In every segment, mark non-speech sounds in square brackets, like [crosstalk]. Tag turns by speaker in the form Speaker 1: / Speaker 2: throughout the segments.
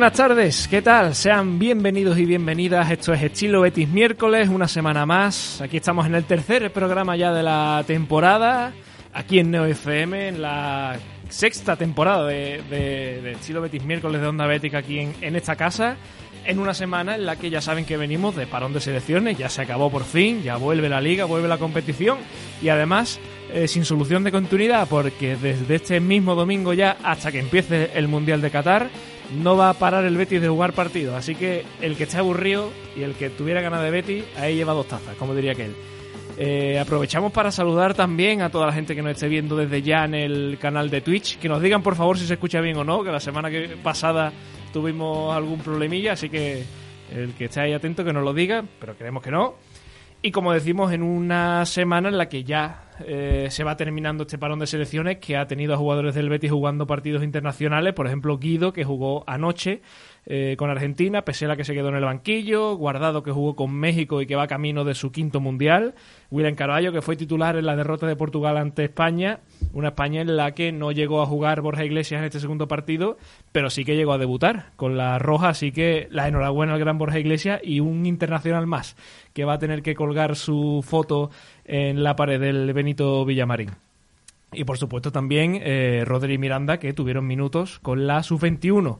Speaker 1: Buenas tardes, ¿qué tal? Sean bienvenidos y bienvenidas. Esto es Estilo Betis miércoles, una semana más. Aquí estamos en el tercer programa ya de la temporada, aquí en Neo FM, en la sexta temporada de, Estilo Betis miércoles de Onda Bética aquí en, en esta casa en una semana en la que ya saben que venimos de parón de selecciones, ya se acabó por fin, ya vuelve la liga, vuelve la competición y además eh, sin solución de continuidad porque desde este mismo domingo ya hasta que empiece el Mundial de Qatar no va a parar el Betis de jugar partidos, así que el que esté aburrido y el que tuviera ganas de Betis, ahí lleva dos tazas, como diría aquel. Eh, aprovechamos para saludar también a toda la gente que nos esté viendo desde ya en el canal de Twitch. Que nos digan por favor si se escucha bien o no, que la semana que pasada tuvimos algún problemilla, así que el que esté ahí atento que nos lo diga, pero creemos que no. Y como decimos, en una semana en la que ya eh, se va terminando este parón de selecciones, que ha tenido a jugadores del Betis jugando partidos internacionales, por ejemplo Guido, que jugó anoche eh, con Argentina, Pesela que se quedó en el banquillo, Guardado que jugó con México y que va camino de su quinto mundial, William Carvalho que fue titular en la derrota de Portugal ante España, una España en la que no llegó a jugar Borja Iglesias en este segundo partido, pero sí que llegó a debutar con la roja, así que la enhorabuena al gran Borja Iglesias y un internacional más que va a tener que colgar su foto en la pared del Benito Villamarín. Y por supuesto también eh, Rodri Miranda que tuvieron minutos con la sub-21.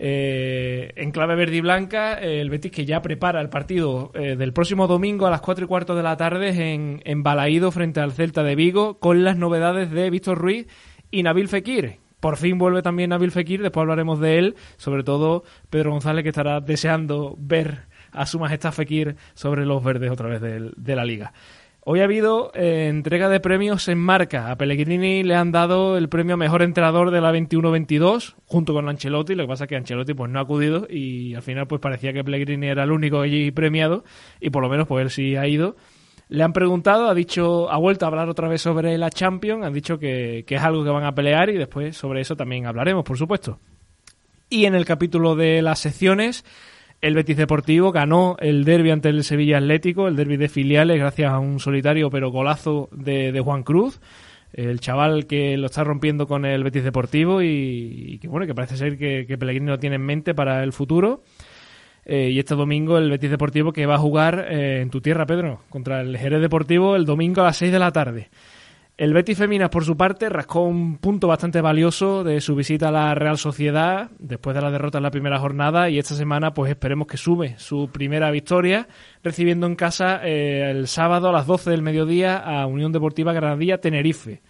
Speaker 1: Eh, en clave verde y blanca, el Betis que ya prepara el partido eh, del próximo domingo a las 4 y cuarto de la tarde en, en Balaído frente al Celta de Vigo con las novedades de Víctor Ruiz y Nabil Fekir. Por fin vuelve también Nabil Fekir, después hablaremos de él, sobre todo Pedro González que estará deseando ver a su majestad Fekir sobre los verdes otra vez de la liga. Hoy ha habido eh, entrega de premios en marca. A Pellegrini le han dado el premio a mejor entrenador de la 21-22 junto con Ancelotti. Lo que pasa es que Ancelotti pues no ha acudido y al final pues parecía que Pellegrini era el único allí premiado y por lo menos pues él sí ha ido. Le han preguntado, ha dicho, ha vuelto a hablar otra vez sobre la Champions, han dicho que, que es algo que van a pelear y después sobre eso también hablaremos, por supuesto. Y en el capítulo de las secciones el Betis Deportivo ganó el derby ante el Sevilla Atlético, el derby de filiales, gracias a un solitario pero golazo de, Juan Cruz. El chaval que lo está rompiendo con el Betis Deportivo y, que bueno que parece ser que, que, Pellegrini lo tiene en mente para el futuro. Eh, y este domingo el Betis Deportivo que va a jugar eh, en tu tierra Pedro contra el Jerez Deportivo el domingo a las 6 de la tarde el Betis Feminas, por su parte, rascó un punto bastante valioso de su visita a la Real Sociedad después de la derrota en la primera jornada y esta semana pues esperemos que sube su primera victoria recibiendo en casa eh, el sábado a las 12 del mediodía a Unión Deportiva Granadilla Tenerife.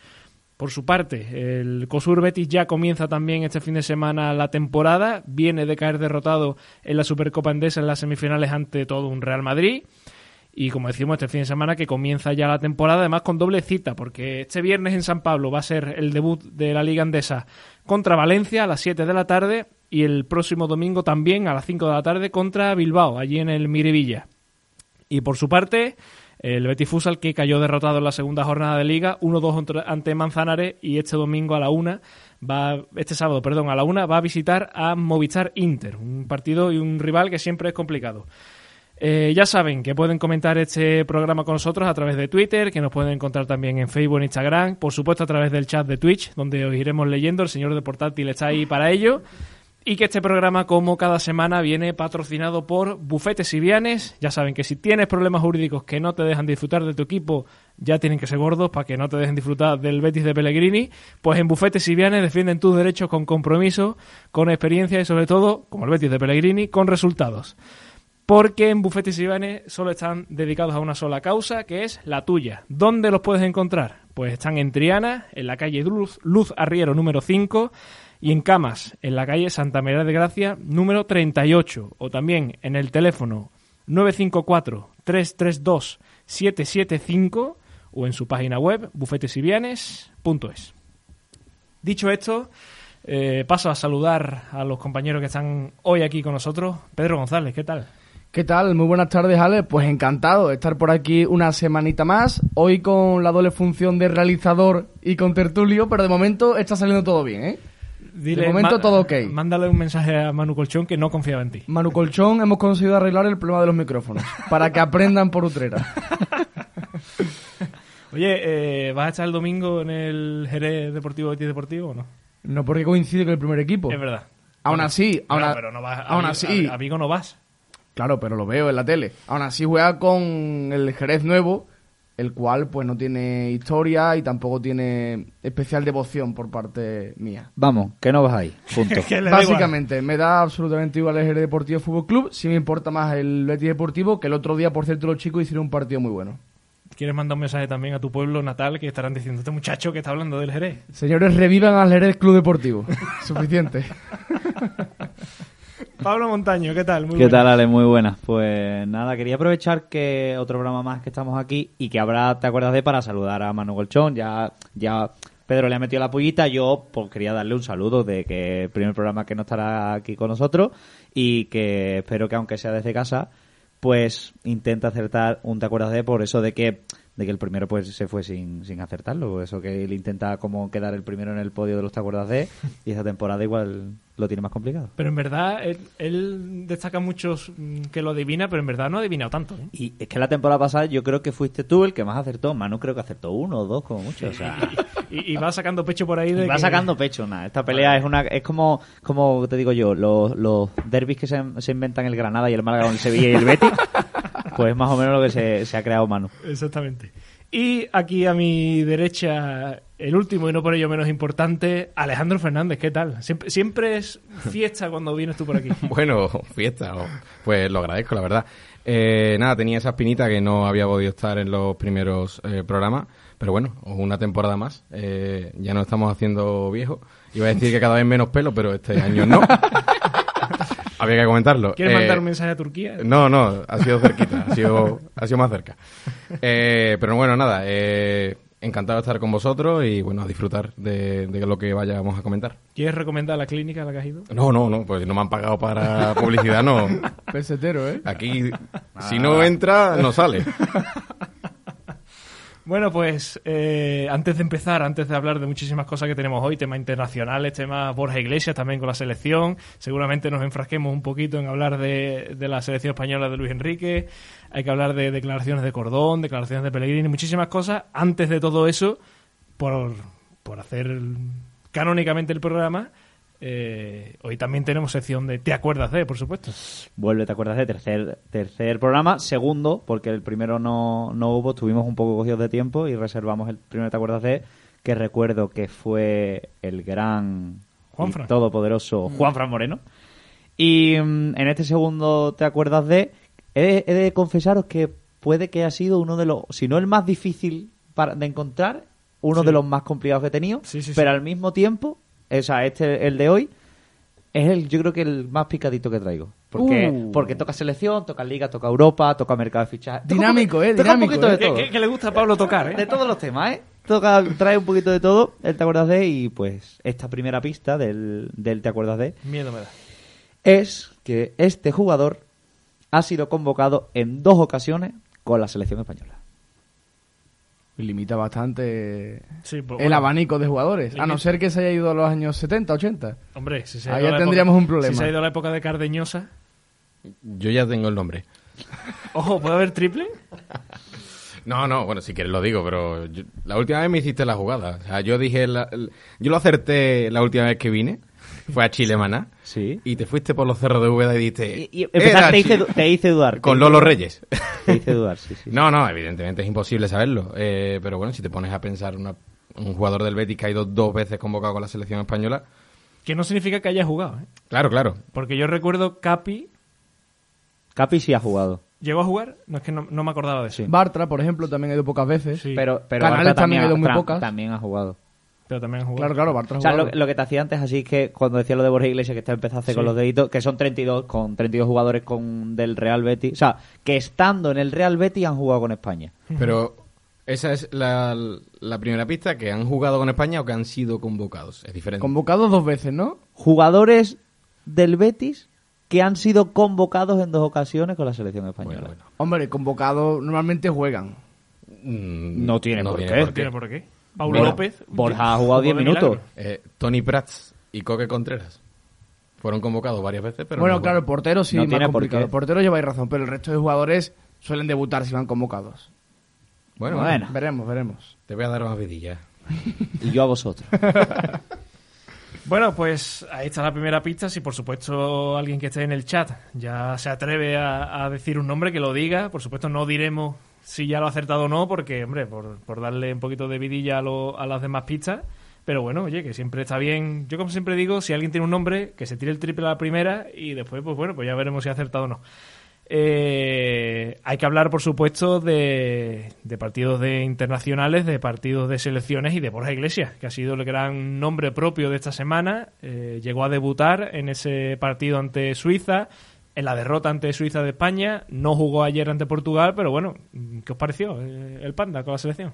Speaker 1: Por su parte, el COSUR Betis ya comienza también este fin de semana la temporada, viene de caer derrotado en la Supercopa Endesa en las semifinales ante todo un Real Madrid. Y como decimos, este fin de semana que comienza ya la temporada, además con doble cita, porque este viernes en San Pablo va a ser el debut de la Liga Andesa contra Valencia a las 7 de la tarde y el próximo domingo también a las 5 de la tarde contra Bilbao, allí en el Mirevilla. Y por su parte, el Betis Fusal que cayó derrotado en la segunda jornada de Liga, 1-2 ante Manzanares y este domingo a la 1 va este sábado, perdón, a la 1 va a visitar a Movistar Inter, un partido y un rival que siempre es complicado. Eh, ya saben que pueden comentar este programa con nosotros a través de Twitter, que nos pueden encontrar también en Facebook, en Instagram, por supuesto a través del chat de Twitch, donde os iremos leyendo. El señor de portátil está ahí para ello. Y que este programa, como cada semana, viene patrocinado por Bufetes y Vianes. Ya saben que si tienes problemas jurídicos que no te dejan disfrutar de tu equipo, ya tienen que ser gordos para que no te dejen disfrutar del Betis de Pellegrini. Pues en Bufetes y Vianes defienden tus derechos con compromiso, con experiencia y sobre todo, como el Betis de Pellegrini, con resultados porque en Bufetes Ibanes solo están dedicados a una sola causa, que es la tuya. ¿Dónde los puedes encontrar? Pues están en Triana, en la calle Luz, Luz Arriero número 5, y en Camas, en la calle Santa María de Gracia número 38, o también en el teléfono 954-332-775 o en su página web bufetesyvianes.es. Dicho esto, eh, paso a saludar a los compañeros que están hoy aquí con nosotros. Pedro González, ¿qué tal?
Speaker 2: ¿Qué tal? Muy buenas tardes, Ale. Pues encantado de estar por aquí una semanita más. Hoy con la doble función de realizador y con tertulio, pero de momento está saliendo todo bien, ¿eh? de momento todo ok.
Speaker 1: Mándale un mensaje a Manu Colchón que no confiaba en ti.
Speaker 2: Manu Colchón, hemos conseguido arreglar el problema de los micrófonos para que aprendan por Utrera. [laughs]
Speaker 1: Oye, eh, ¿vas a estar el domingo en el Jerez Deportivo Betis Deportivo o no?
Speaker 2: No, porque coincide con el primer equipo.
Speaker 1: Es verdad.
Speaker 2: Aún así, aún,
Speaker 1: No,
Speaker 2: a-
Speaker 1: pero no vas,
Speaker 2: aún
Speaker 1: a,
Speaker 2: así,
Speaker 1: a- a Vigo no vas.
Speaker 2: Claro, pero lo veo en la tele. Aún así juega con el Jerez nuevo, el cual pues no tiene historia y tampoco tiene especial devoción por parte mía.
Speaker 3: Vamos, que no vas ahí. [laughs] Punto.
Speaker 1: Da.
Speaker 2: Básicamente, me da absolutamente igual el Jerez Deportivo Fútbol Club, si me importa más el Betis Deportivo, que el otro día, por cierto, los chicos hicieron un partido muy bueno.
Speaker 1: ¿Quieres mandar un mensaje también a tu pueblo natal que estarán diciendo este muchacho que está hablando del Jerez?
Speaker 2: Señores, revivan al Jerez Club Deportivo. [laughs] Suficiente. [laughs]
Speaker 1: Pablo Montaño, ¿qué tal? Muy
Speaker 3: ¿Qué
Speaker 1: buenas.
Speaker 3: tal, Ale? Muy buenas. Pues nada, quería aprovechar que otro programa más que estamos aquí y que habrá, ¿te acuerdas de? Para saludar a Manu Golchón. Ya, ya Pedro le ha metido la pullita. Yo pues, quería darle un saludo de que el primer programa que no estará aquí con nosotros y que espero que aunque sea desde casa, pues intenta acertar un ¿te acuerdas de? Por eso de que de que el primero pues se fue sin, sin acertarlo. Eso que él intenta como quedar el primero en el podio de los ¿te acuerdas de? Y esta temporada igual lo tiene más complicado.
Speaker 1: Pero en verdad, él, él destaca muchos que lo adivina, pero en verdad no ha adivinado tanto. ¿eh?
Speaker 3: Y es que la temporada pasada yo creo que fuiste tú el que más acertó. Manu creo que acertó uno o dos como mucho. O sea,
Speaker 1: Y, y va sacando pecho por ahí de
Speaker 3: y va
Speaker 1: que-
Speaker 3: sacando pecho. Nada. Esta pelea es una es como, como te digo yo, los, los derbis que se, se inventan el Granada y el Málaga con el Sevilla y el Betis. Pues más o menos lo que se, se ha creado Manu.
Speaker 1: Exactamente. Y aquí a mi derecha, el último y no por ello menos importante, Alejandro Fernández, ¿qué tal? Siempre, siempre es fiesta cuando vienes tú por aquí. [laughs]
Speaker 4: Bueno, fiesta, pues lo agradezco, la verdad. Eh, nada, tenía esa espinita que no había podido estar en los primeros eh, programas, pero bueno, una temporada más. Eh, ya nos estamos haciendo viejos. Iba a decir que cada vez menos pelo, pero este año no. [laughs] Había que comentarlo.
Speaker 1: ¿Quieres
Speaker 4: Eh,
Speaker 1: mandar un mensaje a Turquía?
Speaker 4: No, no, ha sido cerquita, ha sido, ha sido más cerca. Eh, pero bueno, nada, eh, encantado de estar con vosotros y bueno, a disfrutar de, de lo que vayamos a comentar.
Speaker 1: ¿Quieres recomendar la clínica a la que has ido?
Speaker 4: No, no, no, pues no me han pagado para publicidad, no. [laughs]
Speaker 2: Pesetero, ¿eh?
Speaker 4: Aquí, [laughs] si no entra, no sale. [laughs]
Speaker 1: Bueno, pues eh, antes de empezar, antes de hablar de muchísimas cosas que tenemos hoy, temas internacionales, temas Borja Iglesias también con la selección, seguramente nos enfrasquemos un poquito en hablar de, de la selección española de Luis Enrique, hay que hablar de declaraciones de Cordón, declaraciones de Pellegrini, muchísimas cosas. Antes de todo eso, por, por hacer canónicamente el programa, eh, hoy también tenemos sección de ¿Te acuerdas de? Por supuesto.
Speaker 3: Vuelve, ¿te acuerdas de tercer, tercer programa? Segundo, porque el primero no, no hubo, estuvimos un poco cogidos de tiempo y reservamos el primero, ¿te acuerdas de? Que recuerdo que fue el gran
Speaker 1: Juanfran.
Speaker 3: y todopoderoso Juanfran Moreno. Y mm, en este segundo, ¿te acuerdas de? He, de- he de confesaros que puede que haya sido uno de los, si no el más difícil para, de encontrar, uno
Speaker 1: Sí.
Speaker 3: de los más complicados que he tenido,
Speaker 1: Sí, sí,
Speaker 3: pero
Speaker 1: sí.
Speaker 3: al mismo tiempo, o sea, este, el de hoy, es el, yo creo que el más picadito que traigo. Porque,
Speaker 2: Uh.
Speaker 3: porque toca selección, toca liga, toca Europa, toca mercado de fichajes.
Speaker 2: Dinámico, eh,
Speaker 3: toca
Speaker 2: dinámico,
Speaker 3: un poquito
Speaker 2: eh.
Speaker 3: de
Speaker 1: Que,
Speaker 3: todo.
Speaker 1: que- que le gusta a Pablo tocar,
Speaker 3: De
Speaker 1: ¿eh?
Speaker 3: todos los temas, ¿eh? Toca, trae un poquito de todo, el Te acuerdas de, y pues esta primera pista del, del Te acuerdas de
Speaker 1: Miedo me da.
Speaker 3: es que este jugador ha sido convocado en dos ocasiones con la selección española.
Speaker 2: Limita bastante
Speaker 1: Sí, pues,
Speaker 2: el
Speaker 1: bueno.
Speaker 2: abanico de jugadores. A no ser que se haya ido a los años 70, 80.
Speaker 1: Hombre, si se ha
Speaker 2: Ahí
Speaker 1: ido
Speaker 2: ya
Speaker 1: a la
Speaker 2: tendríamos
Speaker 1: época-
Speaker 2: un problema.
Speaker 1: Si se ha ido a la época de Cardeñosa.
Speaker 4: Yo ya tengo el nombre.
Speaker 1: Ojo, ¿puede haber triple?
Speaker 4: No, no, bueno, si quieres lo digo, pero yo- la última vez me hiciste la jugada. O sea, yo dije, la- el- yo lo acerté la última vez que vine, [laughs] fue a Chile Maná,
Speaker 3: Sí.
Speaker 4: y te fuiste por los cerros de Úbeda y dijiste,
Speaker 3: Y, y
Speaker 4: "Era
Speaker 3: empezar, te, hice,
Speaker 4: Chile".
Speaker 3: du- te hice dudar.
Speaker 4: con
Speaker 3: te
Speaker 4: Lolo Reyes.
Speaker 3: Te hice dudar, sí, sí. [laughs]
Speaker 4: No, no, evidentemente es imposible saberlo. Eh, pero bueno, si te pones a pensar una- un jugador del Betis que ha ido dos veces convocado con la selección española,
Speaker 1: Que no significa que haya jugado, ¿eh?
Speaker 4: claro, claro.
Speaker 1: Porque yo recuerdo Capi
Speaker 3: Capi sí ha jugado.
Speaker 1: llegó a jugar, no es que no, no me acordaba de eso.
Speaker 3: Sí.
Speaker 2: Bartra, por ejemplo, también ha ido pocas veces.
Speaker 1: Sí.
Speaker 3: Pero, pero
Speaker 2: Canales
Speaker 3: Bartra
Speaker 2: también ha ido muy pocas.
Speaker 3: También ha jugado.
Speaker 1: Pero también jugó.
Speaker 2: Claro, claro, Bartra
Speaker 3: O sea,
Speaker 2: jugado.
Speaker 3: lo, lo que te hacía antes así es que cuando decía lo de Borja Iglesias que está empezando a hacer
Speaker 1: Sí.
Speaker 3: con los deditos, que son 32, con 32 jugadores con del Real Betis. O sea, que estando en el Real Betis han jugado con España.
Speaker 4: Pero esa es la, la primera pista, que han jugado con España o que han sido convocados. Es diferente.
Speaker 2: Convocados dos veces, ¿no?
Speaker 3: Jugadores del Betis que han sido convocados en dos ocasiones con la selección española.
Speaker 4: Bueno, bueno.
Speaker 2: Hombre, convocados normalmente juegan.
Speaker 4: Mm,
Speaker 3: No tiene por qué.
Speaker 1: ¿No tiene por qué? Paulo
Speaker 3: Borja-
Speaker 1: López.
Speaker 3: Borja ha jugado
Speaker 1: jugó
Speaker 3: 10
Speaker 1: de
Speaker 3: minutos.
Speaker 4: Eh, Tony Prats y Coque Contreras fueron convocados varias veces, pero
Speaker 2: bueno,
Speaker 4: no
Speaker 2: claro, el portero sí,
Speaker 3: No
Speaker 2: más
Speaker 3: tiene por
Speaker 2: complicado.
Speaker 3: qué.
Speaker 2: El portero lleváis razón, pero el resto de jugadores suelen debutar si van convocados.
Speaker 4: Bueno,
Speaker 3: Bueno.
Speaker 4: bueno,
Speaker 2: Veremos, veremos.
Speaker 4: te voy a dar más vidilla. [laughs]
Speaker 3: Y yo a vosotros. [laughs]
Speaker 1: Bueno, pues ahí está la primera pista. Si por supuesto alguien que esté en el chat ya se atreve a, decir un nombre, que lo diga. Por supuesto no diremos si ya lo ha acertado o no, porque, hombre, por, darle un poquito de vidilla a, a las demás pistas. Pero bueno, oye, que siempre está bien. Yo como siempre digo, si alguien tiene un nombre, que se tire el triple a la primera y después, pues bueno, pues ya veremos si ha acertado o no. Eh, hay que hablar, por supuesto, de, partidos de internacionales, de partidos de selecciones y de Borja Iglesias, que ha sido el gran nombre propio de esta semana. Eh, llegó a debutar en ese partido ante Suiza, en la derrota ante Suiza de España. No jugó ayer ante Portugal, pero bueno, ¿qué os pareció eh, el Panda con la selección?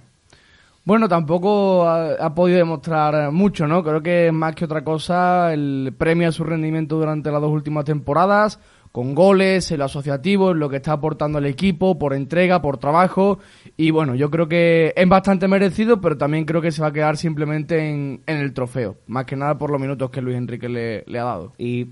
Speaker 2: Bueno, tampoco ha, podido demostrar mucho, ¿no? Creo que más que otra cosa, el premio a su rendimiento durante las dos últimas temporadas con goles, el asociativo, lo que está aportando el equipo, por entrega, por trabajo. Y bueno, yo creo que es bastante merecido, pero también creo que se va a quedar simplemente en, el trofeo. Más que nada por los minutos que Luis Enrique le, ha dado.
Speaker 3: Y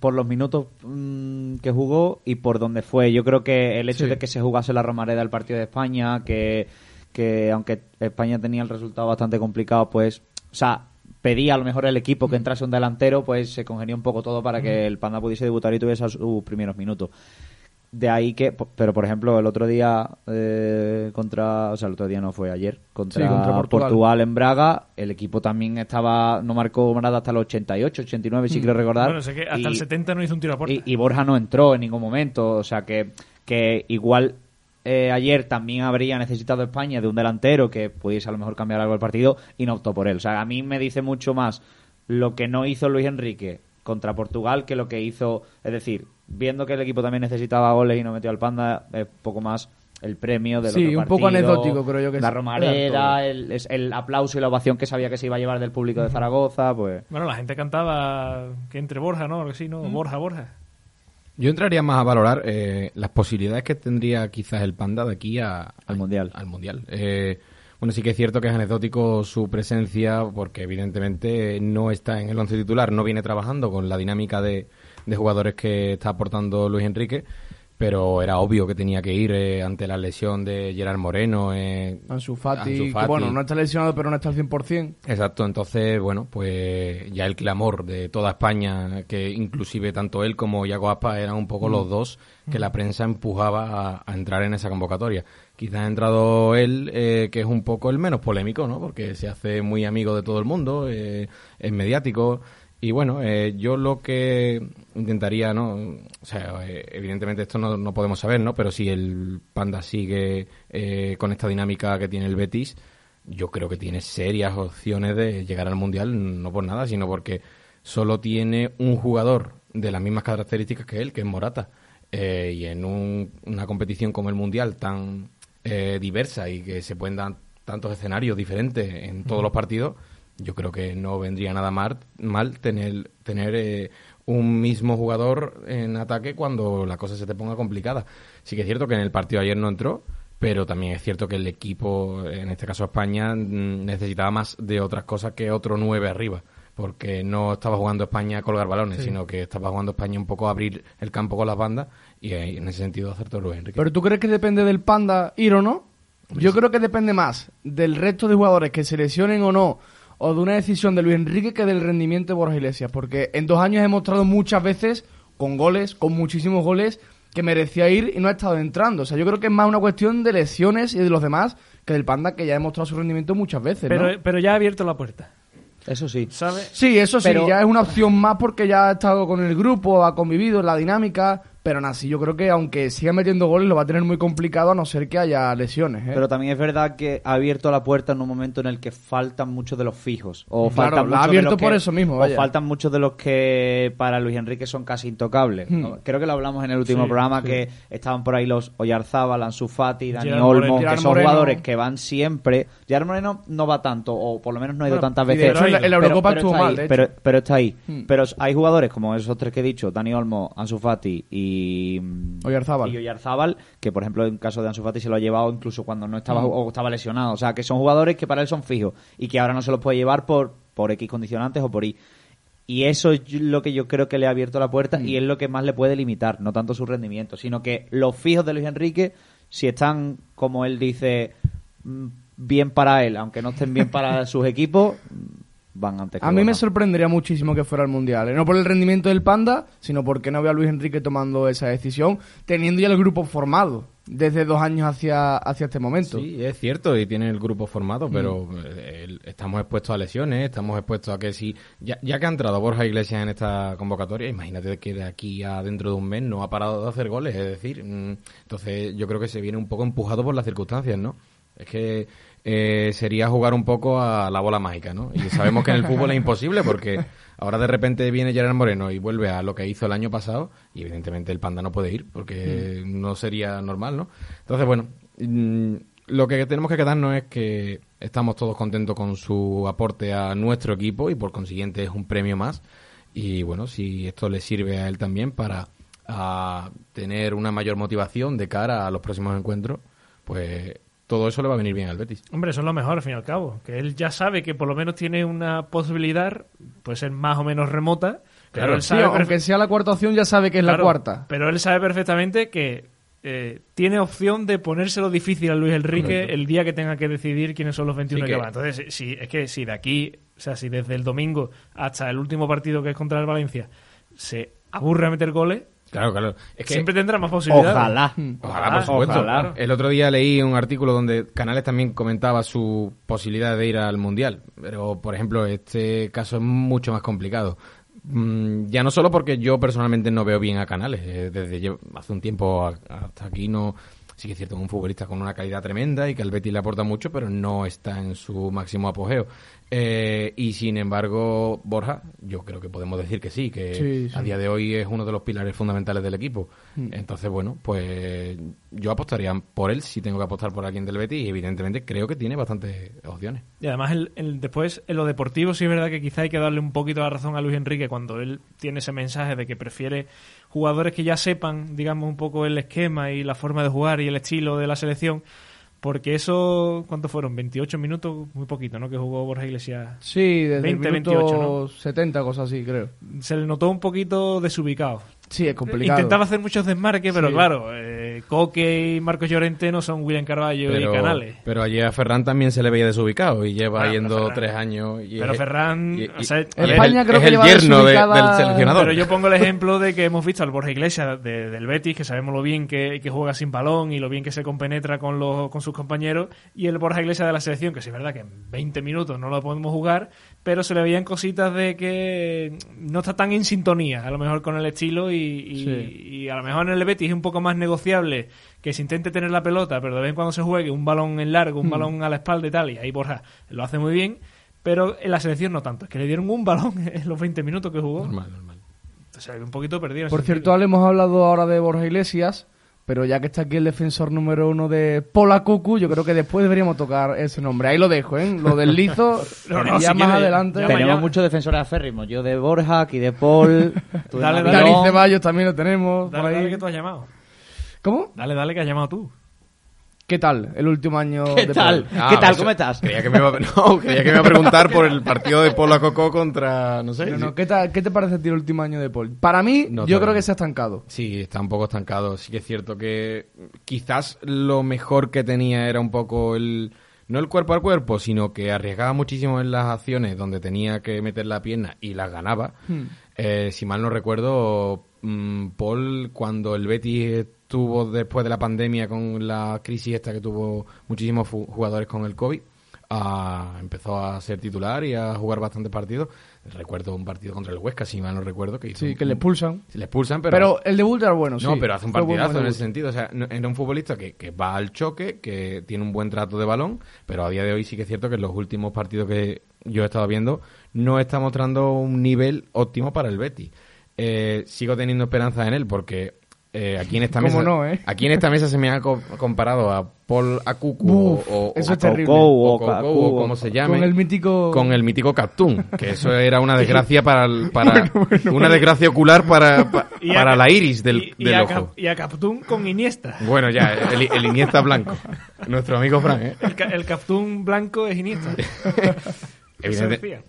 Speaker 3: por los minutos mm, que jugó y por dónde fue. Yo creo que el hecho de que se jugase la Romareda el partido de España, que, que aunque España tenía el resultado bastante complicado, pues, o sea, pedía a lo mejor el equipo que entrase un delantero, pues se congenió un poco todo para que el Panda pudiese debutar y tuviese sus primeros minutos. De ahí que, pero por ejemplo, el otro día eh, contra, o sea, el otro día no fue ayer, contra, Portugal. en Braga, el equipo también estaba, no marcó nada hasta el 88, 89, si quiero recordar.
Speaker 1: Bueno, sé que hasta el 70 no hizo un tiro a puerta.
Speaker 3: Y, y Borja no entró en ningún momento, o sea que, que igual eh, ayer también habría necesitado España de un delantero que pudiese a lo mejor cambiar algo el partido y no optó por él. O sea, a mí me dice mucho más lo que no hizo Luis Enrique contra Portugal que lo que hizo, es decir, viendo que el equipo también necesitaba goles y no metió al Panda, es poco más el premio de
Speaker 2: Sí, un poco anecdótico, creo yo que
Speaker 3: La romareda, el, el, aplauso y la ovación que sabía que se iba a llevar del público de Zaragoza, pues...
Speaker 1: Bueno, la gente cantaba que entre Borja, ¿no? Que sí, ¿no? Borja, Borja.
Speaker 4: Yo entraría más a valorar eh, las posibilidades que tendría quizás el Panda de aquí al Mundial. Al mundial. Eh, bueno, sí que es cierto que es anecdótico su presencia porque evidentemente no está en el once titular, no viene trabajando con la dinámica de, de jugadores que está aportando Luis Enrique pero era obvio que tenía que ir eh, ante la lesión de Gerard Moreno. Eh,
Speaker 2: Ansu Fati, bueno, no está lesionado, pero no está al 100%.
Speaker 4: Exacto, entonces, bueno, pues ya el clamor de toda España, que inclusive tanto él como Iago Aspa eran un poco los mm. dos que la prensa empujaba a, entrar en esa convocatoria. Quizás ha entrado él, eh, que es un poco el menos polémico, ¿no? Porque se hace muy amigo de todo el mundo, eh, es mediático, y bueno, eh, yo lo que intentaría, ¿no? O sea, eh, evidentemente esto no, no, podemos saber, ¿no? Pero si el Panda sigue eh, con esta dinámica que tiene el Betis, yo creo que tiene serias opciones de llegar al Mundial, no por nada, sino porque solo tiene un jugador de las mismas características que él, que es Morata. y en una competición como el Mundial tan diversa y que se pueden dar tantos escenarios diferentes en todos los partidos yo creo que no vendría nada mal, mal tener, tener eh, un mismo jugador en ataque cuando la cosa se te ponga complicada. Sí que es cierto que en el partido ayer no entró, pero también es cierto que el equipo, en este caso España, mm, necesitaba más de otras cosas que otro nueve arriba. Porque no estaba jugando España a colgar balones, sino que estaba jugando España un poco a abrir el campo con las bandas y en ese sentido hacer todo Luis Enrique.
Speaker 2: ¿Pero tú crees que depende del Panda ir o no? Yo creo que depende más del resto de jugadores que se lesionen o no o de una decisión de Luis Enrique que del rendimiento de Borja Iglesias, porque en dos años he mostrado muchas veces, con goles, con muchísimos goles, que merecía ir y no ha estado entrando. O sea, yo creo que es más una cuestión de lesiones y de los demás que del Panda, que ya ha demostrado su rendimiento muchas veces.
Speaker 1: Pero, pero ya ha abierto la puerta.
Speaker 3: Eso sí.
Speaker 1: ¿Sabes?
Speaker 2: Sí, eso sí, ya es una opción más porque ya ha estado con el grupo, ha convivido en la dinámica, pero aún así, yo creo que aunque siga metiendo goles, lo va a tener muy complicado a no ser que haya lesiones. ¿eh?
Speaker 3: Pero también es verdad que ha abierto la puerta en un momento en el que faltan muchos de los fijos. O faltan
Speaker 2: ha abierto por eso mismo.
Speaker 3: O faltan muchos de los que para Luis Enrique son casi intocables. Hmm. Creo que lo hablamos en el último programa que estaban por ahí los Oyarzábal, Ansu Fati, Dani Olmo, que son jugadores que van siempre. Gerard Moreno no va tanto, o por lo menos no ha ido tantas veces.
Speaker 2: Pero, en la Eurocopa estuvo mal,
Speaker 3: pero, está ahí. Hmm. Pero hay jugadores como esos tres que he dicho, Dani Olmo, Ansu Fati y y
Speaker 2: Oyarzábal.
Speaker 3: que por ejemplo en caso de Ansu Fati se lo ha llevado incluso cuando no estaba mm. o estaba lesionado. O sea, que son jugadores que para él son fijos y que ahora no se los puede llevar por, por X condicionantes o por Y. Y eso es lo que yo creo que le ha abierto la puerta y mm. es lo que más le puede limitar, no tanto su rendimiento, sino que los fijos de Luis Enrique, si están, como él dice, mm, bien para él, aunque no estén bien para sus equipos, van antes que
Speaker 2: A mí me sorprendería muchísimo que fuera al Mundial. ¿eh? No por el rendimiento del Panda, sino porque no veo a Luis Enrique tomando esa decisión, teniendo ya el grupo formado desde dos años hacia, hacia este momento.
Speaker 4: Sí, es cierto, y tiene el grupo formado, pero eh, estamos expuestos a lesiones, estamos expuestos a que si... Ya, ya que ha entrado Borja Iglesias en esta convocatoria, imagínate que de aquí a dentro de un mes no ha parado de hacer goles, es decir, mm, entonces yo creo que se viene un poco empujado por las circunstancias, ¿no? Es que eh, sería jugar un poco a la bola mágica, ¿no? Y sabemos que en el fútbol es imposible porque ahora de repente viene Gerard Moreno y vuelve a lo que hizo el año pasado y evidentemente el Panda no puede ir porque no sería normal, ¿no? Entonces, bueno, mm, lo que tenemos que quedarnos es que estamos todos contentos con su aporte a nuestro equipo y por consiguiente es un premio más. Y bueno, si esto le sirve a él también para a tener una mayor motivación de cara a los próximos encuentros, pues todo eso le va a venir bien al Betis.
Speaker 1: Hombre, eso es lo mejor, al fin y al cabo. Que él ya sabe que por lo menos tiene una posibilidad, puede ser más o menos remota.
Speaker 4: Claro,
Speaker 1: pero él
Speaker 2: Sí,
Speaker 1: sabe
Speaker 2: aunque sea la cuarta opción, ya sabe que es la cuarta.
Speaker 1: Pero él sabe perfectamente que eh, tiene opción de ponérselo difícil a Luis Enrique
Speaker 4: Correcto.
Speaker 1: el día que tenga que decidir quiénes son los 21
Speaker 4: Sí,
Speaker 1: que,
Speaker 4: que-
Speaker 1: van. Entonces, si, es que si de aquí, o sea, si desde el domingo hasta el último partido que es contra el Valencia se aburre a meter goles,
Speaker 4: Claro, claro. Es que
Speaker 1: siempre tendrá más posibilidades.
Speaker 3: Ojalá.
Speaker 4: Ojalá, por supuesto.
Speaker 3: ojalá.
Speaker 4: El otro día leí un artículo donde Canales también comentaba su posibilidad de ir al Mundial. Pero, por ejemplo, este caso es mucho más complicado. Mm, Ya no solo porque yo personalmente no veo bien a Canales. eh, Desde hace un tiempo hasta aquí no... Sí que es cierto, es un futbolista con una calidad tremenda y que al Betis le aporta mucho, pero no está en su máximo apogeo. Eh, y sin embargo, Borja, yo creo que podemos decir que sí, que
Speaker 2: Sí, sí.
Speaker 4: a día de hoy es uno de los pilares fundamentales del equipo. Entonces, bueno, pues yo apostaría por él si tengo que apostar por alguien del Betis y evidentemente creo que tiene bastantes opciones.
Speaker 1: Y además, el, el- después, en lo deportivo, sí es verdad que quizá hay que darle un poquito la razón a Luis Enrique cuando él tiene ese mensaje de que prefiere jugadores que ya sepan, digamos, un poco el esquema y la forma de jugar y el estilo de la selección. Porque eso, ¿cuántos fueron? 28 minutos, muy poquito, ¿no? Que jugó Borja Iglesias.
Speaker 2: Sí, desde
Speaker 1: 20,
Speaker 2: el minuto
Speaker 1: 28,
Speaker 2: 70, cosas así, creo.
Speaker 1: Se le notó un poquito desubicado.
Speaker 2: Sí, es complicado.
Speaker 1: Intentaba hacer muchos desmarques, pero
Speaker 2: Sí.
Speaker 1: claro, eh, Coque y Marcos Llorente no son William Carballo
Speaker 4: Pero,
Speaker 1: y Canales.
Speaker 4: pero ayer a Ferran también se le veía desubicado y lleva
Speaker 1: Bueno,
Speaker 4: yendo
Speaker 1: Ferran-
Speaker 4: tres años. Y
Speaker 1: pero
Speaker 4: es-
Speaker 1: Ferran,
Speaker 4: y- y-
Speaker 1: o sea,
Speaker 4: es
Speaker 2: España
Speaker 4: el,
Speaker 2: creo
Speaker 4: es
Speaker 2: que
Speaker 4: el
Speaker 2: lleva
Speaker 4: yerno de- del seleccionador.
Speaker 1: Pero yo pongo el ejemplo de que hemos visto al Borja Iglesias de- del Betis, que sabemos lo bien que, que juega sin balón y lo bien que se compenetra con, los, con sus compañeros, y el Borja Iglesias de la selección, que sí es verdad que en 20 minutos no lo podemos jugar, pero se le veían cositas de que no está tan en sintonía, a lo mejor con el estilo, y, y-
Speaker 2: Sí.
Speaker 1: y a lo mejor en el Betis es un poco más negociable que se intente tener la pelota, pero de vez en cuando se juegue un balón en largo, un balón a la espalda y tal, y ahí Borja lo hace muy bien. Pero en la selección no tanto, es que le dieron un balón [laughs] en los 20 minutos que jugó.
Speaker 4: Normal, normal.
Speaker 1: O sea, un poquito perdido. en
Speaker 2: Por cierto. Ale, hemos hablado ahora de Borja Iglesias, pero ya que está aquí el defensor número uno de Pola Cucu, yo creo que después deberíamos tocar ese nombre. Ahí lo dejo, ¿eh? Lo del lizo, [laughs]
Speaker 1: No, no,
Speaker 2: ya
Speaker 1: si
Speaker 2: más
Speaker 1: quiere,
Speaker 2: adelante.
Speaker 1: ya
Speaker 3: Tenemos
Speaker 1: mañana-
Speaker 3: muchos defensores aférrimos. Yo de Borja, aquí de Paul. [laughs] tú de
Speaker 1: Dale.
Speaker 2: Dani Ceballos también lo tenemos. por
Speaker 1: Dale,
Speaker 2: ahí.
Speaker 1: dale que tú has llamado.
Speaker 2: ¿Cómo?
Speaker 1: Dale, dale que has llamado tú.
Speaker 2: ¿Qué tal el último año
Speaker 3: ¿Qué
Speaker 2: de
Speaker 3: tal?
Speaker 2: Paul?
Speaker 4: Ah,
Speaker 3: ¿Qué tal?
Speaker 4: pues,
Speaker 3: ¿Cómo estás?
Speaker 4: Creía que me iba, [laughs] no, creía que me iba a preguntar por el partido de Polo a Coco contra, no sé.
Speaker 2: No, no, ¿qué, tal- ¿Qué te parece a ti el último año de Paul? Para mí,
Speaker 4: No,
Speaker 2: yo creo que se ha estancado.
Speaker 4: Sí, está un poco estancado. Sí que es cierto que quizás lo mejor que tenía era un poco el... No el cuerpo al cuerpo, sino que arriesgaba muchísimo en las acciones donde tenía que meter la pierna y las ganaba. Eh, si mal no recuerdo, mm, Paul, cuando el Betis estuvo después de la pandemia con la crisis esta que tuvo muchísimos jugadores con el COVID, ah, empezó a ser titular y a jugar bastantes partidos. Recuerdo un partido contra el Huesca, si mal no recuerdo, que hizo
Speaker 2: Sí,
Speaker 4: un-
Speaker 2: que le expulsan.
Speaker 4: le expulsan,
Speaker 2: Pero, el debut era bueno, sí.
Speaker 4: no, pero hace un partidazo en
Speaker 2: debut.
Speaker 4: ese sentido. O sea, no- era un futbolista que, que va al choque, que tiene un buen trato de balón, pero a día de hoy sí que es cierto que en los últimos partidos que yo he estado viendo no está mostrando un nivel óptimo para el Betis. Eh, sigo teniendo esperanza en él porque eh, aquí en esta
Speaker 2: ¿Cómo
Speaker 4: mesa
Speaker 2: no, eh?
Speaker 4: aquí en esta mesa se me ha co- comparado a Paul Akuku
Speaker 2: Uf,
Speaker 4: o, o-
Speaker 2: eso es
Speaker 4: o-
Speaker 2: terrible.
Speaker 3: Cocou,
Speaker 4: o como se llame
Speaker 2: Con el mítico...
Speaker 4: con el mítico que eso era una [laughs] desgracia para, el- para [laughs] una desgracia ocular para, [laughs] pa-
Speaker 1: Y a-
Speaker 4: para la iris del,
Speaker 1: y, a
Speaker 4: ojo.
Speaker 1: Y a con Iniesta.
Speaker 4: Bueno, ya, el, el Iniesta blanco. Nuestro amigo Fran, ¿eh?
Speaker 1: El, el Captún blanco es Iniesta.
Speaker 4: Evidente-.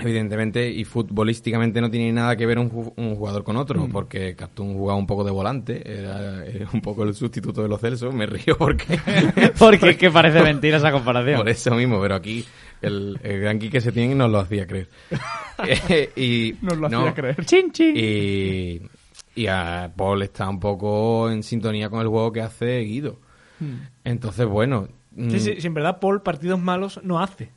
Speaker 4: Evidentemente, y futbolísticamente no tiene nada que ver un, ju- un jugador con otro,
Speaker 1: Mm.
Speaker 4: porque Captún jugaba un poco de volante, era, era un poco el sustituto de los Celsos, me río porque... [laughs]
Speaker 3: Porque es que parece mentira esa comparación.
Speaker 4: Por eso mismo, pero aquí el, el gran Quique Setién nos lo hacía creer. [laughs] [laughs] y,
Speaker 2: Nos lo
Speaker 4: no,
Speaker 2: hacía creer.
Speaker 3: Chin, chin.
Speaker 4: Y, y a Paul está un poco en sintonía con el juego que hace Guido.
Speaker 2: Hmm.
Speaker 4: Entonces, bueno. mm,
Speaker 1: Sí, sí, sí, en verdad Paul partidos malos no hace.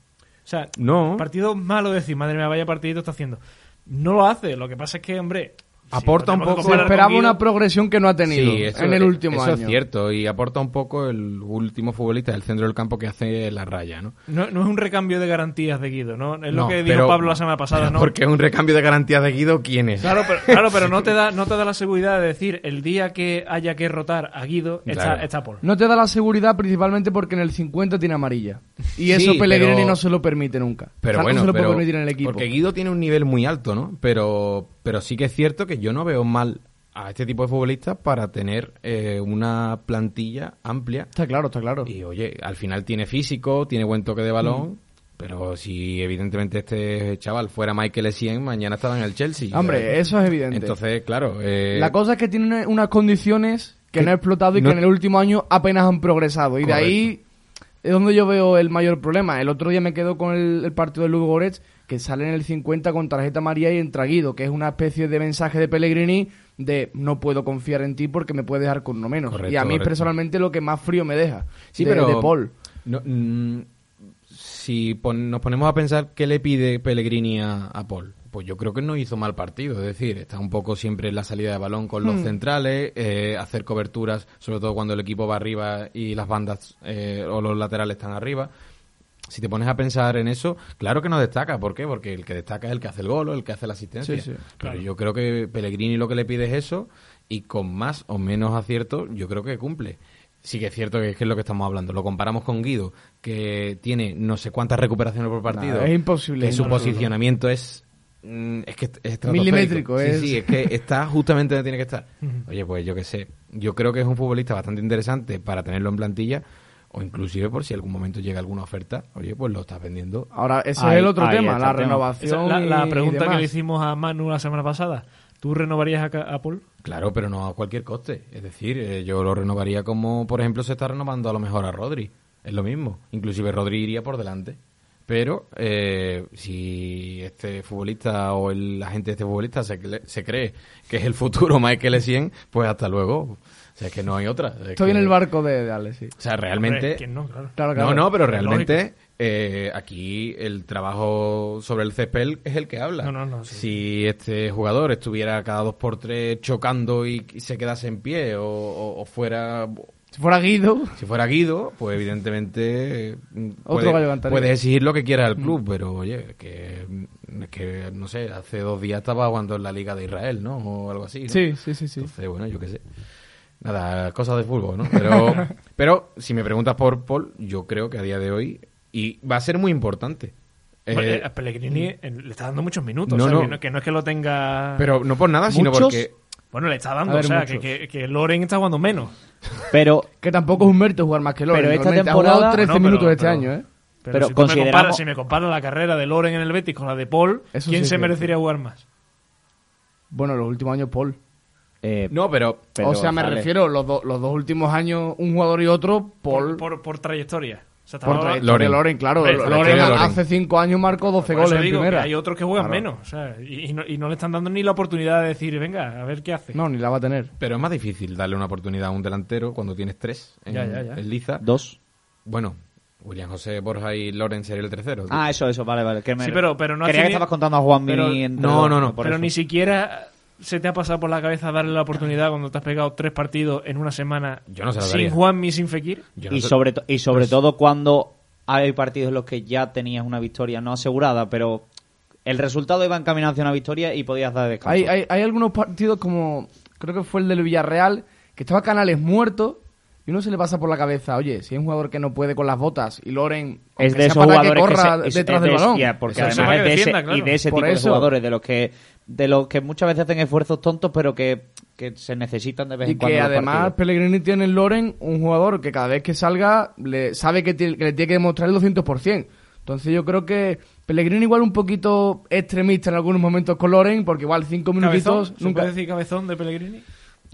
Speaker 1: O sea,
Speaker 4: No.
Speaker 1: partidos malos, decir, madre mía, vaya partidito está haciendo. No lo hace. Lo que pasa es que, hombre.
Speaker 4: Aporta
Speaker 1: lo
Speaker 4: un poco-
Speaker 2: Se esperaba
Speaker 1: Guido.
Speaker 2: una progresión que no ha tenido
Speaker 4: Sí, eso-
Speaker 2: en el último
Speaker 4: eso
Speaker 2: año.
Speaker 4: es cierto y aporta un poco el último futbolista del centro del campo que hace la raya, ¿no?
Speaker 1: No, no es un recambio de garantías de Guido, ¿no? Es
Speaker 4: No,
Speaker 1: lo que dijo
Speaker 4: pero-
Speaker 1: Pablo la semana pasada, ¿no?
Speaker 4: Porque es un recambio de garantía de Guido, ¿quién es?
Speaker 1: Claro, pero, claro, pero no [laughs] te da, no te da la seguridad de decir el día que haya que rotar a Guido está,
Speaker 4: Claro.
Speaker 1: está Paul.
Speaker 2: No te da la seguridad principalmente porque en el 50 tiene amarilla. Y
Speaker 4: Sí,
Speaker 2: eso Pellegrini
Speaker 4: pero-
Speaker 2: no se lo permite nunca.
Speaker 4: Pero
Speaker 2: O sea, no
Speaker 4: bueno,
Speaker 2: se lo puede
Speaker 4: pero-
Speaker 2: permitir en el equipo.
Speaker 4: porque Guido tiene un nivel muy alto, ¿no? Pero, pero sí que es cierto que yo no veo mal a este tipo de futbolistas para tener eh, una plantilla amplia.
Speaker 2: Está claro, está claro.
Speaker 4: Y oye, al final tiene físico, tiene buen toque de balón. Pero si evidentemente este chaval fuera Michael Essien, mañana estaba en el Chelsea.
Speaker 2: Hombre,
Speaker 4: ¿sabes?
Speaker 2: eso es evidente.
Speaker 4: Entonces, claro. eh,
Speaker 2: La cosa es que tiene una- unas condiciones que,
Speaker 4: que
Speaker 2: no ha explotado y
Speaker 4: no-
Speaker 2: que en el último año apenas han progresado. Y de ahí es donde yo veo el mayor problema. El otro día me quedo con el, el partido de Lugo Goretz, que sale en el 50 con tarjeta María y entra Guido, que es una especie de mensaje de Pellegrini de no puedo confiar en ti porque me puedes dejar con uno menos.
Speaker 4: Correcto,
Speaker 2: y a mí
Speaker 4: correcto.
Speaker 2: personalmente lo que más frío me deja.
Speaker 4: Sí,
Speaker 2: de,
Speaker 4: pero
Speaker 2: de Paul.
Speaker 4: no, mm, si pon- nos ponemos a pensar qué le pide Pellegrini a, a Paul, pues yo creo que no hizo mal partido. Es decir, está un poco siempre en la salida de balón con los centrales, eh, hacer coberturas, sobre todo cuando el equipo va arriba y las bandas eh, o los laterales están arriba. Si te pones a pensar en eso, claro que no destaca. ¿Por qué? Porque el que destaca es el que hace el gol o el que hace la asistencia.
Speaker 2: Sí, sí,
Speaker 4: Pero yo creo que Pellegrini lo que le pide es eso y con más o menos acierto yo creo que cumple. Sí que es cierto que es, que es lo que estamos hablando. Lo comparamos con Guido, que tiene no sé cuántas recuperaciones por partido.
Speaker 2: Nada, es imposible,
Speaker 4: Que su
Speaker 2: imposible.
Speaker 4: posicionamiento es... mm, Es que es.
Speaker 2: Milimétrico,
Speaker 4: Sí,
Speaker 2: es-
Speaker 4: sí, es que está justamente donde tiene que estar. Oye, pues yo qué sé. Yo creo que es un futbolista bastante interesante para tenerlo en plantilla o inclusive por si algún momento llega alguna oferta, oye, pues lo estás vendiendo.
Speaker 2: Ahora, ese
Speaker 3: Ahí-
Speaker 2: es el otro tema, la renovación.
Speaker 1: Esa- la, la
Speaker 2: y
Speaker 1: pregunta que le hicimos a Manu la semana pasada. ¿Tú renovarías a, Ca- a Paul?
Speaker 4: Claro, pero no a cualquier coste. Es decir, eh, yo lo renovaría como, por ejemplo, se está renovando a lo mejor a Rodri. Es lo mismo. Inclusive Rodri iría por delante. Pero eh, si este futbolista o el agente de este futbolista se, se cree que es el futuro [laughs] Michael Essien, pues hasta luego. Es que no hay otra. Es
Speaker 2: Estoy en el barco de, de Ale, sí.
Speaker 4: O sea, realmente...
Speaker 1: Hombre, ¿quién no? Claro.
Speaker 2: Claro, claro.
Speaker 4: No, no, pero realmente eh, aquí el trabajo sobre el césped es el que habla.
Speaker 1: No, no, no, sí.
Speaker 4: Si este jugador estuviera cada dos por tres chocando y, y se quedase en pie o, o- o fuera...
Speaker 2: Si fuera Guido,
Speaker 4: Si fuera Guido, pues evidentemente mm,
Speaker 2: Otro
Speaker 4: puede- puedes exigir lo que quieras al club, pero oye, que, que no sé, hace dos días estaba jugando en la Liga de Israel, ¿no? O algo así. ¿no?
Speaker 2: sí, sí, sí, sí.
Speaker 4: Entonces, bueno, yo qué sé. Nada, cosas de fútbol, ¿no? Pero, [laughs] pero si me preguntas por Paul, yo creo que a día de hoy, y va a ser muy importante. Eh,
Speaker 1: Bueno, eh, a Pellegrini eh, le está dando muchos minutos.
Speaker 4: no,
Speaker 1: o sea,
Speaker 4: no.
Speaker 1: Que, no, que no es que lo tenga.
Speaker 4: pero no por nada, sino
Speaker 2: ¿Muchos?
Speaker 4: porque...
Speaker 1: bueno, le está dando.
Speaker 2: A ver,
Speaker 1: o sea, que, que, que Loren está jugando menos.
Speaker 3: Pero, [laughs]
Speaker 2: Que tampoco es un mérito jugar más que Loren.
Speaker 3: Pero esta
Speaker 2: realmente. Ha
Speaker 3: temporada-
Speaker 2: jugado 13
Speaker 1: No, pero-
Speaker 2: minutos este
Speaker 1: pero-
Speaker 2: año, ¿eh?
Speaker 1: Pero,
Speaker 3: Pero
Speaker 1: si, tú me
Speaker 3: consideramos-
Speaker 1: comparas, si me comparas la carrera de Loren en el Betis con la de Paul,
Speaker 2: Eso
Speaker 1: ¿quién
Speaker 2: sí
Speaker 1: se merecería jugar más?
Speaker 2: Bueno, los últimos años Paul.
Speaker 3: Eh,
Speaker 4: No, pero...
Speaker 3: pero,
Speaker 2: o sea, me refiero, los, do- los dos últimos años, un jugador y otro, Paul.
Speaker 1: Por, por, por trayectoria. O sea,
Speaker 2: por.
Speaker 4: Loren.
Speaker 2: Loren, claro. Loren, hace 5 años marcó 12
Speaker 1: por eso
Speaker 2: goles en
Speaker 1: que
Speaker 2: primera.
Speaker 1: hay otros que juegan
Speaker 2: Claro.
Speaker 1: menos. O sea, y, y no, y no le están dando ni la oportunidad de decir, venga, a ver qué hace.
Speaker 2: No, ni la va a tener.
Speaker 4: Pero es más difícil darle una oportunidad a un delantero cuando tienes tres en,
Speaker 1: Ya, ya, ya.
Speaker 4: en liza.
Speaker 3: Dos.
Speaker 4: Bueno, William José Borja y Loren sería el tercero.
Speaker 3: Ah, eso, eso, vale, vale. que me-
Speaker 1: Sí, pero- pero no
Speaker 3: Creía
Speaker 1: hace
Speaker 3: que estabas contando a Juan
Speaker 1: pero-
Speaker 4: No, no, no.
Speaker 3: por
Speaker 1: Pero
Speaker 3: eso.
Speaker 1: ni siquiera se te ha pasado por la cabeza darle la oportunidad cuando te has pegado tres partidos en una semana
Speaker 4: Yo no se la
Speaker 1: sin
Speaker 4: daría.
Speaker 1: Juan ni sin Fekir.
Speaker 4: Yo no
Speaker 3: y
Speaker 4: sé-
Speaker 3: sobre, to- y sobre todo cuando hay partidos en los que ya tenías una victoria no asegurada, pero el resultado iba encaminado hacia una victoria y podías dar descanso.
Speaker 2: Hay, hay, hay algunos partidos como, creo que fue el del Villarreal, que estaba Canales muerto y uno se le pasa por la cabeza, oye, si es un jugador que no puede con las botas y Loren
Speaker 3: es de esos
Speaker 2: para
Speaker 3: jugadores
Speaker 2: que corra
Speaker 3: que se- es-
Speaker 2: detrás
Speaker 3: es
Speaker 2: del
Speaker 3: de-
Speaker 2: balón.
Speaker 3: ya, porque
Speaker 1: Eso-
Speaker 3: además es
Speaker 1: que
Speaker 3: de ese,
Speaker 1: defienda, claro.
Speaker 3: y de ese
Speaker 2: Por
Speaker 3: tipo de
Speaker 2: eso.
Speaker 3: jugadores de los que de los que muchas veces hacen esfuerzos tontos pero que, que se necesitan de vez
Speaker 2: Y
Speaker 3: en cuando
Speaker 2: que
Speaker 3: en los
Speaker 2: además
Speaker 3: partidos.
Speaker 2: Pellegrini tiene en Loren un jugador que cada vez que salga le sabe que, tiene- que le tiene que demostrar el 200%. Entonces yo creo que Pellegrini igual un poquito extremista en algunos momentos con Loren, porque igual cinco minutitos
Speaker 1: Cabezón, ¿se
Speaker 2: nunca...
Speaker 1: puede decir cabezón de Pellegrini?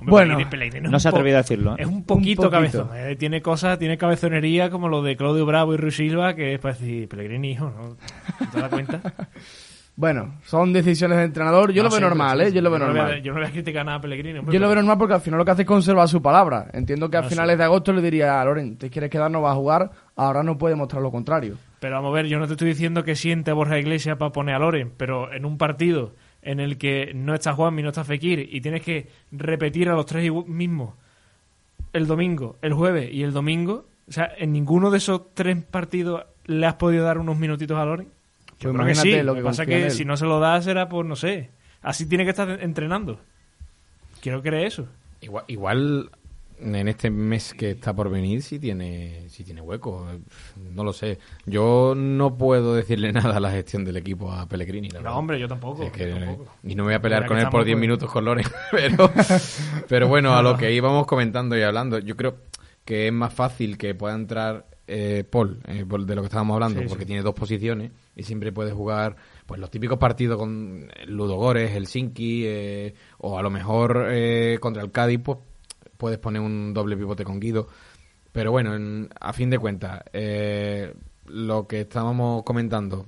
Speaker 2: Bueno,
Speaker 3: no se ha atrevido a decirlo.
Speaker 1: Es un poquito, cabezón. Eh, tiene cosas, tiene cabezonería como lo de Claudio Bravo y Ruiz Silva, que es para decir, Pellegrini, hijo, ¿no? ¿Te das cuenta? [laughs]
Speaker 2: Bueno, son decisiones de entrenador. Yo lo veo normal, ¿eh? Yo lo veo normal.
Speaker 1: yo no voy a criticar nada a Pellegrini.
Speaker 2: yo lo veo normal porque al final lo que hace es conservar su palabra. Entiendo que a finales de agosto le diría a Loren, ¿te quieres quedar? No vas a jugar. Ahora no puede mostrar lo contrario.
Speaker 1: Pero vamos a ver, yo no te estoy diciendo que siente Borja Iglesias para poner a Loren, pero en un partido en el que no está Juanmi, no está Fekir y tienes que repetir a los tres mismos el domingo, el jueves y el domingo, o sea, en ninguno de esos tres partidos le has podido dar unos minutitos a Loren. Yo pues creo que sí. Lo que pasa es que si no se lo da será por, no sé. Así tiene que estar entrenando. Quiero creer eso.
Speaker 4: Igual, igual en este mes que está por venir si tiene si tiene hueco no lo sé. Yo no puedo decirle [laughs] nada a la gestión del equipo a Pellegrini
Speaker 1: no hombre yo tampoco,
Speaker 4: y no me voy a pelear con él por 10 minutos con Loren [laughs] pero pero bueno a lo que íbamos comentando y hablando yo creo que es más fácil que pueda entrar eh, Paul, eh, de lo que estábamos hablando, porque tiene dos posiciones y siempre puede jugar pues los típicos partidos con Ludogores, Helsinki eh, o a lo mejor eh, contra el Cádiz, pues puedes poner un doble pivote con Guido. Pero bueno, a fin de cuentas, lo que estábamos comentando,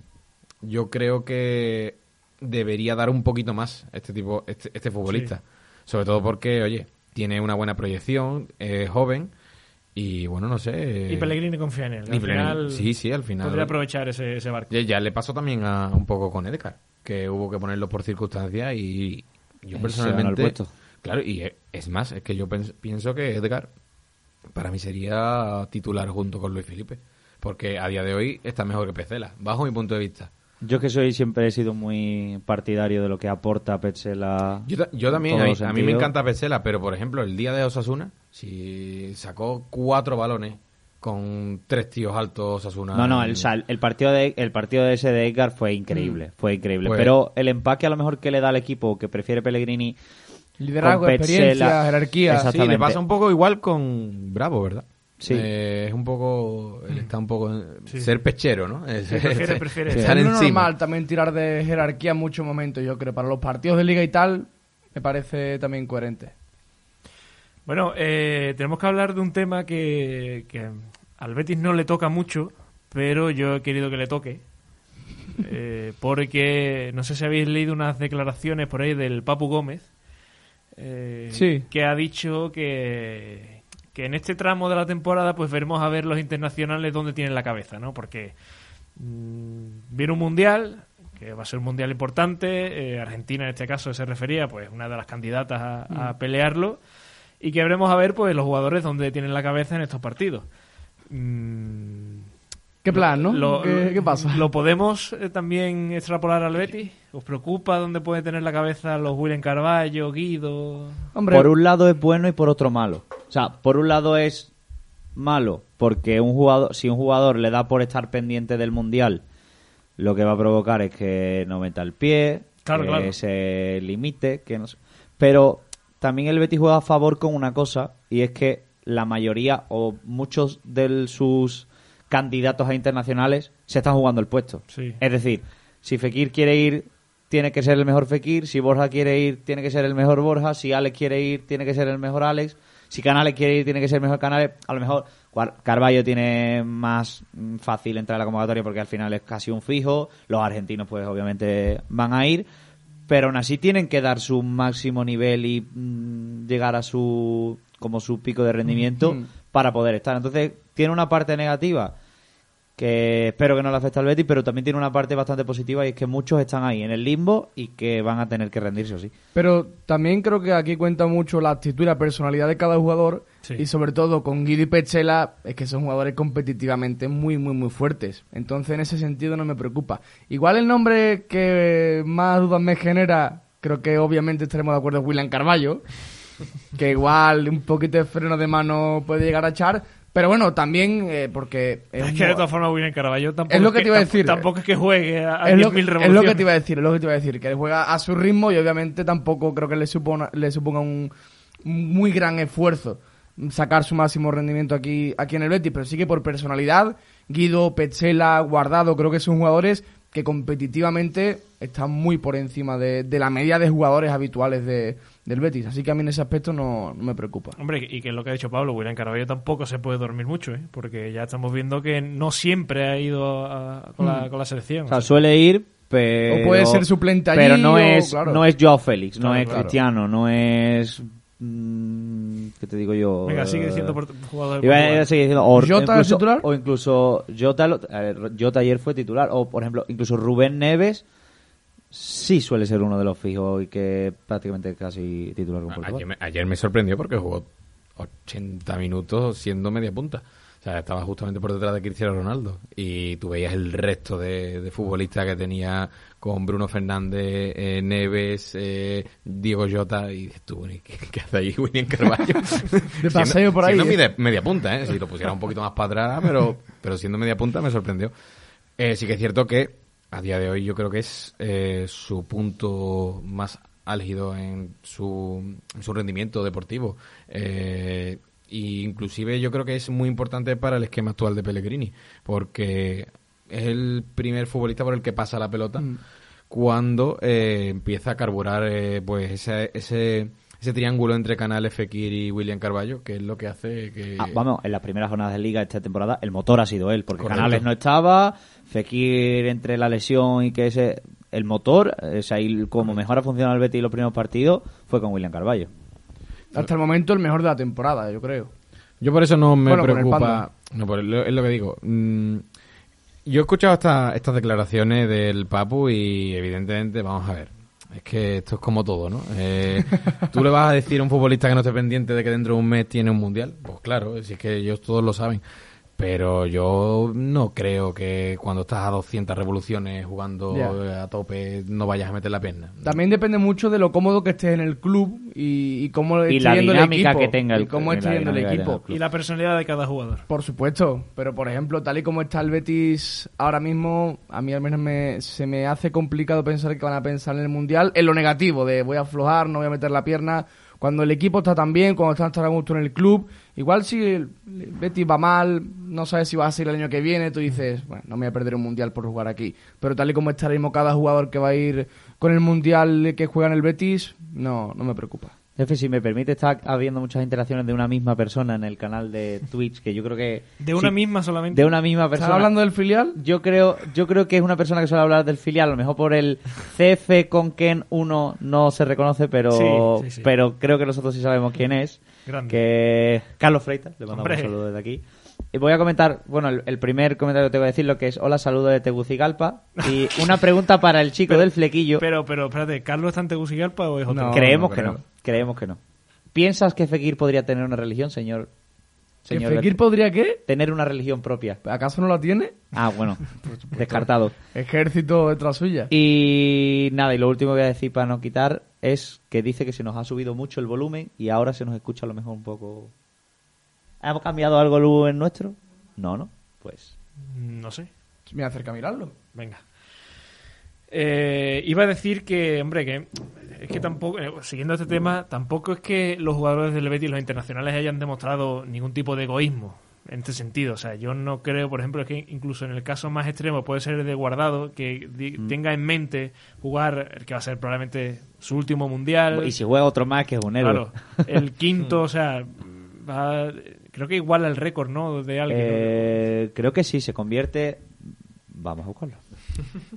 Speaker 4: yo creo que debería dar un poquito más este tipo, este, este futbolista. Sobre todo porque, oye, tiene una buena proyección, es joven y bueno, no sé.
Speaker 1: Y Pellegrini confía en él. Al final,
Speaker 4: sí, sí, al final.
Speaker 1: Podría aprovechar ese, ese barco.
Speaker 4: Ya, le pasó también a, un poco con Edgar, que hubo que ponerlo por circunstancias y yo personalmente. Claro, y es más, es que yo pienso que Edgar para mí sería titular junto con Luis Felipe. Porque a día de hoy está mejor que Pecela, bajo mi punto de vista.
Speaker 3: Yo que soy siempre he sido muy partidario de lo que aporta Petzela.
Speaker 4: Yo, también, a mí, me encanta Petzela, pero por ejemplo, el día de Osasuna, si sacó cuatro balones con tres tíos altos Osasuna.
Speaker 3: No, no, el, el partido de el partido de ese de Edgar fue increíble, mm. fue increíble. Pues pero el empaque a lo mejor que le da al equipo, que prefiere Pellegrini.
Speaker 2: Liderazgo, experiencia, jerarquía.
Speaker 4: Sí, le pasa un poco igual con Bravo, ¿verdad? Sí. Eh, es un poco. Él está un poco. Ser pechero, ¿no? Es,
Speaker 1: prefiere, prefiere.
Speaker 2: Es normal también tirar de jerarquía en muchos momentos, yo creo. Para los partidos de liga y tal, me parece también coherente.
Speaker 1: Bueno, eh, tenemos que hablar de un tema que, que al Betis no le toca mucho, pero yo he querido que le toque. [laughs] Eh, porque no sé si habéis leído unas declaraciones por ahí del Papu Gómez.
Speaker 2: Sí.
Speaker 1: Que ha dicho que, que en este tramo de la temporada pues veremos a ver los internacionales dónde tienen la cabeza, ¿no? Porque mmm, viene un mundial, que va a ser un mundial importante, eh, Argentina en este caso se refería, pues una de las candidatas a, mm. pelearlo, y que veremos a ver pues los jugadores dónde tienen la cabeza en estos partidos.
Speaker 2: Mm, ¿Qué plan, no? ¿Qué, pasa?
Speaker 1: ¿Lo podemos eh, también extrapolar al Betis? ¿Os preocupa dónde puede tener la cabeza los William Carballo, Guido?
Speaker 3: Por un lado es bueno y por otro malo. O sea, por un lado es malo porque un jugador, si un jugador le da por estar pendiente del mundial, lo que va a provocar es que no meta el pie, que se limite, que no Pero también el Betis juega a favor con una cosa y es que la mayoría o muchos de sus candidatos a internacionales se están jugando el puesto. Es decir, si Fekir quiere ir, tiene que ser el mejor Fekir. Si Borja quiere ir, tiene que ser el mejor Borja. Si Alex quiere ir, tiene que ser el mejor Alex. Si Canales quiere ir, tiene que ser el mejor Canales. A lo mejor Carballo tiene más mm, fácil entrar a la convocatoria porque al final es casi un fijo. Los argentinos, pues obviamente van a ir. Pero aún así tienen que dar su máximo nivel y mm, llegar a su como su pico de rendimiento mm. para poder estar. Entonces, tiene una parte negativa que espero que no le afecte al Betis, pero también tiene una parte bastante positiva y es que muchos están ahí en el limbo y que van a tener que rendirse o sí.
Speaker 2: Pero también creo que aquí cuenta mucho la actitud y la personalidad de cada jugador y sobre todo con Guido y Pechela es que son jugadores competitivamente muy, muy, muy fuertes. Entonces en ese sentido no me preocupa. Igual el nombre que más dudas me genera, creo que obviamente estaremos de acuerdo, es William Carballo, que igual un poquito de freno de mano puede llegar a echar, pero bueno, también eh, porque...
Speaker 1: Es, que de todas formas William Caraballo tampoco
Speaker 2: es, lo que, te iba a decir.
Speaker 1: Tampoco es que juegue a,
Speaker 2: es lo, revoluciones. Es lo que te iba a decir, es lo que te iba a decir. Que juega a su ritmo y obviamente tampoco creo que le suponga, le suponga un, muy gran esfuerzo sacar su máximo rendimiento aquí, aquí en el Betis, pero sí que por personalidad, Guido, Petzela, Guardado, creo que son jugadores que competitivamente están muy por encima de, la media de jugadores habituales de, del Betis. Así que a mí en ese aspecto no, me preocupa.
Speaker 1: Hombre, y que es lo que ha dicho Pablo, William Caraballo tampoco se puede dormir mucho, ¿eh? porque ya estamos viendo que no siempre ha ido con, la, mm. con, la, selección.
Speaker 3: O sea, suele ir, pero...
Speaker 2: O puede ser suplente allí,
Speaker 3: Pero no, es, no es Joao Félix, no es Cristiano, no es Mm, ¿Qué te digo yo?
Speaker 1: Venga, sigue diciendo jugador
Speaker 3: de sigue diciendo, o,
Speaker 2: ¿Jota
Speaker 3: incluso,
Speaker 2: titular?
Speaker 3: O incluso Jota, Jota ayer fue titular. O, por ejemplo, incluso Rubén Neves sí suele ser uno de los fijos y que prácticamente casi titular con
Speaker 4: Ayer me, ayer me sorprendió porque jugó 80 minutos siendo media punta. O sea, estaba justamente por detrás de Cristiano Ronaldo. Y tú veías el resto de, futbolistas que tenía con Bruno Fernández, eh, Neves, eh, Diego Jota. Y tú, ¿qué, qué hace ahí William Carvalho? [laughs]
Speaker 2: de paseo por ahí.
Speaker 4: Siendo ¿eh? media, punta, ¿eh? Si lo pusiera un poquito más para atrás, pero, pero siendo media punta me sorprendió. sí que es cierto que a día de hoy yo creo que es su punto más álgido en su, en su rendimiento deportivo. Eh, y inclusive yo creo que es muy importante para el esquema actual de Pellegrini, porque es el primer futbolista por el que pasa la pelota mm. cuando eh, empieza a carburar eh, pues ese, ese, ese triángulo entre Canales, Fekir y William Carballo, que es lo que hace que...
Speaker 3: Ah, vamos, en las primeras jornadas de liga esta temporada el motor ha sido él, porque Canales no estaba, Fekir entre la lesión y que ese... El motor, o sea, como mejor ha funcionado el Betis los primeros partidos, fue con William Carballo
Speaker 2: hasta el momento el mejor de la temporada, yo creo.
Speaker 4: Yo por eso no me preocupa. No, es lo que digo. Mm, yo he escuchado estas declaraciones del Papu y evidentemente, vamos a ver. Es que esto es como todo, ¿no? Eh, [laughs] ¿Tú le vas a decir a un futbolista que no esté pendiente de que dentro de un mes tiene un mundial? Pues claro, si es que ellos todos lo saben. Pero yo no creo que cuando estás a 200 revoluciones jugando a tope no vayas a meter la pierna.
Speaker 2: También depende mucho de lo cómodo que estés en el club y, cómo
Speaker 3: y la dinámica que tenga el,
Speaker 2: y cómo esté yendo el equipo.
Speaker 1: Y la personalidad de cada jugador.
Speaker 2: Por supuesto, pero por ejemplo, tal y como está el Betis ahora mismo, a mí al menos me, se me hace complicado pensar que van a pensar en el Mundial en lo negativo, de voy a aflojar, no voy a meter la pierna cuando el equipo está tan bien, cuando están tan a gusto en el club, igual si el Betis va mal, no sabes si va a ser el año que viene, tú dices, bueno, no me voy a perder un mundial por jugar aquí. Pero tal y como está ahora mismo cada jugador que va a ir con el mundial que juega en el Betis, no, no me preocupa.
Speaker 3: Jefe, si me permite, está habiendo muchas interacciones de una misma persona en el canal de Twitch, que yo creo que...
Speaker 1: ¿De una misma solamente?
Speaker 3: De una misma persona.
Speaker 2: ¿Estás hablando del filial?
Speaker 3: Yo creo, yo creo que es una persona que suele hablar del filial, a lo mejor por el CF con Ken 1 no se reconoce, pero, pero creo que nosotros sí sabemos quién es.
Speaker 1: Grande.
Speaker 3: Que Carlos Freitas, le mandamos un saludo desde aquí. Y voy a comentar, bueno, el, primer comentario que tengo que decir lo que es hola, saludo de Tegucigalpa y [laughs] una pregunta para el chico del flequillo.
Speaker 1: Pero, pero, espérate, ¿Carlos está en Tegucigalpa o es otro?
Speaker 3: No, creemos que no, creemos que no. ¿Piensas que Fekir podría tener una religión, señor?
Speaker 2: señor ¿Fekir podría qué?
Speaker 3: Tener una religión propia.
Speaker 2: ¿Acaso no la tiene?
Speaker 3: Ah, bueno, [laughs] descartado.
Speaker 2: Ejército detrás suya.
Speaker 3: Y nada, y lo último que voy a decir para no quitar es que dice que se nos ha subido mucho el volumen y ahora se nos escucha a lo mejor un poco ¿Hemos cambiado algo en nuestro? No, ¿no? Pues.
Speaker 1: No sé.
Speaker 2: Me acerca a mirarlo.
Speaker 1: Venga. Eh, iba a decir que, hombre, que es que tampoco, eh, siguiendo este tema, tampoco es que los jugadores del Betis, los internacionales, hayan demostrado ningún tipo de egoísmo en este sentido. O sea, yo no creo, por ejemplo, que incluso en el caso más extremo puede ser de Guardado, que mm. tenga en mente jugar el que va a ser probablemente su último mundial.
Speaker 3: Y si juega otro más, que es un héroe. Claro,
Speaker 1: el [laughs] quinto, o sea, va, Creo que iguala el récord, ¿no? De alguien.
Speaker 3: Eh, creo que sí, se convierte. Vamos a buscarlo.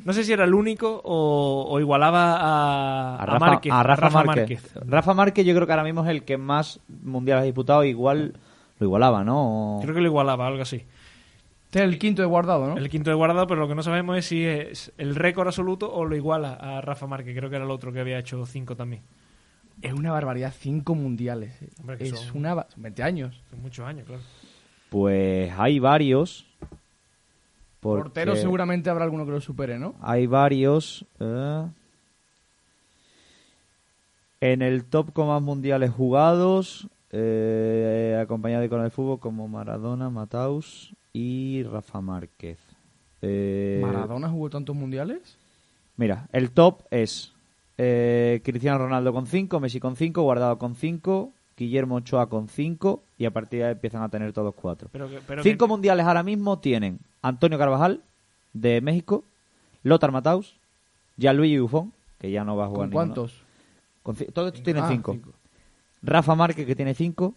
Speaker 1: No sé si era el único o, igualaba a,
Speaker 3: a, Rafa, Márquez, a Rafa, Márquez. Rafa Márquez yo creo que ahora mismo es el que más mundiales ha disputado. Igual lo igualaba, ¿no?
Speaker 1: Creo que lo igualaba, algo así.
Speaker 2: Este es el quinto de guardado, ¿no?
Speaker 1: El quinto de guardado, pero lo que no sabemos es si es el récord absoluto o lo iguala a Rafa Márquez. Creo que era el otro que había hecho cinco también.
Speaker 2: Es una barbaridad, cinco mundiales. es una... 20 años.
Speaker 1: Son muchos años, claro.
Speaker 3: Pues hay varios.
Speaker 2: Portero seguramente habrá alguno que lo supere, ¿no?
Speaker 3: Hay varios. Eh, en el top con más mundiales jugados, eh, acompañado con el fútbol como Maradona, Mataus y Rafa Márquez.
Speaker 2: Eh, ¿Maradona jugó tantos mundiales?
Speaker 3: Mira, el top es Cristiano Ronaldo con 5, Messi con 5, Guardado con 5, Guillermo Ochoa con 5 y a partir de ahí empiezan a tener todos 4.
Speaker 1: Pero que- pero
Speaker 3: Cinco
Speaker 1: que-
Speaker 3: mundiales ahora mismo tienen Antonio Carvajal de México, Lothar Matthaus, Gianluigi Buffon, que ya no va a jugar
Speaker 2: ¿Con cuántos?
Speaker 3: Con todos estos tienen
Speaker 2: Ah,
Speaker 3: 5.
Speaker 2: cinco.
Speaker 3: Rafa Márquez que tiene 5,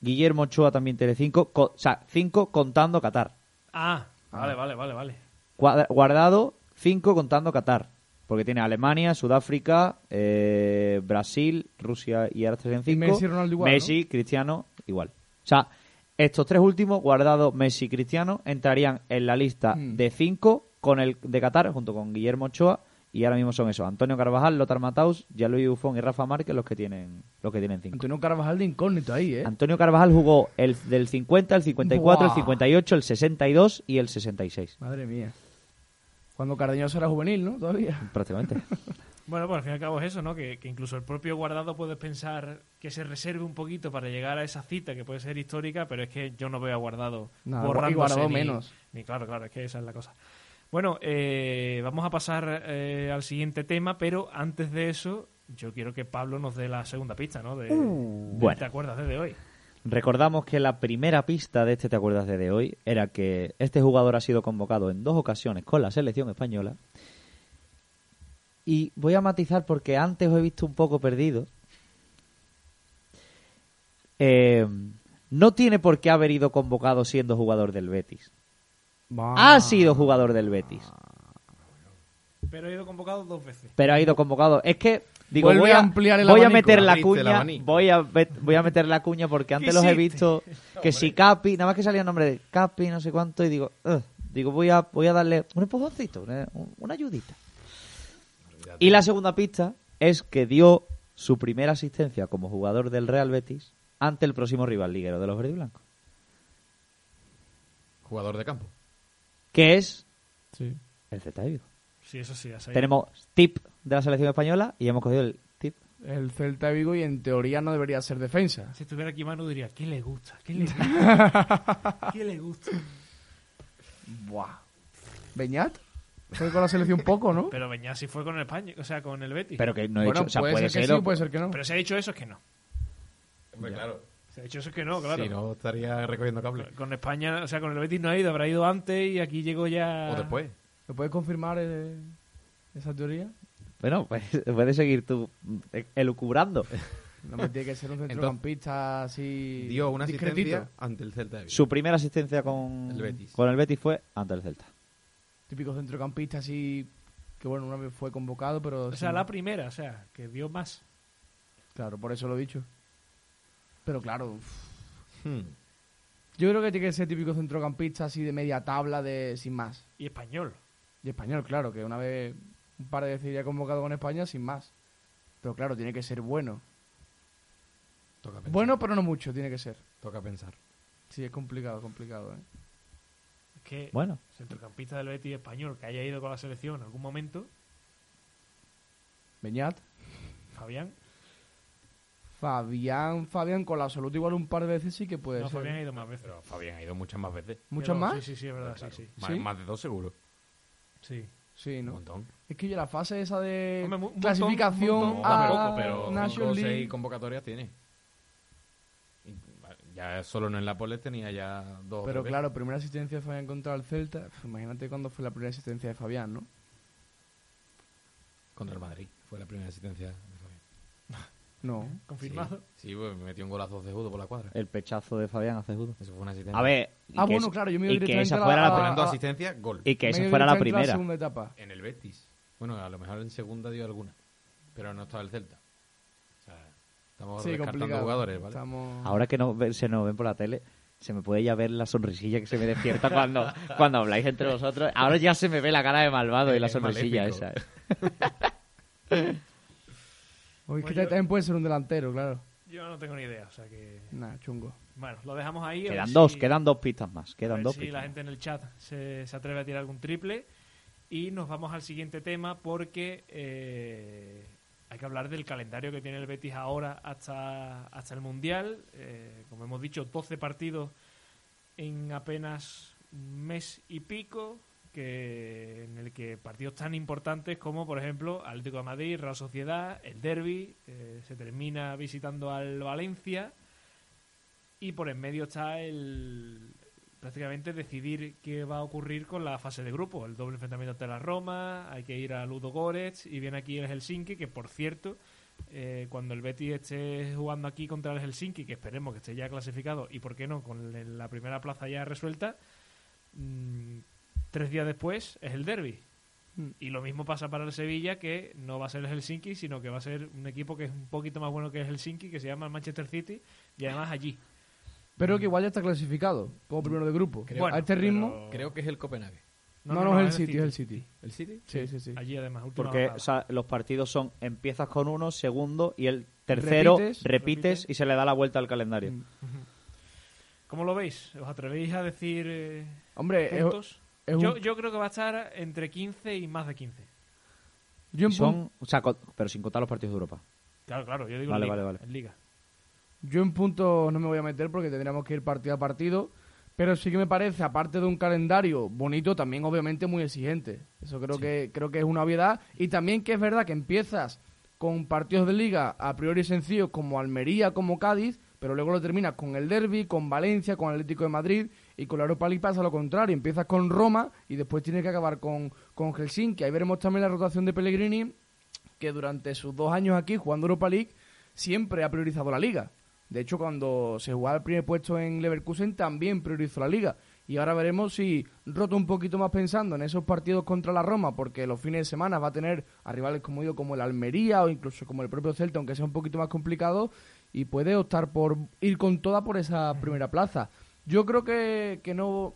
Speaker 3: Guillermo Ochoa también tiene 5, o sea, 5 contando Qatar.
Speaker 1: Ah, vale, vale, vale, vale.
Speaker 3: Guarda- Guardado 5 contando Qatar, porque tiene Alemania, Sudáfrica, eh, Brasil, Rusia y ahora en 5.
Speaker 2: Messi Ronaldo igual,
Speaker 3: Messi, Cristiano, igual. O sea, estos tres últimos, Guardado, Messi y Cristiano, entrarían en la lista
Speaker 2: Hmm.
Speaker 3: de 5 con el de Qatar, junto con Guillermo Ochoa, y ahora mismo son esos, Antonio Carvajal, Lothar Matthaus, Gianluigi Buffon y Rafa Márquez los que tienen los que tienen 5.
Speaker 2: Antonio Carvajal de incógnito ahí, ¿eh?
Speaker 3: Antonio Carvajal jugó el del 50, el 54, el
Speaker 2: Buah.
Speaker 3: 58, el 62 y el 66.
Speaker 2: Madre mía. Cuando Cardeñoso era juvenil, ¿no? Todavía.
Speaker 3: Prácticamente. [laughs]
Speaker 1: Bueno, pues al fin y al cabo es eso, ¿no? Que, que incluso el propio guardado puede pensar que se reserve un poquito para llegar a esa cita que puede ser histórica, pero es que yo no veo a guardado borrándose
Speaker 2: y Guardado
Speaker 1: ni-
Speaker 2: menos.
Speaker 1: ni- claro, claro, es que esa es la cosa. Bueno, eh, vamos a pasar eh, al siguiente tema, pero antes de eso, yo quiero que Pablo nos dé la segunda pista, ¿no? De, de
Speaker 3: bueno.
Speaker 1: ¿Te acuerdas de hoy?
Speaker 3: Recordamos que la primera pista de este Te acuerdas de, de hoy era que este jugador ha sido convocado en dos ocasiones con la selección española. Y voy a matizar porque antes os he visto un poco perdido. Eh, no tiene por qué haber ido convocado siendo jugador del Betis. Ha sido jugador del Betis.
Speaker 1: Pero he ido convocado dos veces.
Speaker 3: pero ha ido convocado. Es que digo,
Speaker 2: Vuelve
Speaker 3: voy
Speaker 2: a
Speaker 3: a,
Speaker 2: ampliar el
Speaker 3: voy a meter la cuña, voy a voy a meter la cuña porque antes los he visto [laughs] que si Capi, nada más que salía el nombre de Capi, no sé cuánto y digo, "Ugh", digo, voy a voy a darle un empujoncito, una, una ayudita. Y la segunda pista es que dio su primera asistencia como jugador del Real Betis ante el próximo rival liguero de los verde y blancos,
Speaker 4: Jugador de campo.
Speaker 3: que es
Speaker 2: Sí.
Speaker 3: el Celta de Vigo.
Speaker 1: Sí, eso sí, ya sé.
Speaker 3: Tenemos tip de la selección española y hemos cogido el tip
Speaker 2: El Celta de Vigo y en teoría no debería ser defensa.
Speaker 1: Si estuviera aquí Manu diría, ¿qué le gusta? ¿Qué le [laughs] gusta? ¿Qué le gusta?
Speaker 2: Buah. ¿Beñat? Fue con la selección poco, ¿no?
Speaker 1: Pero Beñat sí fue con el España, o sea, con el Betis.
Speaker 3: pero que no he
Speaker 2: bueno,
Speaker 3: dicho, o sea,
Speaker 2: puede,
Speaker 3: puede
Speaker 2: ser que
Speaker 3: ser
Speaker 2: sí,
Speaker 3: o-
Speaker 2: puede ser que no.
Speaker 1: Pero si ha dicho eso es que no.
Speaker 4: Hombre, claro.
Speaker 1: Si ha dicho eso es que no, claro.
Speaker 4: Si no, estaría recogiendo cable.
Speaker 1: Con España, o sea, con el Betis no ha ido, habrá ido antes y aquí llegó ya...
Speaker 4: O después.
Speaker 2: ¿Me puedes confirmar eh, esa teoría?
Speaker 3: Bueno, pues [laughs] puedes seguir tú eh, elucubrando. [laughs]
Speaker 2: No me tiene que ser un centrocampista así.
Speaker 4: Dio una
Speaker 2: discretito.
Speaker 4: asistencia ante el Celta de Vigo.
Speaker 3: Su primera asistencia con
Speaker 4: El Betis.
Speaker 3: con el Betis fue ante el Celta.
Speaker 2: Típico centrocampista así. Que bueno, una vez fue convocado, pero.
Speaker 1: O sea, la primera, o sea, que dio más.
Speaker 2: Claro, por eso lo he dicho. Pero claro,
Speaker 4: Hmm.
Speaker 2: yo creo que tiene que ser típico centrocampista así de media tabla, de sin más.
Speaker 1: Y español.
Speaker 2: Y español, claro, que una vez un par de veces ya convocado con España, sin más. Pero claro, tiene que ser bueno.
Speaker 4: Toca pensar.
Speaker 2: Bueno, pero no mucho, tiene que ser.
Speaker 4: Toca pensar.
Speaker 2: Sí, es complicado, complicado, ¿eh?
Speaker 1: Es que
Speaker 3: Bueno,
Speaker 1: centrocampista del Betis español que haya ido con la selección en algún momento,
Speaker 2: Beñat.
Speaker 1: Fabián.
Speaker 2: Fabián, Fabián con la absoluta igual un par de veces sí que puede
Speaker 1: no,
Speaker 2: ser.
Speaker 1: Fabián ha ido más veces.
Speaker 4: Pero Fabián ha ido muchas más veces.
Speaker 2: ¿Muchos
Speaker 1: Pero-
Speaker 2: más?
Speaker 1: Sí, sí, sí, es verdad,
Speaker 4: Claro.
Speaker 1: sí, sí.
Speaker 4: Más,
Speaker 2: ¿Sí?
Speaker 4: más de dos seguro.
Speaker 1: Sí.
Speaker 2: Sí,
Speaker 4: Un
Speaker 2: ¿no?
Speaker 4: montón.
Speaker 2: Es que yo la fase esa de
Speaker 1: Hombre, un
Speaker 2: clasificación
Speaker 1: montón, un
Speaker 4: No,
Speaker 1: montón.
Speaker 2: a
Speaker 4: tampoco, pero
Speaker 2: National
Speaker 4: cinco o
Speaker 2: League.
Speaker 4: seis convocatorias tiene. Y, Ya solo en el Nápoles tenía ya dos
Speaker 2: Pero
Speaker 4: tres
Speaker 2: claro, primera asistencia de Fabián contra el Celta. Imagínate cuándo fue la primera asistencia de Fabián, ¿no?
Speaker 4: Contra el Madrid. Fue la primera asistencia.
Speaker 2: No.
Speaker 1: Confirmado.
Speaker 4: Sí, sí, pues metió un golazo de judo por la cuadra.
Speaker 3: el pechazo de Fabián hace judo.
Speaker 4: Eso fue una asistencia.
Speaker 3: A ver, y
Speaker 2: Ah,
Speaker 3: que
Speaker 2: bueno,
Speaker 3: es-
Speaker 2: claro, yo me iba
Speaker 3: y que
Speaker 2: directamente
Speaker 3: esa
Speaker 2: a la-
Speaker 3: fuera la,
Speaker 2: a- ah,
Speaker 4: asistencia, gol.
Speaker 3: y que esa fuera la primera.
Speaker 2: segunda etapa.
Speaker 4: En el Betis. Bueno, a lo mejor en segunda dio alguna. Pero no estaba el Celta. O sea, estamos
Speaker 2: Sí,
Speaker 4: descartando
Speaker 2: complicado.
Speaker 4: jugadores, ¿vale?
Speaker 2: Estamos...
Speaker 3: Ahora que no, se nos ven por la tele, se me puede ya ver la sonrisilla que se me despierta cuando, [laughs] cuando habláis entre vosotros. Ahora ya se me ve la cara de malvado y la
Speaker 4: Es
Speaker 3: sonrisilla
Speaker 4: maléfico.
Speaker 3: esa. [laughs] ¿eh?
Speaker 2: Oye, es que
Speaker 1: Pues yo-
Speaker 2: también puede ser un delantero, claro.
Speaker 1: Yo no tengo ni idea, o sea que...
Speaker 2: Nah, chungo.
Speaker 1: Bueno, lo dejamos ahí. a
Speaker 3: Quedan dos,
Speaker 1: si-
Speaker 3: quedan dos pistas más.
Speaker 1: a
Speaker 3: Quedan
Speaker 1: ver
Speaker 3: dos
Speaker 1: si
Speaker 3: pistas.
Speaker 1: la gente en el chat se, se atreve a tirar algún triple. Y nos vamos al siguiente tema porque eh, hay que hablar del calendario que tiene el Betis ahora hasta, hasta el Mundial. Eh, como hemos dicho, 12 partidos en apenas un mes y pico. Que en el que partidos tan importantes como, por ejemplo, Atlético de Madrid, Real Sociedad, el Derby, eh, se termina visitando al Valencia y por en medio está el prácticamente decidir qué va a ocurrir con la fase de grupo, el doble enfrentamiento ante la Roma, hay que ir a Ludo Goretz y viene aquí el Helsinki, que por cierto, eh, cuando el Betis esté jugando aquí contra el Helsinki, que esperemos que esté ya clasificado y por qué no, con la primera plaza ya resuelta, mmm, tres días después es el derby. Mm. Y lo mismo pasa para el Sevilla, que no va a ser el Helsinki, sino que va a ser un equipo que es un poquito más bueno que el Helsinki, que se llama el Manchester City, y además allí.
Speaker 2: Pero que igual ya está clasificado como primero de grupo. a este ritmo.
Speaker 4: Creo que es el Copenhague.
Speaker 2: No, no, es el City, es el City.
Speaker 4: ¿El City?
Speaker 2: Sí, sí, sí.
Speaker 1: Allí además.
Speaker 3: Porque los partidos son empiezas con uno, segundo y el tercero repites, y se le da la vuelta al calendario.
Speaker 1: ¿Cómo lo veis? ¿Os atrevéis a decir eh,
Speaker 2: Hombre,
Speaker 1: puntos? Yo, yo creo que va a estar entre 15 y más de 15.
Speaker 3: Yo son, o sea, pero sin contar los partidos de Europa.
Speaker 1: Claro, claro, yo digo
Speaker 3: vale,
Speaker 1: Liga,
Speaker 3: vale, vale.
Speaker 1: en Liga.
Speaker 2: Yo en punto no me voy a meter porque tendríamos que ir partido a partido, pero sí que me parece, aparte de un calendario bonito, también obviamente muy exigente. Eso creo que creo que es una obviedad y también que es verdad que empiezas con partidos de liga a priori sencillos como Almería, como Cádiz, pero luego lo terminas con el Derby, con Valencia, con Atlético de Madrid y con la Europa League pasa lo contrario, empiezas con Roma y después tienes que acabar con, con Helsinki. Ahí veremos también la rotación de Pellegrini, que durante sus dos años aquí jugando Europa League siempre ha priorizado la liga. De hecho, cuando se jugaba el primer puesto en Leverkusen, también priorizó la liga. Y ahora veremos si rota un poquito más pensando en esos partidos contra la Roma, porque los fines de semana va a tener a rivales como digo, como el Almería o incluso como el propio Celta, aunque sea un poquito más complicado, y puede optar por ir con toda por esa primera plaza. Yo creo que, que no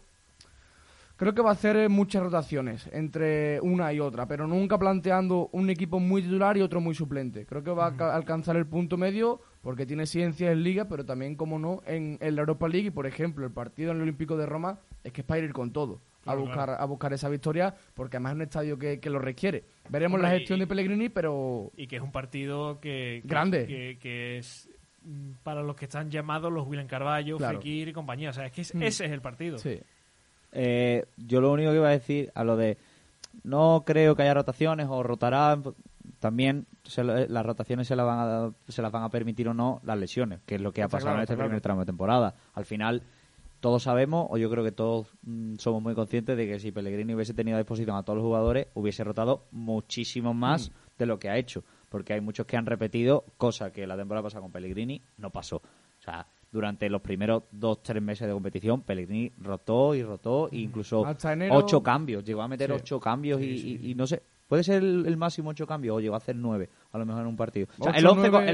Speaker 2: Creo que va a hacer muchas rotaciones entre una y otra, pero nunca planteando un equipo muy titular y otro muy suplente. Creo que va a alcanzar el punto medio porque tiene ciencia en Liga, pero también, como no, en, la Europa League. Y, por ejemplo, el partido en el Olímpico de Roma es que es para ir con todo. a buscar a buscar esa victoria porque además es un estadio que, lo requiere veremos la gestión de Pellegrini pero
Speaker 1: y que es un partido que,
Speaker 2: grande
Speaker 1: que, es para los que están llamados los William Carballo Fekir y compañía o sea es que mm. ese es el partido
Speaker 2: sí
Speaker 3: eh, yo lo único que iba a decir a lo de no creo que haya rotaciones o rotará también eh, las rotaciones se, van a, se las van a permitir o no las lesiones, que es lo que ha pasado en este primer tramo de temporada. Al final, todos sabemos, o yo creo que todos mm, somos muy conscientes de que si Pellegrini hubiese tenido a disposición a todos los jugadores, hubiese rotado muchísimo más mm. de lo que ha hecho. Porque hay muchos que han repetido, cosa que la temporada pasada con Pellegrini no pasó. O sea, durante los primeros dos, tres meses de competición, Pellegrini rotó y rotó, e incluso ocho cambios. Llegó a meter ocho cambios y, no sé. Puede ser el, máximo ocho cambios o llegó a hacer nueve, a lo mejor en un partido. el,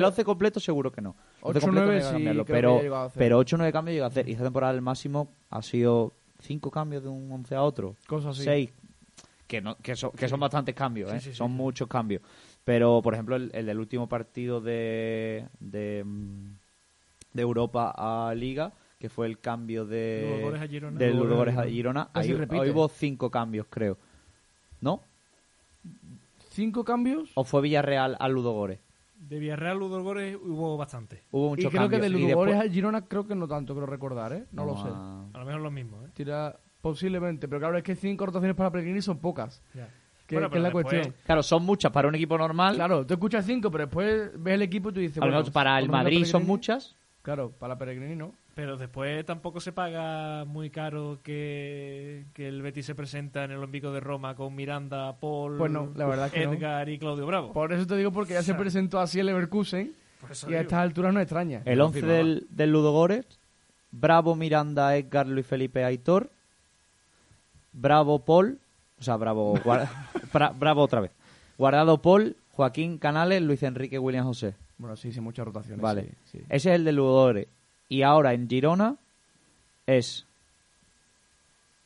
Speaker 3: once, completo seguro que no.
Speaker 2: Ocho, nueve sí,
Speaker 3: pero, pero ocho nueve cambios llegó a hacer. Y esta temporada el máximo ha sido cinco cambios de un once a otro.
Speaker 2: Cosas así.
Speaker 3: Seis. Que, no, que, son, que son bastantes cambios, ¿eh? son muchos cambios. Pero, por ejemplo, el, el del último partido de, de mm, de Europa a Liga, que fue el cambio de
Speaker 1: de
Speaker 3: Ludogorets a Girona. Ahí, hubo cinco cambios, creo. ¿No?
Speaker 2: ¿Cinco cambios?
Speaker 3: ¿O fue Villarreal a Ludogorets?
Speaker 1: De Villarreal a Ludogorets hubo bastante.
Speaker 3: Hubo muchos
Speaker 2: y creo que de Ludogorets a Girona creo que no tanto, creo recordar, ¿eh? No, lo sé.
Speaker 1: A lo mejor lo mismo, ¿eh?
Speaker 2: Tira, posiblemente, pero claro, es que cinco rotaciones para Pellegrini son pocas. Que, es la cuestión.
Speaker 3: Claro, son muchas para un equipo normal.
Speaker 2: Claro, tú escuchas cinco, pero después ves el equipo y tú dices.
Speaker 3: Para el Madrid son muchas.
Speaker 2: Claro, para la Peregrini no.
Speaker 1: Pero después tampoco se paga muy caro que, el Betis se presenta en el Olímpico de Roma con Miranda, Paul, Edgar y Claudio Bravo.
Speaker 2: Por eso te digo, porque ya se presentó así el Leverkusen y a estas alturas no extraña.
Speaker 3: El 11 del, del Ludogorets, Bravo, Miranda, Edgar, Luis Felipe, Aitor, Bravo, Paul, o sea, Bravo, [laughs] Bravo otra vez, Guardado, Paul, Joaquín Canales, Luis Enrique, William José.
Speaker 2: Bueno, sí, sí, muchas rotaciones.
Speaker 3: Vale. Ese es el de Ludogorets. Y ahora en Girona es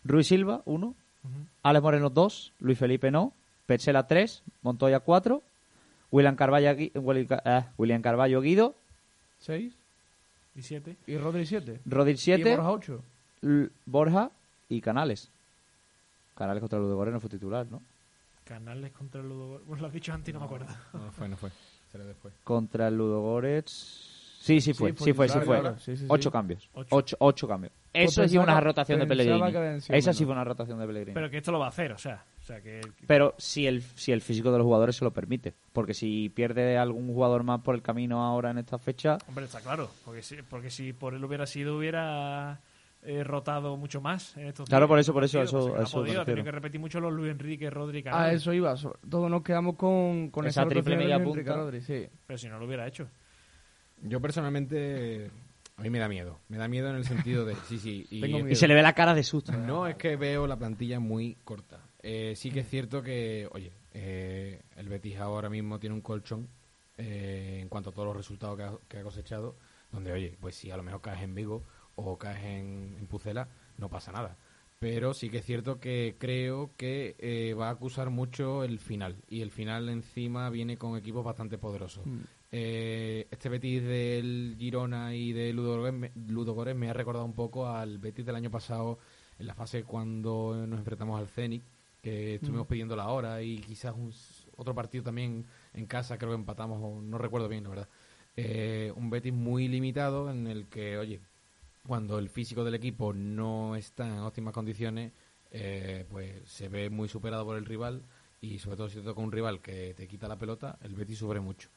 Speaker 3: Ruiz Silva, uno. Alex Moreno, dos. Luis Felipe, no. Petzela, tres. Montoya, cuatro. William Carballo, eh, William Carballo Guido.
Speaker 2: Seis.
Speaker 1: Y siete.
Speaker 2: Y Rodri, siete.
Speaker 3: Rodri, siete.
Speaker 2: Y Borja, ocho.
Speaker 3: Borja y Canales. Canales contra Ludogorets no fue titular, ¿no?
Speaker 1: Canales contra Ludogorets. Bueno, lo has dicho antes y no, me acuerdo.
Speaker 4: No fue, no fue. Será después.
Speaker 3: Contra el Ludogorets. Sí, sí fue,
Speaker 2: Sí, fue
Speaker 3: sí fue, sí
Speaker 2: titular,
Speaker 3: fue.
Speaker 2: claro. Sí, sí, sí.
Speaker 3: Ocho cambios.
Speaker 1: Ocho.
Speaker 3: Ocho, ocho cambios. Eso sí fue una rotación de Pellegrini. Esa sí fue una rotación de Pellegrini.
Speaker 1: Pero que esto lo va a hacer, o sea. O sea que.
Speaker 3: Pero si el, si el físico de los jugadores se lo permite. Porque si pierde algún jugador más por el camino ahora en esta fecha,
Speaker 1: Hombre, está claro. Porque si, porque si por él hubiera sido, hubiera eh, rotado mucho más en estos
Speaker 3: Claro,
Speaker 1: días.
Speaker 3: por eso, por eso, eso-
Speaker 1: pues,
Speaker 3: eso
Speaker 1: tenido
Speaker 3: refiero.
Speaker 1: que repetir mucho los Luis Enrique, Rodri,
Speaker 2: A
Speaker 1: Canales.
Speaker 2: eso iba. Todos nos quedamos con, con
Speaker 3: Esa
Speaker 2: esa,
Speaker 3: triple media
Speaker 2: Luis Enrique
Speaker 3: punta.
Speaker 2: Rodri, sí.
Speaker 1: Pero si no lo hubiera hecho.
Speaker 4: Yo personalmente, a mí me da miedo. Me da miedo en el sentido de, sí, sí. Y,
Speaker 2: Tengo
Speaker 3: y
Speaker 2: miedo.
Speaker 3: se le ve la cara de susto.
Speaker 4: No es que veo la plantilla muy corta. Eh, sí que es cierto que, oye, eh, el Betis ahora mismo tiene un colchón eh, en cuanto a todos los resultados que ha, que ha cosechado, donde, oye, pues si a lo mejor caes en Vigo o caes en, en Pucela, no pasa nada. Pero sí que es cierto que creo que eh, va a acusar mucho el final. Y el final encima viene con equipos bastante poderosos. Eh, este Betis del Girona y de Ludogorets me, ha recordado un poco al Betis del año pasado en la fase cuando nos enfrentamos al Zenit, que estuvimos pidiendo la hora y quizás un otro partido también en casa, creo que empatamos, no recuerdo bien, la verdad. Eh, un Betis muy limitado en el que, oye, cuando el físico del equipo no está en óptimas condiciones, eh, pues se ve muy superado por el rival y sobre todo si te toca un rival que te quita la pelota, el Betis sufre mucho.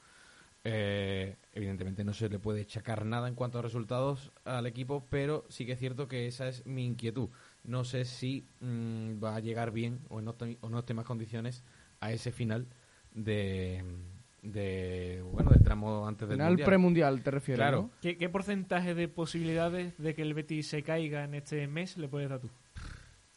Speaker 4: Eh, evidentemente no se le puede chacar nada en cuanto a resultados al equipo, pero sí que es cierto que esa es mi inquietud. No sé si mm, va a llegar bien o en óptimas condiciones a ese final de, de bueno del tramo antes del
Speaker 2: Final
Speaker 4: mundial.
Speaker 2: premundial, te refieres,
Speaker 4: Claro.
Speaker 2: ¿no?
Speaker 1: ¿Qué, qué porcentaje de posibilidades de que el Betis se caiga en este mes le puedes dar tú?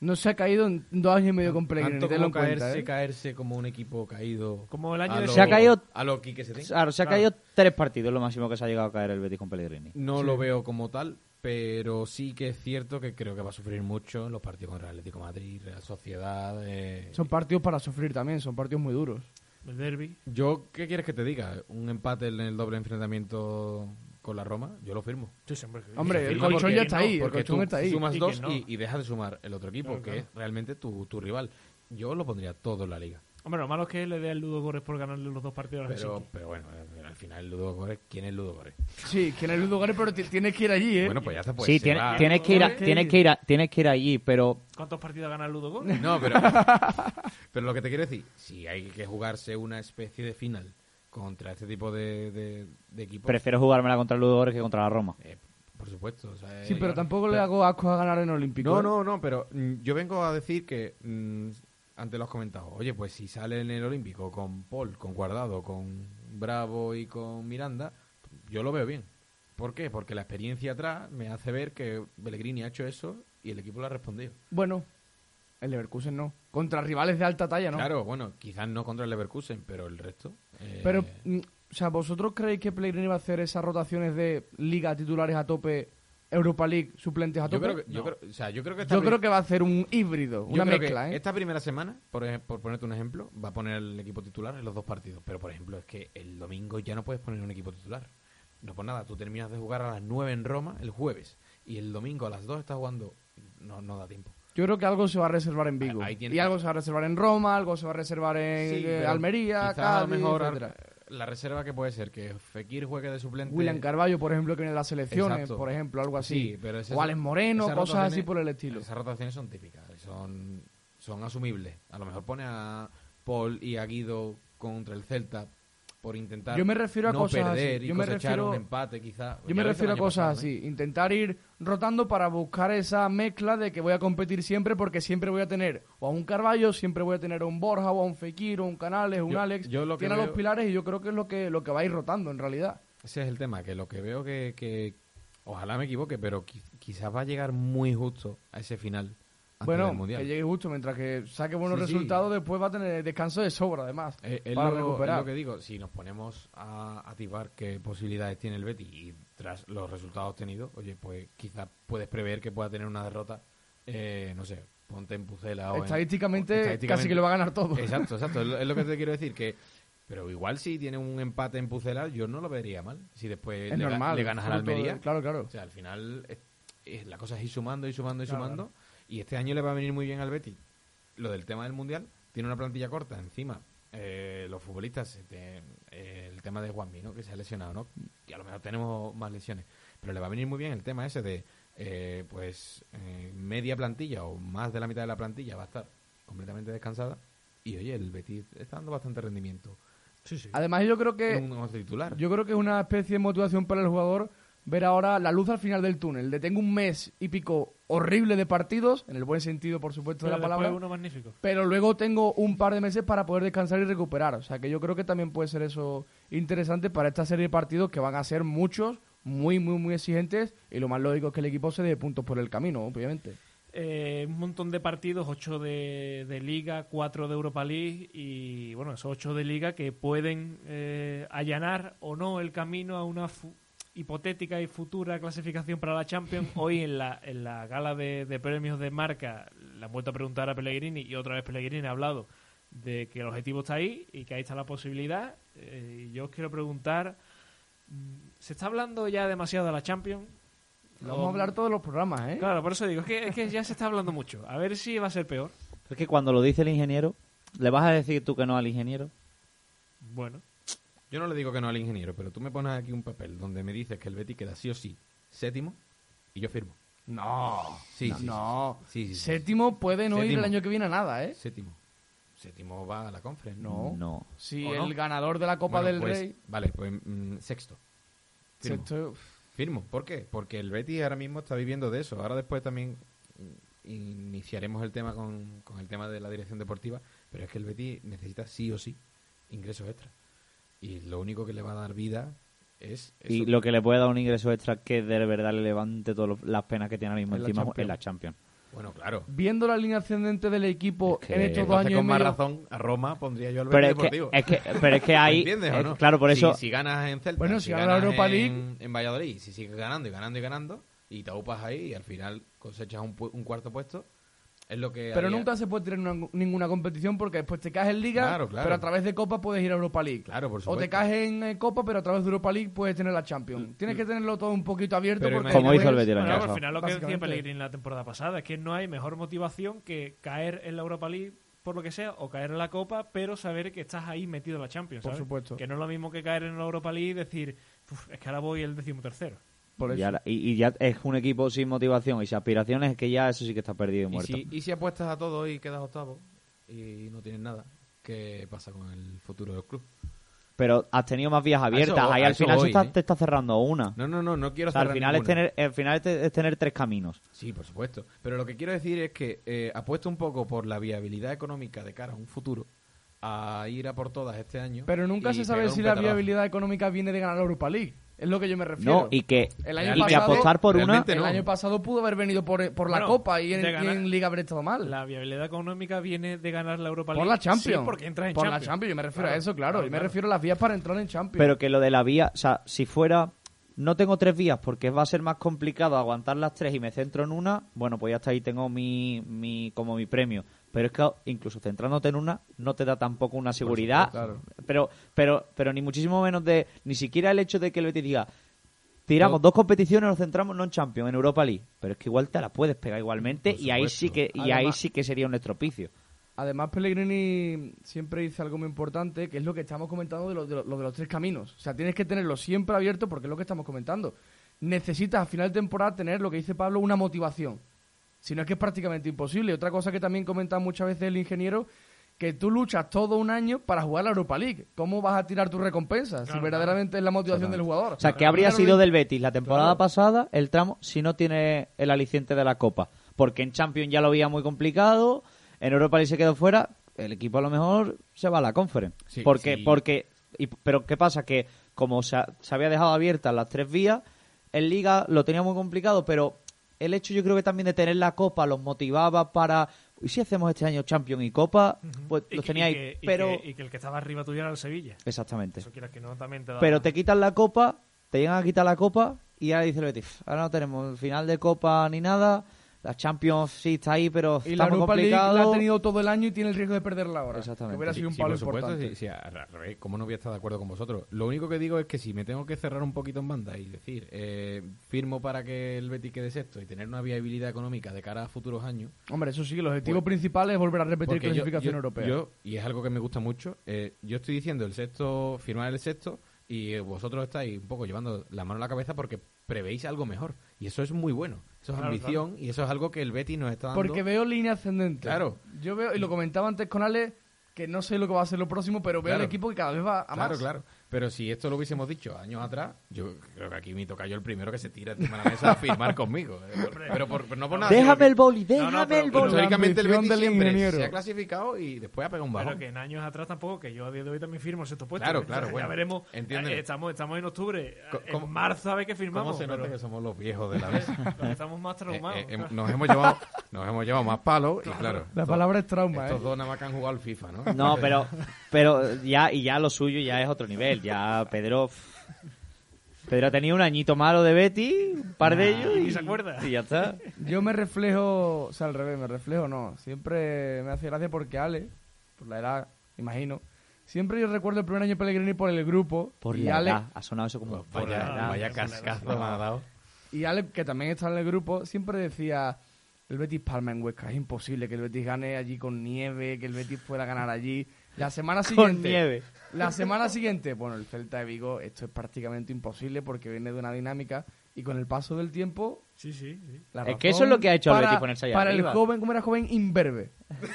Speaker 2: No se ha caído en dos años y medio con Pellegrini,
Speaker 4: Tanto como
Speaker 2: cuenta,
Speaker 4: caerse,
Speaker 2: ¿eh?
Speaker 4: caerse como un equipo caído.
Speaker 1: Como el año
Speaker 4: a
Speaker 1: de-
Speaker 4: lo-
Speaker 3: Se ha caído-
Speaker 4: A lo Quique Setién.
Speaker 3: Claro, se ha
Speaker 1: Claro.
Speaker 3: caído tres partidos, lo máximo que se ha llegado a caer el Betis con Pellegrini.
Speaker 4: No lo veo como tal, pero sí que es cierto que creo que va a sufrir mucho en los partidos contra el Atlético de Madrid, Real Sociedad. eh,
Speaker 2: Son partidos para sufrir también, son partidos muy duros.
Speaker 1: El derby.
Speaker 4: Yo, ¿qué quieres que te diga? Un empate en el doble enfrentamiento con la Roma, yo lo firmo.
Speaker 1: Sí, sí, hombre,
Speaker 2: el colchón ya está
Speaker 1: no,
Speaker 2: ahí, el
Speaker 4: Porque
Speaker 2: colchón
Speaker 4: tú
Speaker 2: está ahí.
Speaker 4: sumas
Speaker 1: Y
Speaker 4: dos
Speaker 1: no.
Speaker 4: y, y dejas de sumar el otro equipo,
Speaker 1: Claro,
Speaker 4: que
Speaker 1: claro.
Speaker 4: es realmente tu, tu rival. Yo lo pondría todo en la liga.
Speaker 1: Hombre, lo malo es que le dé al Ludo Górez por ganarle los dos partidos a
Speaker 4: Pero, pero bueno, eh, al final Ludo Górez, ¿quién es Ludo Górez?
Speaker 2: Sí, que en el Ludogorets, pero ti- tienes que ir allí, ¿eh?
Speaker 4: Bueno, pues ya está. Pues
Speaker 3: sí,
Speaker 4: se
Speaker 3: tiene-
Speaker 4: va.
Speaker 3: tienes, que ir a- tienes, que ir a- tienes que ir allí, pero
Speaker 1: ¿Cuántos partidos gana el Ludo Górez?
Speaker 4: No, pero, [laughs] pero lo que te quiero decir, si hay que jugarse una especie de final contra este tipo de, de, de equipos,
Speaker 3: prefiero jugármela contra el Ludogorets que contra la Roma.
Speaker 4: eh, por supuesto. o sea,
Speaker 2: Sí,
Speaker 4: eh,
Speaker 2: pero tampoco le hago asco a ganar en Olímpico.
Speaker 4: No,
Speaker 2: ¿eh?
Speaker 4: no, no, pero mm, yo vengo a decir que mm, antes lo has comentado. Oye, pues si sale en el Olímpico con Paul, con Guardado, con Bravo y con Miranda, yo lo veo bien. ¿Por qué? Porque la experiencia atrás me hace ver que Pellegrini ha hecho eso y el equipo lo ha respondido.
Speaker 2: Bueno, el Leverkusen no. Contra rivales de alta talla, ¿no?
Speaker 4: Claro, bueno, quizás no contra el Leverkusen, pero el resto. eh,
Speaker 2: Pero, mm, o sea, ¿vosotros creéis que Pellegrini va a hacer esas rotaciones de liga titulares a tope, Europa League suplentes a
Speaker 4: yo
Speaker 2: tope?
Speaker 4: creo que, yo
Speaker 1: No.
Speaker 4: creo, o sea, yo creo que esta
Speaker 2: Yo creo que va a hacer un híbrido,
Speaker 4: yo
Speaker 2: una
Speaker 4: creo
Speaker 2: mezcla,
Speaker 4: que
Speaker 2: ¿eh?
Speaker 4: Esta primera semana, por, por ponerte un ejemplo, va a poner el equipo titular en los dos partidos. Pero, por ejemplo, es que el domingo ya no puedes poner un equipo titular. No por nada, tú terminas de jugar a las 9 en Roma el jueves y el domingo a las 2 estás jugando. No, no da tiempo.
Speaker 2: Yo creo que algo se va a reservar en Vigo.
Speaker 4: Ahí
Speaker 2: Y algo se va a reservar en Roma, algo se va a reservar en
Speaker 4: Sí,
Speaker 2: eh, Almería, Cádiz,
Speaker 4: a lo mejor
Speaker 2: etcétera.
Speaker 4: La reserva que puede ser que Fekir juegue de suplente.
Speaker 2: William Carballo, por ejemplo, que viene de las selecciones,
Speaker 4: Exacto.
Speaker 2: por ejemplo, algo así.
Speaker 4: Sí, pero
Speaker 2: o Alex Moreno, cosas así por el estilo.
Speaker 4: Esas rotaciones son típicas, son, son asumibles. A lo mejor pone a Paul y a Guido contra el Celta por intentar
Speaker 2: Yo me refiero a
Speaker 4: no
Speaker 2: cosas
Speaker 4: perder
Speaker 2: así.
Speaker 4: y
Speaker 2: me
Speaker 4: cosechar
Speaker 2: refiero-
Speaker 4: un empate quizá.
Speaker 2: Yo me refiero a cosas así, intentar ir rotando para buscar esa mezcla de que voy a competir siempre porque siempre voy a tener o a un Carballo, siempre voy a tener a un Borja o a un Fekir o un Canales, un
Speaker 4: Yo-
Speaker 2: Alex.
Speaker 4: yo lo que
Speaker 2: Tiene a los
Speaker 4: veo-
Speaker 2: pilares y yo creo que es lo que lo que va a ir rotando en realidad.
Speaker 4: Ese es el tema, que lo que veo que, que ojalá me equivoque, pero qui- quizás va a llegar muy justo a ese final antes
Speaker 2: bueno,
Speaker 4: del Mundial.
Speaker 2: que llegue justo mientras que saque buenos
Speaker 4: Sí, sí.
Speaker 2: resultados, después va a tener descanso de sobra además
Speaker 4: Eh, es,
Speaker 2: para
Speaker 4: lo, es
Speaker 2: recuperar.
Speaker 4: lo que digo, si nos ponemos a activar qué posibilidades tiene el Betis y tras los resultados obtenidos, oye, pues quizás puedes prever que pueda tener una derrota, eh, no sé, ponte en Pucela o en-
Speaker 2: Estadísticamente,
Speaker 4: estadísticamente-
Speaker 2: casi que lo va a ganar todo.
Speaker 4: Exacto, exacto, es lo, es lo que te [laughs] quiero decir, que pero igual si tiene un empate en Pucela, yo no lo vería mal, si después
Speaker 2: es
Speaker 4: le, ga-
Speaker 2: normal.
Speaker 4: le ganas a la Almería.
Speaker 2: Claro, claro.
Speaker 4: O sea, al final es- es- la cosa es ir sumando y sumando y
Speaker 2: Claro,
Speaker 4: sumando. Y este año le va a venir muy bien al Betis. Lo del tema del Mundial, tiene una plantilla corta encima. eh, los futbolistas, eh, el tema de Juanmi, ¿no? Que se ha lesionado, ¿no? Y a lo mejor tenemos más lesiones. Pero le va a venir muy bien el tema ese de, eh, pues, media plantilla o más de la mitad de la plantilla va a estar completamente descansada. Y oye, el Betis está dando bastante rendimiento.
Speaker 2: Sí, sí. Además, yo creo que.
Speaker 4: titular.
Speaker 2: Yo creo que es una especie de motivación para el jugador ver ahora la luz al final del túnel. De tengo un mes y pico horrible de partidos, en el buen sentido, por supuesto, de la palabra.
Speaker 1: Uno magnífico.
Speaker 2: Pero luego tengo un par de meses para poder descansar y recuperar. O sea que yo creo que también puede ser eso interesante para esta serie de partidos que van a ser muchos, muy, muy, muy exigentes. Y lo más lógico es que el equipo se dé puntos por el camino, obviamente.
Speaker 1: Eh, un montón de partidos, 8 de, Liga, 4 de Europa League y bueno, esos 8 de Liga que pueden eh, allanar o no el camino a una hipotética y futura clasificación para la Champions. [laughs] Hoy en la, en la gala de, premios de marca le han vuelto a preguntar a Pellegrini y otra vez Pellegrini ha hablado de que el objetivo está ahí y que ahí está la posibilidad. Eh, yo os quiero preguntar, mm, ¿se está hablando ya demasiado de la Champions?
Speaker 2: vamos a hablar todos los programas, ¿eh?
Speaker 1: Claro, por eso digo, es que, es que ya se está hablando mucho. A ver si va a ser peor.
Speaker 3: Es que cuando lo dice el ingeniero, ¿le vas a decir tú que no al ingeniero?
Speaker 1: Bueno.
Speaker 4: Yo no le digo que no al ingeniero, pero tú me pones aquí un papel donde me dices que el Betty queda sí o sí séptimo y yo firmo.
Speaker 2: No,
Speaker 4: sí,
Speaker 2: no,
Speaker 4: sí,
Speaker 2: sí. Séptimo puede no ir el año que viene a nada, ¿eh?
Speaker 4: Séptimo. Séptimo va a la conference.
Speaker 2: No.
Speaker 3: No.
Speaker 2: Si el ganador de la Copa del
Speaker 4: pues,
Speaker 2: Rey.
Speaker 4: Vale, pues mm, sexto. Firmo. Sexto. Firmo. ¿Por qué? Porque el Betty ahora mismo está viviendo de eso. Ahora después también mm, iniciaremos el tema con, con el tema de la dirección deportiva, pero es que el Betty necesita sí o sí ingresos extras y lo único que le va a dar vida es...
Speaker 3: Y lo que le puede dar un ingreso extra que de verdad le levante todas las penas que tiene ahora mismo encima en la Champions.
Speaker 4: Bueno, claro.
Speaker 2: Viendo la línea ascendente del equipo en estos dos años
Speaker 4: con más razón a Roma pondría yo al pero es
Speaker 3: Deportivo. Que, es que, pero es que [laughs] hay...
Speaker 4: ¿Entiendes o no?
Speaker 3: Claro, por eso...
Speaker 4: Si, ganas en Celta,
Speaker 2: bueno, si, ganas la Europa League...
Speaker 4: En, Valladolid, si sigues ganando y ganando y ganando, y te upas ahí y al final cosechas un, un cuarto puesto, lo que
Speaker 2: pero nunca se puede tener ninguna competición porque después te caes en Liga, pero a través de Copa puedes ir a Europa League.
Speaker 4: Claro, por
Speaker 2: O te caes en eh, Copa, pero a través de Europa League puedes tener la Champions. Mm, Tienes que tenerlo todo un poquito abierto.
Speaker 3: Porque como hizo el Betis
Speaker 1: bueno, al final lo que decía Pellegrini la temporada pasada es que no hay mejor motivación que caer en la Europa League por lo que sea, o caer en la Copa, pero saber que estás ahí metido en la Champions.
Speaker 2: Por supuesto.
Speaker 1: Que no es lo mismo que caer en la Europa League y decir, es que ahora voy el decimotercero.
Speaker 3: Y, ya es un equipo sin motivación y sin aspiraciones, es que ya eso sí que está perdido y muerto.
Speaker 4: Y si, apuestas a todo y quedas octavo y no tienes nada, ¿qué pasa con el futuro del club?
Speaker 3: Pero has tenido más vías abiertas, ahí al final ¿eh? te está cerrando una.
Speaker 4: No, no, no, no quiero cerrar
Speaker 3: al final es tener Al final es, tener tres caminos.
Speaker 4: Sí, por supuesto. Pero lo que quiero decir es que eh, apuesto un poco por la viabilidad económica de cara a un futuro a ir a por todas este año.
Speaker 2: Pero nunca se sabe si la viabilidad económica viene de ganar la Europa League. Es lo que yo me refiero.
Speaker 3: No, y que, el año pasado, apostar por una.
Speaker 2: El año pasado pudo haber venido por, por la Copa y en, Liga haber estado mal.
Speaker 1: La viabilidad económica viene de ganar la Europa League.
Speaker 2: Por la Champions.
Speaker 1: Sí, porque entra en
Speaker 2: por
Speaker 1: la
Speaker 2: Champions, yo me refiero a eso, claro. yo me refiero a las vías para entrar en Champions.
Speaker 3: Pero que lo de la vía, o sea, si fuera. No tengo tres vías porque va a ser más complicado aguantar las tres y me centro en una. Bueno, pues ya está ahí, tengo mi, mi como mi premio pero es que incluso centrándote en una no te da tampoco una seguridad pero pero pero ni muchísimo menos de ni siquiera el hecho de que el Betis diga tiramos dos competiciones nos centramos no en Champions en Europa League pero es que igual te la puedes pegar igualmente y ahí sí que y ahí sí que sería un estropicio
Speaker 2: Además, Pellegrini siempre dice algo muy importante, que es lo que estamos comentando de, lo, de, de los tres caminos. O sea, tienes que tenerlo siempre abierto porque es lo que estamos comentando. Necesitas a final de temporada tener, lo que dice Pablo, una motivación. Si no es que es prácticamente imposible. Otra cosa que también comenta muchas veces el ingeniero, que tú luchas todo un año para jugar la Europa League. ¿Cómo vas a tirar tu recompensa? si verdaderamente es la motivación del jugador.
Speaker 3: O sea, ¿qué habría sido del Betis la temporada pasada, el tramo, si no tiene el aliciente de la Copa? Porque en Champions ya lo había muy complicado, en Europa League se quedó fuera, el equipo a lo mejor se va a la Conference. porque, porque, pero ¿qué pasa? Que como se, se había dejado abiertas las tres vías, en Liga lo tenía muy complicado, pero el hecho yo creo que también de tener la Copa los motivaba para... ¿Y si hacemos este año Champions y Copa? Pues los teníais, pero...
Speaker 1: Y que, el que estaba arriba tuyo era el Sevilla.
Speaker 3: Exactamente.
Speaker 1: Eso que no, también te
Speaker 3: Pero te quitan la Copa, te llegan a quitar la Copa y ahora dice el Betis, ahora no tenemos final de Copa ni nada, la Champions sí está ahí, pero
Speaker 2: Y
Speaker 3: está
Speaker 2: la
Speaker 3: muy
Speaker 2: Europa League
Speaker 3: complicado.
Speaker 2: la ha tenido todo el año y tiene el riesgo de perderla ahora.
Speaker 3: Exactamente.
Speaker 2: Que hubiera
Speaker 3: Sí,
Speaker 2: sido un
Speaker 4: Sí,
Speaker 2: palo
Speaker 4: por supuesto,
Speaker 2: importante.
Speaker 4: sí, sí, al revés, ¿cómo no voy a estar de acuerdo con vosotros? Lo único que digo es que si me tengo que cerrar un poquito en banda y decir, eh, firmo para que el Betis quede sexto y tener una viabilidad económica de cara a futuros años,
Speaker 2: Hombre, eso sí, el objetivo
Speaker 4: Pues-
Speaker 2: principal es volver a repetir
Speaker 4: yo-
Speaker 2: clasificación
Speaker 4: yo-
Speaker 2: europea.
Speaker 4: yo- y es algo que me gusta mucho, eh, yo estoy diciendo el sexto, firmar el sexto y vosotros estáis un poco llevando la mano a la cabeza porque prevéis algo mejor. Y eso es muy bueno. Eso es
Speaker 1: Claro,
Speaker 4: ambición y eso es algo que el Betis nos está dando.
Speaker 2: Porque veo línea ascendente.
Speaker 4: Claro.
Speaker 2: Yo veo, y lo comentaba antes con Ale, que no sé lo que va a ser lo próximo, pero veo
Speaker 4: Claro.
Speaker 2: el equipo que cada vez va a
Speaker 4: Claro,
Speaker 2: más.
Speaker 4: claro. Pero si esto lo hubiésemos dicho años atrás, yo creo que aquí me toca yo el primero que se tira encima de la mesa a firmar [laughs] conmigo. Eh, Pero, por, pero no por nada.
Speaker 3: Déjame el boli,
Speaker 1: No,
Speaker 3: déjame
Speaker 1: no, pero-
Speaker 3: el boli.
Speaker 4: Históricamente el Betis siempre se ha clasificado y después ha pegado un bajón.
Speaker 1: Pero que en años atrás tampoco, que yo a día de hoy también firmo el sexto puesto.
Speaker 4: Claro,
Speaker 1: que
Speaker 4: claro,
Speaker 1: ya
Speaker 4: bueno.
Speaker 1: veremos.
Speaker 4: Entiéndeme.
Speaker 1: Eh, estamos, estamos en octubre. En
Speaker 4: ¿cómo-
Speaker 1: marzo a ver qué firmamos.
Speaker 4: ¿Cómo se nota
Speaker 1: pero
Speaker 4: que somos los viejos de la
Speaker 1: que [laughs] estamos más traumados.
Speaker 4: Eh, eh,
Speaker 1: claro.
Speaker 4: nos, hemos llevado, nos hemos llevado más palos y claro.
Speaker 2: La palabra es trauma,
Speaker 4: Estos
Speaker 2: ¿eh?
Speaker 4: dos nada más que han jugado al FIFA, ¿no?
Speaker 3: No, pero, [laughs] pero ya, y ya lo suyo ya es otro nivel. Ya Pedro. Pedro tenía un añito malo de Betty, un par de ellos.
Speaker 1: y se acuerda.
Speaker 3: Y ya está.
Speaker 2: Yo me reflejo, o sea, al revés, me reflejo no. Siempre me hace gracia porque Ale, por la edad, imagino, siempre yo recuerdo el primer año de Pellegrini por el grupo.
Speaker 3: Por
Speaker 2: y
Speaker 3: la
Speaker 2: Ale,
Speaker 3: edad. Ha sonado eso como. por la
Speaker 4: Vaya,
Speaker 3: edad.
Speaker 4: vaya cascazo me ha dado.
Speaker 2: Y Ale, que también está en el grupo, siempre decía, el Betis palma en Huesca, es imposible que el Betis gane allí con nieve, que el Betis pueda ganar allí. La semana siguiente...
Speaker 3: nieve.
Speaker 2: La semana siguiente, bueno, el Celta de Vigo, esto es prácticamente imposible porque viene de una dinámica y con el paso del tiempo...
Speaker 1: Sí, sí, sí.
Speaker 2: la
Speaker 3: Es que eso es lo que ha hecho
Speaker 2: para-
Speaker 3: Betis ponerse allá
Speaker 2: Para
Speaker 3: arriba.
Speaker 2: el joven, como era joven, imberbe. [laughs]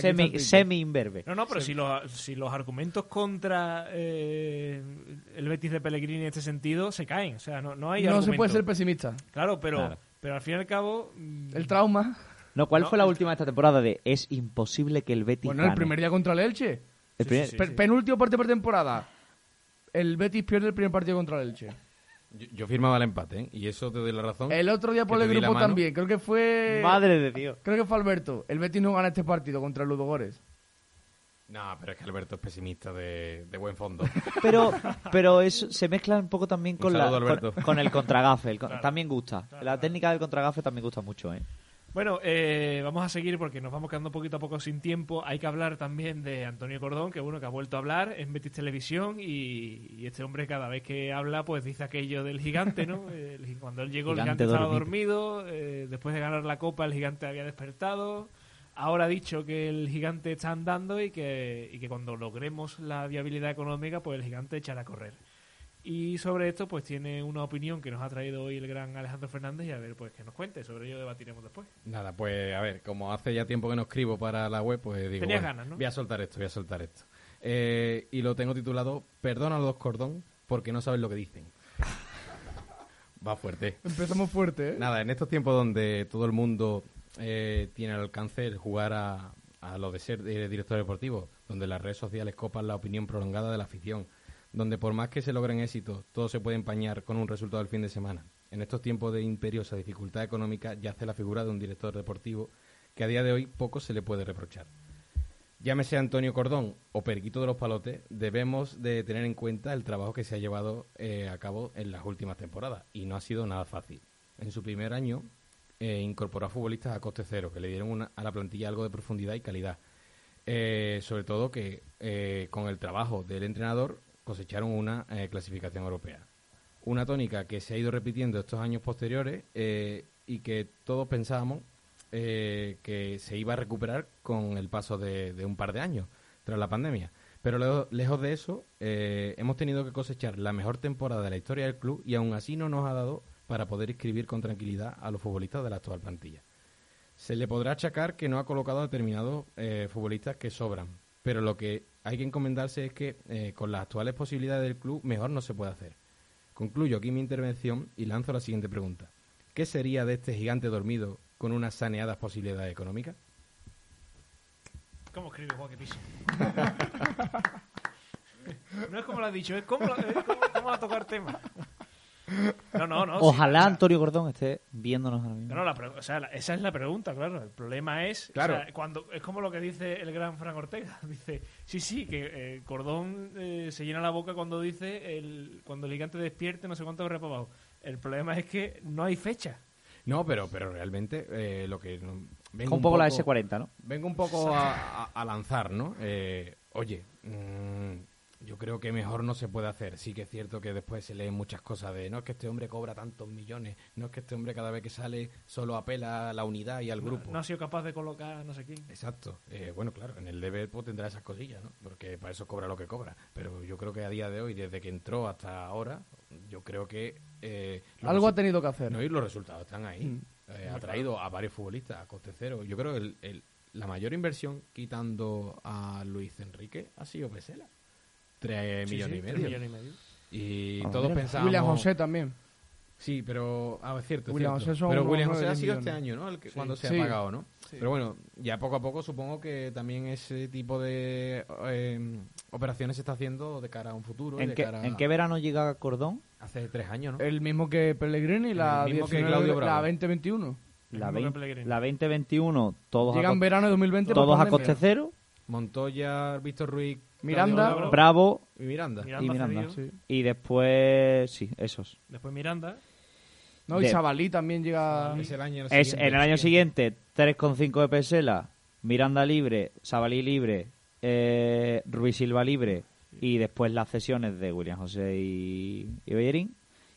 Speaker 3: Semi, semi imberbe.
Speaker 1: No, no, pero si, los, si los argumentos contra eh, el Betis de Pellegrini en este sentido se caen. O sea, no, no hay
Speaker 2: No se puede ser pesimista.
Speaker 1: Claro, pero,
Speaker 3: Claro.
Speaker 1: pero al fin y al cabo...
Speaker 2: El trauma...
Speaker 3: No, ¿cuál
Speaker 1: No,
Speaker 3: fue la última de esta temporada de es imposible que el Betis
Speaker 2: Bueno, el
Speaker 3: gane"?
Speaker 2: primer día contra el Elche.
Speaker 3: El primer-
Speaker 1: sí,
Speaker 2: Pe- Penúltimo partido por temporada. El Betis pierde el primer partido contra el Elche.
Speaker 4: Yo, yo firmaba el empate, ¿eh? Y eso te doy la razón.
Speaker 2: El otro día por el grupo también. Creo que fue...
Speaker 3: Madre de Dios.
Speaker 2: Creo que fue Alberto. El Betis no gana este partido contra el Ludogores.
Speaker 4: No, pero es que Alberto es pesimista de, de buen fondo. [laughs]
Speaker 3: Pero, pero eso se mezcla un poco también
Speaker 4: Un
Speaker 3: con, la, con, el contragafe. El
Speaker 1: Claro.
Speaker 3: También gusta. La técnica del contragafe también gusta mucho, ¿eh?
Speaker 1: Bueno, eh, vamos a seguir porque nos vamos quedando poquito a poco sin tiempo. Hay que hablar también de Antonio Cordón, que bueno, que ha vuelto a hablar en Betis Televisión y, y este hombre cada vez que habla pues dice aquello del gigante, ¿no? [laughs] El gi- cuando él llegó el
Speaker 3: Gigante
Speaker 1: estaba
Speaker 3: dormido.
Speaker 1: dormido, eh, después de ganar la copa el gigante había despertado. Ahora ha dicho que el gigante está andando y que, y que cuando logremos la viabilidad económica pues el gigante echará a correr. Y sobre esto, pues tiene una opinión que nos ha traído hoy el gran Alejandro Fernández y a ver, pues que nos cuente. Sobre ello debatiremos después.
Speaker 4: Nada, pues a ver, como hace ya tiempo que no escribo para la web, pues digo,
Speaker 1: Tenías
Speaker 4: bueno,
Speaker 1: ganas, ¿no?
Speaker 4: voy a soltar esto, voy a soltar esto. Eh, y lo tengo titulado Perdona a los cordón porque no saben lo que dicen. [laughs] Va fuerte.
Speaker 2: Empezamos fuerte, ¿eh?
Speaker 4: Nada, en estos tiempos donde todo el mundo eh, tiene al alcance el jugar a, a lo de ser eh, director deportivo, donde las redes sociales copan la opinión prolongada de la afición, donde por más que se logren éxitos, todo se puede empañar con un resultado del fin de semana. En estos tiempos de imperiosa dificultad económica yace la figura de un director deportivo que a día de hoy poco se le puede reprochar. Llámese Antonio Cordón o Periquito de los Palotes, debemos de tener en cuenta el trabajo que se ha llevado eh, a cabo en las últimas temporadas y no ha sido nada fácil. En su primer año eh, incorporó a futbolistas a coste cero, que le dieron a la plantilla algo de profundidad y calidad. Eh, sobre todo que eh, con el trabajo del entrenador cosecharon una eh, clasificación europea. Una tónica que se ha ido repitiendo estos años posteriores eh, y que todos pensábamos eh, que se iba a recuperar con el paso de, un par de años tras la pandemia. Pero lejos, lejos de eso, hemos tenido que cosechar la mejor temporada de la historia del club y aún así no nos ha dado para poder inscribir con tranquilidad a los futbolistas de la actual plantilla. Se le podrá achacar que no ha colocado a determinados futbolistas que sobran, pero lo que hay que encomendarse es que eh, con las actuales posibilidades del club mejor no se puede hacer. Concluyo aquí mi intervención y lanzo la siguiente pregunta. ¿Qué sería de este gigante dormido con unas saneadas posibilidades económicas?
Speaker 1: ¿Cómo escribe Juan Piso? [laughs] no es como lo has dicho, es como, es cómo va a tocar tema. No, no, no. sí,
Speaker 3: Ojalá
Speaker 1: o sea,
Speaker 3: Antonio Gordón esté viéndonos ahora mismo.
Speaker 1: No, no, la o sea, la- esa es la pregunta, claro. El problema es,
Speaker 4: Claro.
Speaker 1: o sea, cuando es como lo que dice el gran Fran Ortega. [laughs] Dice, sí, sí, que eh, Cordón eh, se llena la boca cuando dice el, cuando el gigante despierte, no sé cuánto habrá para abajo. El problema es que no hay fecha.
Speaker 4: No, pero, pero realmente eh, lo que... no- vengo
Speaker 3: Un poco la S40, ¿no?
Speaker 4: Vengo un poco a, a- a lanzar, ¿no? Eh, oye, mm, yo creo que mejor no se puede hacer. Sí que es cierto que después se leen muchas cosas de no es que este hombre cobra tantos millones, no es que este hombre cada vez que sale solo apela a la unidad y al grupo.
Speaker 1: No ha sido capaz de colocar no sé quién.
Speaker 4: Exacto. Eh, bueno, claro, en el DB pues, tendrá esas cosillas, ¿no? Porque para eso cobra lo que cobra. Pero yo creo que a día de hoy, desde que entró hasta ahora, yo creo que... eh,
Speaker 2: Algo ha tenido que hacer.
Speaker 4: no, y los resultados están ahí.
Speaker 2: Mm.
Speaker 4: Eh, ha traído a varios futbolistas a coste cero. Yo creo que el- el- la mayor inversión quitando a Luis Enrique ha sido Pesela. Tres
Speaker 1: Sí,
Speaker 4: millones
Speaker 1: sí,
Speaker 4: y
Speaker 1: tres
Speaker 4: medio.
Speaker 1: millones y medio.
Speaker 4: Y
Speaker 3: Ah,
Speaker 4: todos
Speaker 3: mira.
Speaker 4: pensábamos...
Speaker 2: William José también.
Speaker 4: Sí, pero... Ah, es cierto,
Speaker 2: William
Speaker 4: cierto.
Speaker 2: José
Speaker 4: Pero William José ha sido este
Speaker 2: millones.
Speaker 4: año, ¿no? El que,
Speaker 1: Sí.
Speaker 4: cuando se
Speaker 2: Sí.
Speaker 4: ha pagado, ¿no? Pero bueno, ya poco a poco supongo que también ese tipo de eh, operaciones se está haciendo de cara a un futuro.
Speaker 3: ¿En
Speaker 4: de
Speaker 3: qué,
Speaker 4: cara
Speaker 3: ¿En qué verano llega Cordón?
Speaker 4: Hace tres años, ¿no?
Speaker 2: El mismo que Pellegrini, la,
Speaker 4: El mismo que
Speaker 2: 19
Speaker 4: Claudio
Speaker 2: la
Speaker 4: Bravo.
Speaker 2: 2021.
Speaker 3: La,
Speaker 1: mismo que
Speaker 3: 20,
Speaker 1: Pellegrini.
Speaker 3: la 2021, todos, a,
Speaker 2: Llega en verano de 2020. por
Speaker 3: todos a coste cero.
Speaker 4: Montoya, Víctor Ruiz,
Speaker 2: Miranda.
Speaker 4: Bravo
Speaker 3: Bravo
Speaker 4: y Miranda.
Speaker 1: Miranda
Speaker 3: y Miranda. y después, sí, esos.
Speaker 1: Después Miranda.
Speaker 2: No, y
Speaker 3: De-
Speaker 2: Sabalí también llega.
Speaker 4: Es el año
Speaker 3: Es
Speaker 4: siguiente.
Speaker 3: en el año siguiente 3,5 de Pesela, Miranda libre, Sabalí libre, eh, Ruiz Silva libre y después las cesiones de William José y, y Bellerín.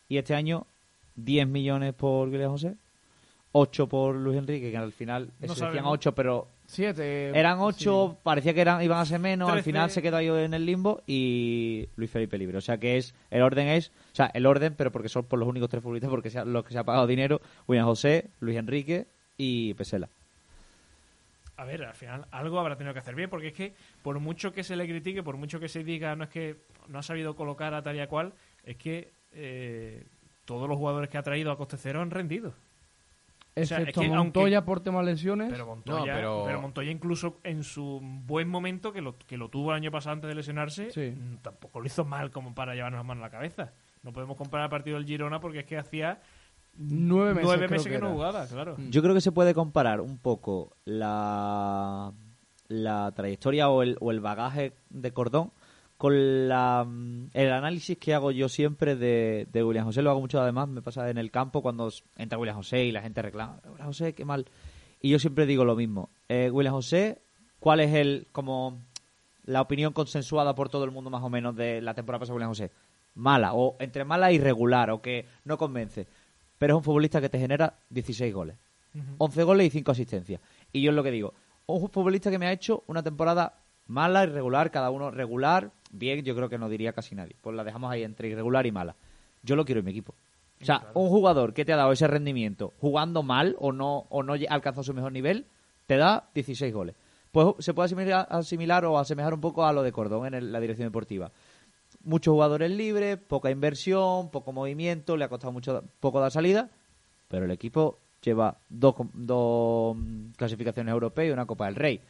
Speaker 3: Y este año 10 millones por William José, 8 por Luis Enrique, que al final
Speaker 1: No
Speaker 3: se decían
Speaker 1: sabemos.
Speaker 3: 8, pero
Speaker 2: Siete.
Speaker 3: eran 8, parecía que eran iban a ser menos, al final se quedó ahí en el limbo y Luis Felipe libre. O sea que es el orden es, o sea, el orden, pero porque son por los únicos tres futbolistas porque sea, los que se ha pagado dinero, William José, Luis Enrique y Pesela.
Speaker 1: A ver, al final algo habrá tenido que hacer bien, porque es que por mucho que se le critique, por mucho que se diga no es que no ha sabido colocar a tal y a cual, es que eh, todos los jugadores que ha traído a coste cero han rendido. O sea,
Speaker 2: Excepto
Speaker 1: es que
Speaker 2: Montoya por temas lesiones.
Speaker 1: Pero Montoya,
Speaker 4: No, pero-
Speaker 1: pero... Montoya incluso en su buen momento, que lo, que lo tuvo el año pasado antes de lesionarse,
Speaker 2: Sí.
Speaker 1: mm, tampoco lo hizo mal como para llevarnos las manos a la cabeza. No podemos comparar el partido del Girona porque es que hacía
Speaker 2: Nueve meses,
Speaker 1: nueve
Speaker 2: creo
Speaker 1: meses
Speaker 2: que
Speaker 1: que, no jugaba, claro.
Speaker 2: Mm.
Speaker 3: Yo creo que se puede comparar un poco la, la trayectoria o el, o el bagaje de Cordón con la, mm, el análisis que hago yo siempre de, de William José. Lo hago mucho además, me pasa en el campo cuando entra William José y la gente reclama, William José, qué mal. Y yo siempre digo lo mismo. Eh, William José, ¿cuál es el como la opinión consensuada por todo el mundo más o menos de la temporada pasada de William José? Mala, o entre mala y regular, o que no convence. Pero es un futbolista que te genera 16 goles.
Speaker 1: Ujú.
Speaker 3: 11 goles y 5 asistencias. Y yo es lo que digo, un futbolista que me ha hecho una temporada mala, irregular, cada uno regular, bien, yo creo que no diría casi nadie. Pues la dejamos ahí entre irregular y mala. Yo lo quiero en mi equipo. O sea,
Speaker 1: Claro.
Speaker 3: un jugador que te ha dado ese rendimiento jugando mal o no o no alcanzó su mejor nivel, te da 16 goles. Pues se puede asimilar, asimilar o asemejar un poco a lo de Cordón en el- la dirección deportiva. Muchos jugadores libres, poca inversión, poco movimiento, le ha costado mucho poco dar salida, pero el equipo lleva dos, dos clasificaciones europeas y una Copa del Rey.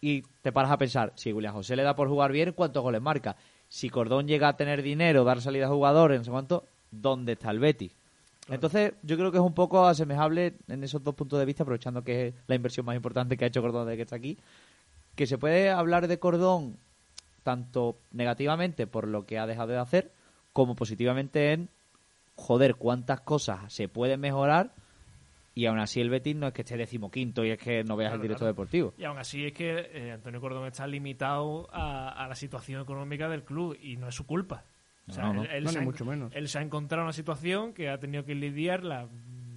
Speaker 3: Y te paras a pensar, si William José le da por jugar bien, ¿cuántos goles marca? Si Cordón llega a tener dinero, dar salida a jugadores, no sé cuánto, ¿dónde está el Betis? Entonces, yo creo que es un poco asemejable en esos dos puntos de vista, aprovechando que es la inversión más importante que ha hecho Cordón desde que está aquí, que se puede hablar de Cordón tanto negativamente por lo que ha dejado de hacer, como positivamente en, joder, cuántas cosas se pueden mejorar y aún así el Betis no es que esté decimoquinto y es que no veas
Speaker 1: Claro,
Speaker 3: el directo
Speaker 1: claro.
Speaker 3: deportivo.
Speaker 1: Y aún así es que eh, Antonio Cordón está limitado a, a la situación económica del club y no es su culpa. O sea,
Speaker 3: No, no.
Speaker 1: él, él
Speaker 2: No,
Speaker 1: se ha,
Speaker 2: mucho menos.
Speaker 1: él se ha encontrado una situación que ha tenido que lidiarla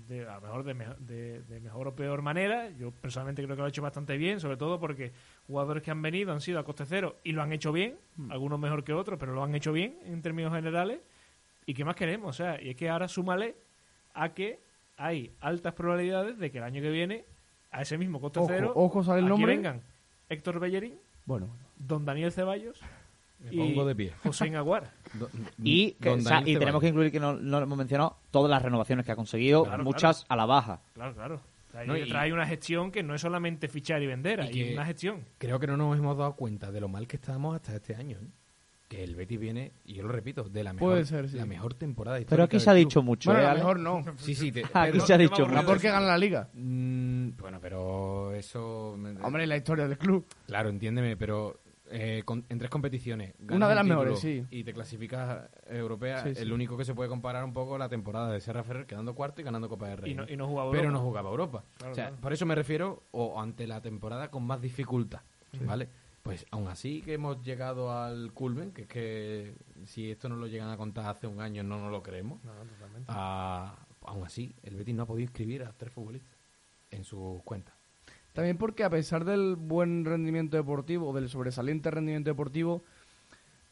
Speaker 1: de, a lo mejor de, me- de- de mejor o peor manera. Yo personalmente creo que lo ha hecho bastante bien, sobre todo porque jugadores que han venido han sido a coste cero y lo han hecho bien,
Speaker 2: Mm.
Speaker 1: algunos mejor que otros, pero lo han hecho bien en términos generales. ¿Y qué más queremos? O sea, y es que ahora súmale a que hay altas probabilidades de que el año que viene a ese mismo coste
Speaker 2: Ojo,
Speaker 1: cero
Speaker 2: ojo, ¿sale el
Speaker 1: aquí
Speaker 2: nombre?
Speaker 1: vengan Héctor Bellerín,
Speaker 2: Bueno,
Speaker 1: Don Daniel Ceballos
Speaker 4: Me
Speaker 1: y
Speaker 4: pongo de pie.
Speaker 1: José Aguar. [laughs]
Speaker 4: Do-
Speaker 3: Y, que-
Speaker 4: Don
Speaker 3: o sea,
Speaker 4: Daniel
Speaker 3: y tenemos que incluir que no, no lo hemos mencionado todas las renovaciones que ha conseguido,
Speaker 1: Claro,
Speaker 3: muchas a la baja.
Speaker 1: Claro, claro. O sea,
Speaker 4: No,
Speaker 1: y
Speaker 4: y-
Speaker 1: trae una gestión que no es solamente fichar y vender,
Speaker 4: Y
Speaker 1: hay una gestión.
Speaker 4: Creo que no nos hemos dado cuenta de lo mal que estábamos hasta este año. ¿eh? Que el Betis viene, y yo lo repito, de la mejor,
Speaker 2: Puede ser, sí.
Speaker 4: la mejor temporada histórica
Speaker 3: Pero aquí se
Speaker 4: del
Speaker 3: ha
Speaker 4: club.
Speaker 3: dicho mucho.
Speaker 2: bueno,
Speaker 3: ¿eh,
Speaker 2: a lo mejor no. [laughs]
Speaker 4: Sí, sí. Te,
Speaker 3: Aquí
Speaker 4: pero-
Speaker 3: se ha dicho
Speaker 2: No porque gana la liga.
Speaker 4: Mm, bueno, pero eso... me-
Speaker 2: Hombre, la historia del club.
Speaker 4: Claro, entiéndeme, pero eh, con- en tres competiciones. ganas
Speaker 2: Una de las mejores, sí.
Speaker 4: Y te clasificas a europea,
Speaker 2: Sí, sí.
Speaker 4: el único que se puede comparar un poco la temporada de Serra Ferrer quedando cuarto y ganando Copa de Rey.
Speaker 1: Y no, y no jugaba
Speaker 4: pero
Speaker 1: Europa.
Speaker 4: no jugaba Europa.
Speaker 1: Claro,
Speaker 4: o sea,
Speaker 1: claro.
Speaker 4: por eso me refiero, o ante la temporada con más dificultad, ¿vale? Pues aún así que hemos llegado al culmen, que es que si esto no lo llegan a contar hace un año no nos lo creemos,
Speaker 1: No, totalmente.
Speaker 4: a- aún así el Betis no ha podido inscribir a tres futbolistas en sus cuentas.
Speaker 2: También porque a pesar del buen rendimiento deportivo, del sobresaliente rendimiento deportivo,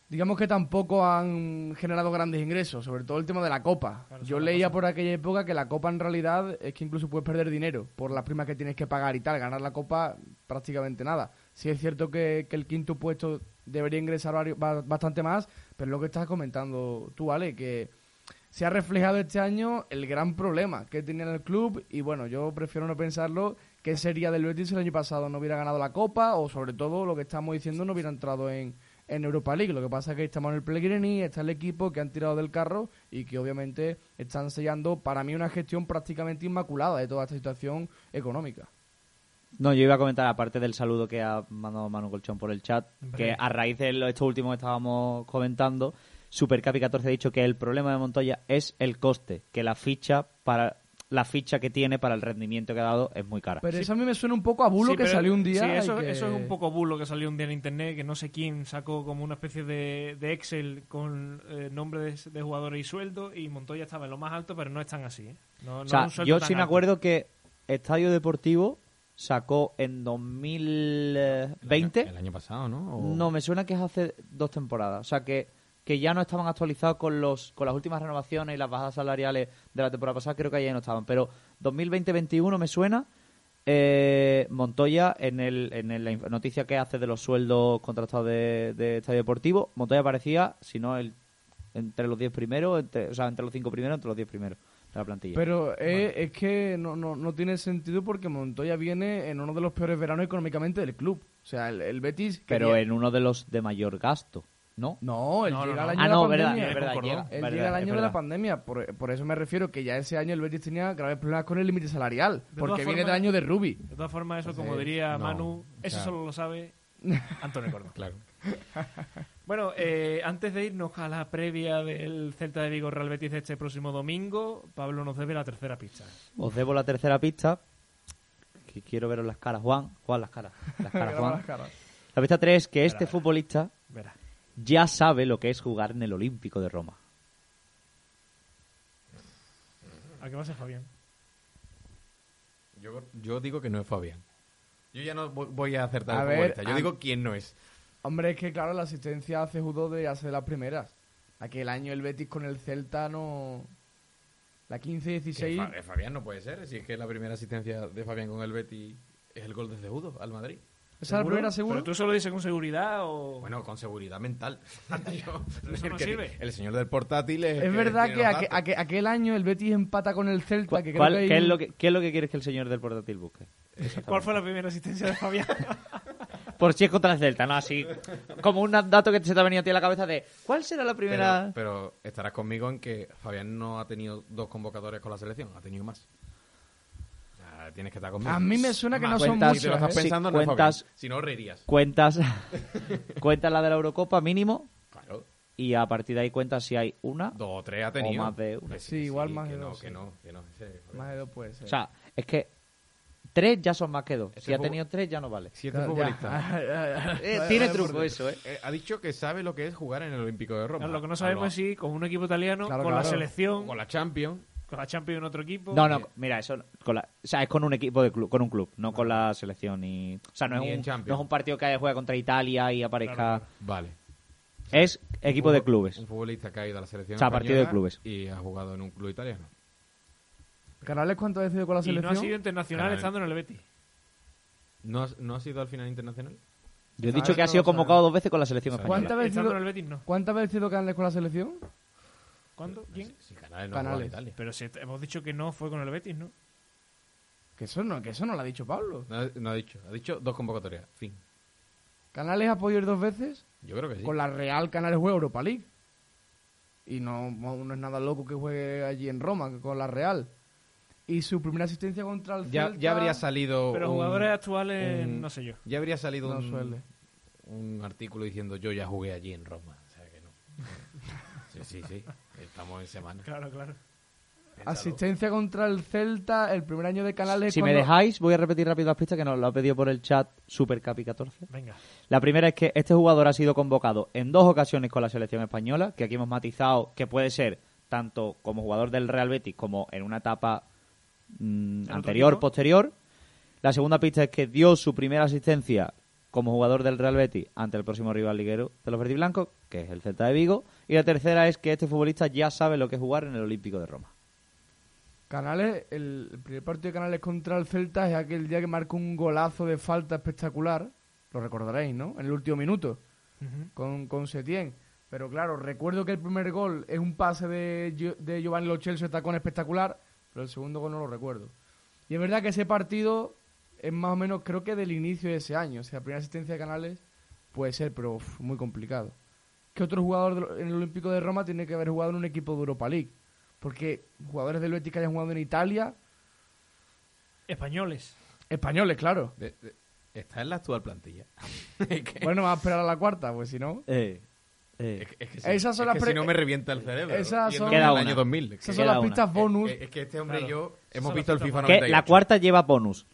Speaker 2: digamos que tampoco han generado grandes ingresos, sobre todo el tema de la Copa.
Speaker 1: Claro,
Speaker 2: Yo leía por aquella época que la Copa en realidad es que incluso puedes perder dinero por las primas que tienes que pagar y tal. Ganar la Copa prácticamente nada. Sí es cierto que, que el quinto puesto debería ingresar bastante más, pero lo que estás comentando tú, Ale, que se ha reflejado este año el gran problema que tenía en el club y bueno, yo prefiero no pensarlo qué sería del Betis si el año pasado no hubiera ganado la Copa o sobre todo lo que estamos diciendo no hubiera entrado en, Europa League. Lo que pasa es que estamos en el Pellegrini, está el equipo que han tirado del carro y que obviamente están sellando para mí una gestión prácticamente inmaculada de toda esta situación económica.
Speaker 3: No, yo iba a comentar, aparte del saludo que ha mandado Manu Colchón por el chat,
Speaker 1: Hombre.
Speaker 3: que a raíz de lo- esto último que estábamos comentando, Supercapi 14 ha dicho que el problema de Montoya es el coste, que la ficha para la ficha que tiene para el rendimiento que ha dado es muy cara.
Speaker 2: Pero eso a mí me suena un poco a bulo
Speaker 1: Sí,
Speaker 2: que
Speaker 1: pero-
Speaker 2: salió un día.
Speaker 1: Sí, eso,
Speaker 2: que-
Speaker 1: eso es un poco bulo que salió un día en internet, que no sé quién sacó como una especie de, de Excel con eh, nombre de, de jugadores y sueldo, y Montoya estaba en lo más alto, pero no es tan así. ¿eh? No, no
Speaker 3: o sea,
Speaker 1: es un sueldo
Speaker 3: yo sí me
Speaker 1: alto.
Speaker 3: acuerdo que Estadio Deportivo sacó en 2020...
Speaker 4: El año pasado, ¿no? O-
Speaker 3: No, me suena que es hace dos temporadas. O sea, que, que ya no estaban actualizados con los con las últimas renovaciones y las bajadas salariales de la temporada pasada. Creo que ya no estaban. Pero 2020-21 me suena. eh, Montoya, en, el, en el- la noticia que hace de los sueldos contratados de, de Estadio Deportivo, Montoya aparecía, si no, el, entre los 10 primeros, entre, o sea, entre los 5 primeros, entre los 10 primeros la plantilla.
Speaker 2: Pero eh, es que no, no, no tiene sentido porque Montoya viene en uno de los peores veranos económicamente del club. O sea, el, el Betis...
Speaker 3: Pero
Speaker 2: quería-
Speaker 3: en uno de los de mayor gasto, ¿no?
Speaker 2: No, él
Speaker 1: No, no,
Speaker 2: llega
Speaker 1: no.
Speaker 2: al año
Speaker 3: Ah,
Speaker 2: de la
Speaker 3: no, verdad,
Speaker 2: pandemia.
Speaker 3: es verdad,
Speaker 1: Concordó.
Speaker 3: llega,
Speaker 2: Él
Speaker 3: verdad,
Speaker 2: llega al
Speaker 3: es
Speaker 2: año de
Speaker 3: verdad.
Speaker 2: la pandemia, por, por eso me refiero que ya ese año el Betis tenía graves problemas con el límite salarial,
Speaker 1: De
Speaker 2: porque
Speaker 1: todas
Speaker 2: viene del
Speaker 1: formas-
Speaker 2: año de Rubi.
Speaker 1: De todas formas, eso, como
Speaker 4: Sí,
Speaker 1: diría
Speaker 4: no,
Speaker 1: Manu, eso
Speaker 4: sea-
Speaker 1: solo lo sabe [laughs] Antonio Córdoba.
Speaker 4: Claro.
Speaker 1: Bueno, eh, antes de irnos a la previa del Celta de Vigo Real Betis este próximo domingo, Pablo nos debe la tercera pista.
Speaker 3: Os debo la tercera pista. Que quiero veros las caras, Juan. Juan, las caras. Las caras, [laughs] Juan.
Speaker 2: las caras.
Speaker 3: La pista 3 que este futbolista
Speaker 1: Verá.
Speaker 3: ya sabe lo que es jugar en el Olímpico de Roma.
Speaker 1: ¿A qué va a ser Fabián?
Speaker 4: Yo, yo digo que no es Fabián. Yo ya no vo- voy a acertar
Speaker 2: A
Speaker 4: el
Speaker 2: ver,
Speaker 4: futbolista. Yo
Speaker 2: a-
Speaker 4: digo quién no es.
Speaker 2: Hombre, es que claro, la asistencia hace judo de hace de las primeras. Aquel año el Betis con el Celta no... La 15-16...
Speaker 4: Que Fa- eh, Fabián no puede ser. Si es que la primera asistencia de Fabián con el Betty es el gol de Cejudo al Madrid.
Speaker 2: ¿Esa es la
Speaker 1: ¿Seguro?
Speaker 2: primera seguro?
Speaker 1: ¿Pero tú solo dices con seguridad o...?
Speaker 4: Bueno, con seguridad mental. [laughs] Yo-
Speaker 1: eso [laughs]
Speaker 4: el,
Speaker 1: no sirve.
Speaker 4: el señor del portátil es.
Speaker 2: Es
Speaker 4: que
Speaker 2: verdad que,
Speaker 4: datos.
Speaker 2: aque- aquel año el Betis empata con el Celta,
Speaker 3: ¿Cuál-
Speaker 2: que creo que hay
Speaker 3: qué, es lo que, ¿Qué es lo que quieres que el señor del portátil busque?
Speaker 1: ¿Cuál fue la primera asistencia de Fabián? [laughs]
Speaker 3: Por si es contra el Celta, ¿no? Así, como un dato que se te ha venido a ti a la cabeza de ¿cuál será la primera...?
Speaker 4: Pero, pero estarás conmigo en que Fabián no ha tenido dos convocatorias con la selección, ha tenido más. O tienes que estar conmigo.
Speaker 2: A mí me suena que no son
Speaker 3: Cuentas-
Speaker 4: Si te lo
Speaker 2: muchos.
Speaker 4: estás
Speaker 2: ¿eh?
Speaker 3: Sí,
Speaker 4: pensando, no es
Speaker 3: cuentas-.
Speaker 4: Si no, reirías.
Speaker 3: Cuentas, [laughs] cuentas la de la Eurocopa mínimo
Speaker 4: Claro.
Speaker 3: y a partir de ahí cuentas si hay una.
Speaker 4: Dos o tres ha tenido.
Speaker 3: más de una.
Speaker 4: Que
Speaker 2: Sí, igual más
Speaker 4: que
Speaker 2: de
Speaker 4: no,
Speaker 2: dos,
Speaker 4: Que no, que no. ese-
Speaker 2: Más de dos puede ser.
Speaker 3: O sea, es que tres ya son más que dos.
Speaker 4: Ese
Speaker 3: Si ha tenido tres ya no vale.
Speaker 4: Si este
Speaker 2: Ya,
Speaker 4: futbolista. [laughs]
Speaker 3: Eh, tiene truco eso, ¿eh?
Speaker 4: eh, ha dicho que sabe lo que es jugar en el Olímpico de Roma.
Speaker 1: Claro, lo que no sabemos es si con un equipo italiano,
Speaker 2: Claro,
Speaker 1: con la selección,
Speaker 4: Con la Champions.
Speaker 1: con la Champions en otro equipo.
Speaker 3: No, no, mira, eso con la, o sea, es con un equipo de club, con un club, no con la selección y, o sea, no es un, no es un partido que juega contra Italia y aparezca,
Speaker 1: Claro,
Speaker 4: Vale.
Speaker 3: es equipo
Speaker 4: Un
Speaker 3: de clubes.
Speaker 4: Un futbolista que ha ido a la selección.
Speaker 3: O sea, partido de clubes.
Speaker 4: Y ha jugado en un club italiano.
Speaker 2: ¿Canales cuánto ha decidido con la
Speaker 1: Y no
Speaker 2: selección?
Speaker 1: ha sido internacional
Speaker 4: Canales.
Speaker 1: estando en el Betis.
Speaker 4: ¿No, has- ¿No ha sido al final internacional?
Speaker 3: Yo he dicho que ha sido convocado dos veces con la selección
Speaker 4: ¿Cuántas
Speaker 3: española.
Speaker 2: ¿Cuántas veces
Speaker 1: Estando
Speaker 2: sido-
Speaker 1: en el Betis, no.
Speaker 2: ¿Cuántas veces ha sido Canales con la selección?
Speaker 1: ¿Cuándo? ¿Quién?
Speaker 4: Si Canales no
Speaker 2: Canales.
Speaker 4: Italia.
Speaker 1: Pero si hemos dicho que no fue con el Betis, ¿no?
Speaker 2: Que eso no, que eso no lo ha dicho Pablo.
Speaker 4: No, no ha dicho. Ha dicho dos convocatorias. Fin.
Speaker 2: Canales ha podido ir dos veces.
Speaker 4: Yo creo que sí.
Speaker 2: Con la Real Canales juega Europa League. Y no, no es nada loco que juegue allí en Roma que con la Real. Y su primera asistencia contra el
Speaker 4: Ya,
Speaker 2: Celta...
Speaker 4: ya habría salido.
Speaker 1: Pero
Speaker 4: un-
Speaker 1: jugadores actuales,
Speaker 4: un-
Speaker 1: no sé yo.
Speaker 4: Ya habría salido
Speaker 2: No
Speaker 4: un, un artículo diciendo yo ya jugué allí en Roma. O sea que no. Sí, sí, sí. Estamos en semana.
Speaker 1: Claro, claro.
Speaker 2: Asistencia contra el Celta, el primer año de Canales.
Speaker 3: Si me dejáis, voy a repetir rápido las pistas que nos lo ha pedido por el chat SuperCapi14.
Speaker 1: Venga.
Speaker 3: La primera es que este jugador ha sido convocado en dos ocasiones con la selección española, que aquí hemos matizado que puede ser tanto como jugador del Real Betis como en una etapa mm, anterior, posterior. La segunda pista es que dio su primera asistencia como jugador del Real Betis ante el próximo rival liguero de los verdiblancos, que es el Celta de Vigo. Y la tercera es que este futbolista ya sabe lo que es jugar en el Olímpico de Roma.
Speaker 2: Canales, el, primer partido de Canales contra el Celta es aquel día que marcó un golazo de falta espectacular. Lo recordaréis, ¿no? En el último minuto, con, con Setién. Pero claro, recuerdo que el primer gol es un pase de, de Giovanni Lo Celso de tacón espectacular, pero el segundo gol no lo recuerdo. Y es verdad que ese partido es más o menos, creo que del inicio de ese año. O sea, la primera asistencia de Canales puede ser, pero uf, muy complicado. ¿Qué otro jugador en el Olímpico de Roma tiene que haber jugado en un equipo de Europa League? Porque jugadores del Betis que hayan jugado en Italia,
Speaker 1: Españoles.
Speaker 2: españoles, claro.
Speaker 4: De- de- está en la actual plantilla. [laughs] [laughs]
Speaker 2: Bueno, va a esperar a la cuarta, pues si no.
Speaker 3: Eh,
Speaker 4: es que- es que si-
Speaker 2: Esas son
Speaker 4: es
Speaker 2: las
Speaker 4: que si no me revienta el cerebro.
Speaker 2: Esas son-
Speaker 4: el
Speaker 3: una.
Speaker 4: año 2000. Es que,
Speaker 2: Esas son las
Speaker 3: una.
Speaker 2: pistas bonus.
Speaker 4: es- es que este hombre
Speaker 1: Claro.
Speaker 4: y yo hemos visto el FIFA
Speaker 1: pistas
Speaker 3: que
Speaker 4: 98.
Speaker 3: la cuarta lleva bonus.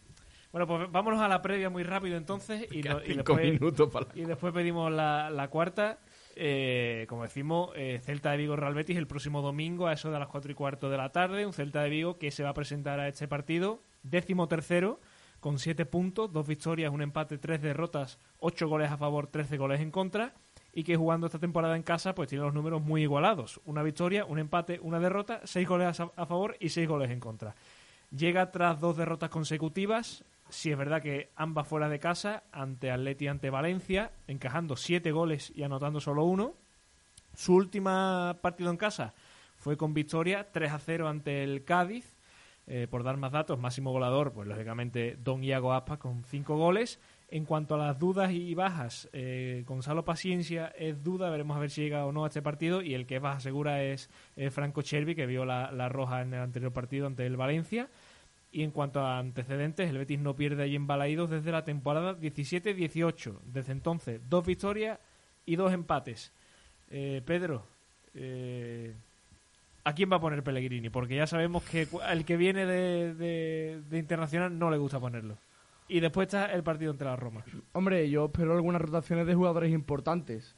Speaker 1: Bueno, pues vámonos a la previa muy rápido entonces y, no- y
Speaker 4: cinco
Speaker 1: después,
Speaker 4: minutos para la-
Speaker 1: y después pedimos la, la cuarta. Eh, como decimos, eh, Celta de Vigo Real Betis el próximo domingo a eso de las cuatro y cuarto de la tarde. Un Celta de Vigo que se va a presentar a este partido, décimo tercero, con siete puntos, dos victorias, un empate, tres derrotas, ocho goles a favor, trece goles en contra. Y que jugando esta temporada en casa, pues tiene los números muy igualados. Una victoria, un empate, una derrota, seis goles a, favor y seis goles en contra. Llega tras dos derrotas consecutivas. Si es verdad que ambas fuera de casa, ante Atleti y ante Valencia, encajando siete goles y anotando solo uno. Su última partido en casa fue con victoria 3 a 0 ante el Cádiz. Eh, por dar más datos, máximo goleador, pues lógicamente Don Iago Aspas con cinco goles. En cuanto a las dudas y bajas, eh, Gonzalo Paciencia es duda, veremos a ver si llega o no a este partido. Y el que es baja segura es Franco Chervi, que vio la, roja en el anterior partido ante el Valencia. Y en cuanto a antecedentes, el Betis no pierde ahí en Balaídos desde la temporada 17-18. Desde entonces, dos victorias y dos empates. Eh, Pedro, eh, ¿a quién va a poner Pellegrini? Porque ya sabemos que el que viene de- de internacional no le gusta ponerlo. Y después está el partido entre la Roma.
Speaker 2: Hombre, yo espero algunas rotaciones de jugadores importantes.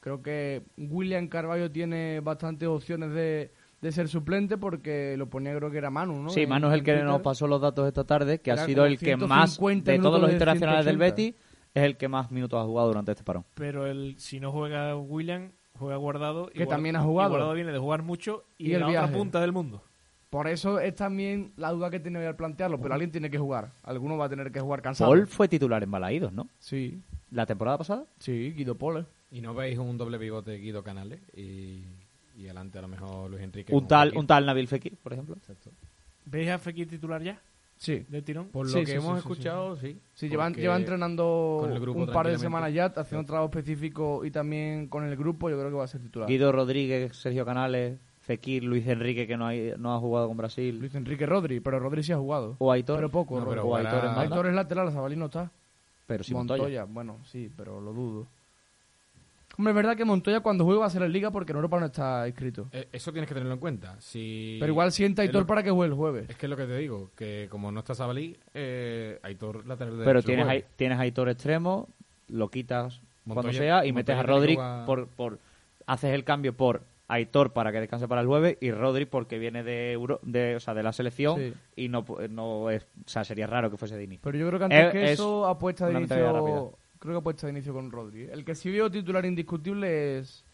Speaker 2: Creo que William Carballo tiene bastantes opciones de, de ser suplente porque lo ponía creo que era Manu, ¿no?
Speaker 3: Sí, Manu es el que nos pasó los datos esta tarde, que ha sido el que más,
Speaker 2: 150
Speaker 3: de todos los
Speaker 2: de
Speaker 3: internacionales del
Speaker 2: 180.
Speaker 3: Betis, es el que más minutos ha jugado durante este parón.
Speaker 1: Pero el, si no juega William, juega Guardado. y
Speaker 2: Que
Speaker 1: Guard-
Speaker 2: también ha
Speaker 1: y
Speaker 2: jugado.
Speaker 1: Guardado viene de jugar mucho y,
Speaker 2: Y
Speaker 1: en
Speaker 2: el
Speaker 1: la
Speaker 2: viaje.
Speaker 1: otra punta del mundo.
Speaker 2: Por eso es también la duda que tenía al plantearlo, pero alguien tiene que jugar. Alguno va a tener que jugar cansado.
Speaker 3: Paul fue titular en Balaídos, ¿no?
Speaker 2: Sí,
Speaker 3: La temporada pasada.
Speaker 2: sí, Guido Pole.
Speaker 4: ¿Y no veis un doble pivote Guido Canales? Y, y adelante a lo mejor Luis Enrique.
Speaker 3: Un tal,
Speaker 4: Fekir.
Speaker 3: un tal Nabil Fekir, por ejemplo.
Speaker 4: Exacto.
Speaker 1: ¿Veis a Fekir titular ya?
Speaker 2: Sí.
Speaker 1: ¿De tirón?
Speaker 4: Por lo
Speaker 2: Sí,
Speaker 4: que
Speaker 2: sí,
Speaker 4: hemos
Speaker 2: sí,
Speaker 4: escuchado, sí.
Speaker 2: Sí, llevan,
Speaker 4: Porque
Speaker 2: lleva entrenando un par de semanas ya, haciendo trabajo específico y también con el grupo, yo creo que va a ser titular.
Speaker 3: Guido Rodríguez, Sergio Canales, Fekir, Luis Enrique, que no, hay, no ha jugado con Brasil.
Speaker 2: Luis Enrique Rodri, pero Rodri sí ha jugado.
Speaker 3: O Aitor.
Speaker 2: Pero poco,
Speaker 4: No, pero
Speaker 3: o Aitor en banda.
Speaker 2: Aitor es lateral, Zabalí no está.
Speaker 3: Pero sí
Speaker 2: Montoya.
Speaker 3: Montoya.
Speaker 2: bueno, sí, pero lo dudo. Hombre, es verdad que Montoya cuando juegue va a ser en Liga porque en Europa no está inscrito.
Speaker 4: Eh, Eso tienes que tenerlo en cuenta. Si...
Speaker 2: Pero igual sienta
Speaker 4: es
Speaker 2: Aitor
Speaker 4: lo-
Speaker 2: para que juegue el jueves.
Speaker 4: Es que es lo que te digo, que como no está Sabalí, eh, Aitor lateral derecho.
Speaker 3: Pero tienes. Ai- tienes a Aitor extremo, lo quitas cuando sea y
Speaker 4: Montoya
Speaker 3: metes a Rodri por, por haces el cambio por Aitor para que descanse para el jueves y Rodri porque viene de Euro- de, o sea, de la selección
Speaker 2: Sí.
Speaker 3: y no no es, o sea, sería raro que fuese de inicio.
Speaker 2: Pero yo creo que antes
Speaker 3: Es-
Speaker 2: que
Speaker 3: es
Speaker 2: eso apuesta de inicio. Creo que apuesta de inicio con Rodri. ¿eh? El que sí veo titular indiscutible es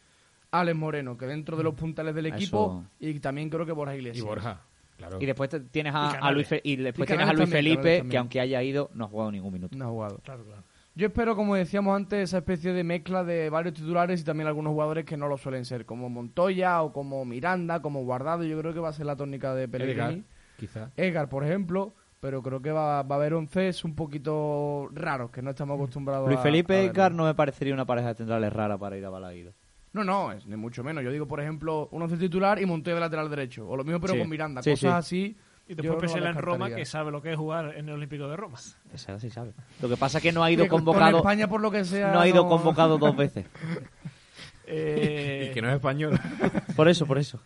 Speaker 2: Alex Moreno, que dentro de los puntales del
Speaker 3: Eso-
Speaker 2: equipo y también creo que Borja
Speaker 4: Y
Speaker 2: Iglesias.
Speaker 4: Borja, claro.
Speaker 3: Y después te- tienes
Speaker 1: Y
Speaker 3: a, Luis Fe- y después
Speaker 2: Y
Speaker 3: tienes a Luis
Speaker 2: también,
Speaker 3: Felipe que aunque haya ido no ha jugado ningún minuto.
Speaker 2: No ha jugado.
Speaker 1: Claro, claro.
Speaker 2: Yo espero, como decíamos antes, esa especie de mezcla de varios titulares y también algunos jugadores que no lo suelen ser, como Montoya o como Miranda, como Guardado. Yo creo que va a ser la tónica de
Speaker 4: Edgar,
Speaker 2: Pellegrini.
Speaker 4: quizá.
Speaker 2: Edgar, por ejemplo, pero creo que va, va a haber once un poquito raros que no estamos acostumbrados
Speaker 3: Luis
Speaker 2: a-
Speaker 3: Felipe
Speaker 2: a
Speaker 3: y. Edgar no me parecería una pareja de centrales rara para ir a Balaído.
Speaker 2: No, no, es ni mucho menos. Yo digo, por ejemplo, un once titular y Montoya de lateral derecho. O lo mismo, pero
Speaker 3: Sí.
Speaker 2: con Miranda.
Speaker 3: Sí,
Speaker 2: Cosas
Speaker 3: sí.
Speaker 2: así
Speaker 1: Y después
Speaker 2: no
Speaker 1: Pesela
Speaker 2: la
Speaker 1: en Roma, que sabe lo que es jugar en el Olímpico de Roma.
Speaker 3: Esa sí sabe. Lo que pasa es que no ha ido
Speaker 2: Que con
Speaker 3: convocado.
Speaker 2: España, por lo que sea.
Speaker 3: No ha ido convocado dos veces. [laughs]
Speaker 1: Eh,
Speaker 4: Y que no es español. [laughs]
Speaker 3: Por eso, por eso.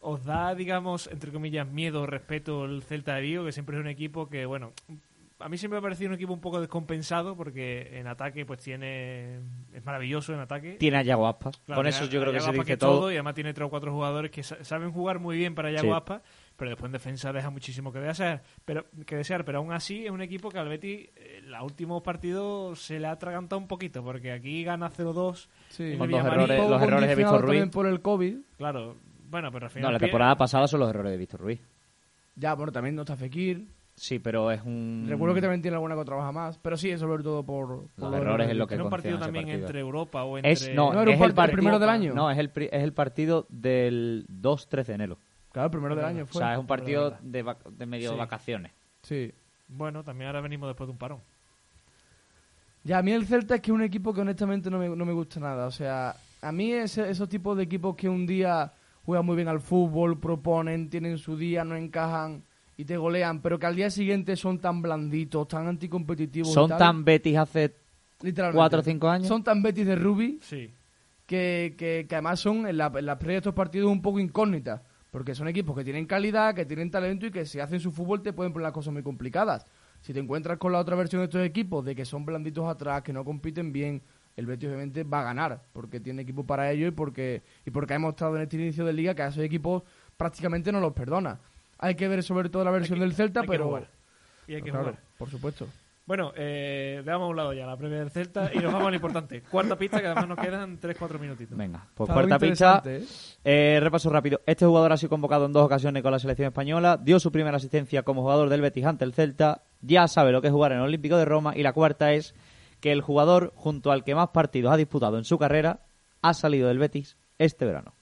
Speaker 1: ¿Os da, digamos, entre comillas, miedo o respeto el Celta de Vigo, que siempre es un equipo que, bueno, a mí siempre me ha parecido un equipo un poco descompensado porque en ataque pues tiene... es maravilloso en ataque.
Speaker 3: Tiene a Yago Aspas.
Speaker 1: Claro,
Speaker 3: Con eso yo creo que se dice
Speaker 1: es
Speaker 3: todo.
Speaker 1: Y además tiene tres o cuatro jugadores que sa- saben jugar muy bien para Yago
Speaker 3: Sí.
Speaker 1: Aspas, pero después en defensa deja muchísimo que desear. Pero, que desear, pero aún así es un equipo que al Betis eh, en los últimos partidos se le ha atragantado un poquito porque aquí gana 0-2.
Speaker 2: Sí.
Speaker 1: en el
Speaker 3: Con dos
Speaker 1: Villamarín.
Speaker 3: errores, los errores de Víctor Ruiz.
Speaker 2: también por el COVID.
Speaker 1: Claro, bueno, pero al final...
Speaker 3: No, la
Speaker 1: pie-
Speaker 3: temporada pasada son los errores de Víctor Ruiz.
Speaker 2: Ya, bueno, también no está Fekir.
Speaker 3: Sí, pero es un.
Speaker 2: Recuerdo que también tiene alguna que trabaja más. Pero sí, es sobre todo por. por
Speaker 3: Los
Speaker 2: los
Speaker 3: errores es lo que
Speaker 1: Era un partido también
Speaker 3: partido.
Speaker 1: entre Europa o entre...
Speaker 3: Es, no,
Speaker 2: ¿No era un
Speaker 3: es
Speaker 2: part-
Speaker 3: el, part-
Speaker 2: el primero del año?
Speaker 3: No, es el, pri- es el partido del 2-13 de enero.
Speaker 2: Claro, el primero del año
Speaker 3: O
Speaker 2: fue.
Speaker 3: sea, es un partido de, vac- de medio
Speaker 1: Sí.
Speaker 3: vacaciones.
Speaker 2: Sí.
Speaker 1: Bueno, también ahora venimos después de un parón.
Speaker 2: Ya, a mí el Celta es que es un equipo que honestamente no me, no me gusta nada. O sea, a mí ese- esos tipos de equipos que un día juegan muy bien al fútbol, proponen, tienen su día, no encajan y te golean, pero que al día siguiente son tan blanditos, tan anticompetitivos. y
Speaker 3: Son
Speaker 2: tal,
Speaker 3: tan Betis hace
Speaker 2: literalmente,
Speaker 3: cuatro o cinco años.
Speaker 2: Son tan Betis de Ruby
Speaker 1: Sí.
Speaker 2: que, que, que además son en la, en la previa de estos partidos un poco incógnitas. Porque son equipos que tienen calidad, que tienen talento y que si hacen su fútbol te pueden poner las cosas muy complicadas. Si te encuentras con la otra versión de estos equipos, de que son blanditos atrás, que no compiten bien, el Betis obviamente va a ganar, porque tiene equipo para ello y porque, y porque ha mostrado en este inicio de liga que a esos equipos prácticamente no los perdona. Hay que ver sobre todo la versión
Speaker 1: que-
Speaker 2: del Celta, pero...
Speaker 1: jugar. Y hay que
Speaker 2: claro,
Speaker 1: jugar.
Speaker 2: por supuesto.
Speaker 1: Bueno, eh, dejamos a un lado ya la previa del Celta y nos vamos a lo importante. Cuarta pista, que además nos quedan 3-4 minutitos.
Speaker 3: Venga, pues
Speaker 2: Está
Speaker 3: cuarta pista.
Speaker 2: ¿eh?
Speaker 3: Eh, repaso rápido. Este jugador ha sido convocado en dos ocasiones con la selección española. Dio su primera asistencia como jugador del Betis ante el Celta. Ya sabe lo que es jugar en el Olímpico de Roma. Y la cuarta es que el jugador, junto al que más partidos ha disputado en su carrera, ha salido del Betis este verano.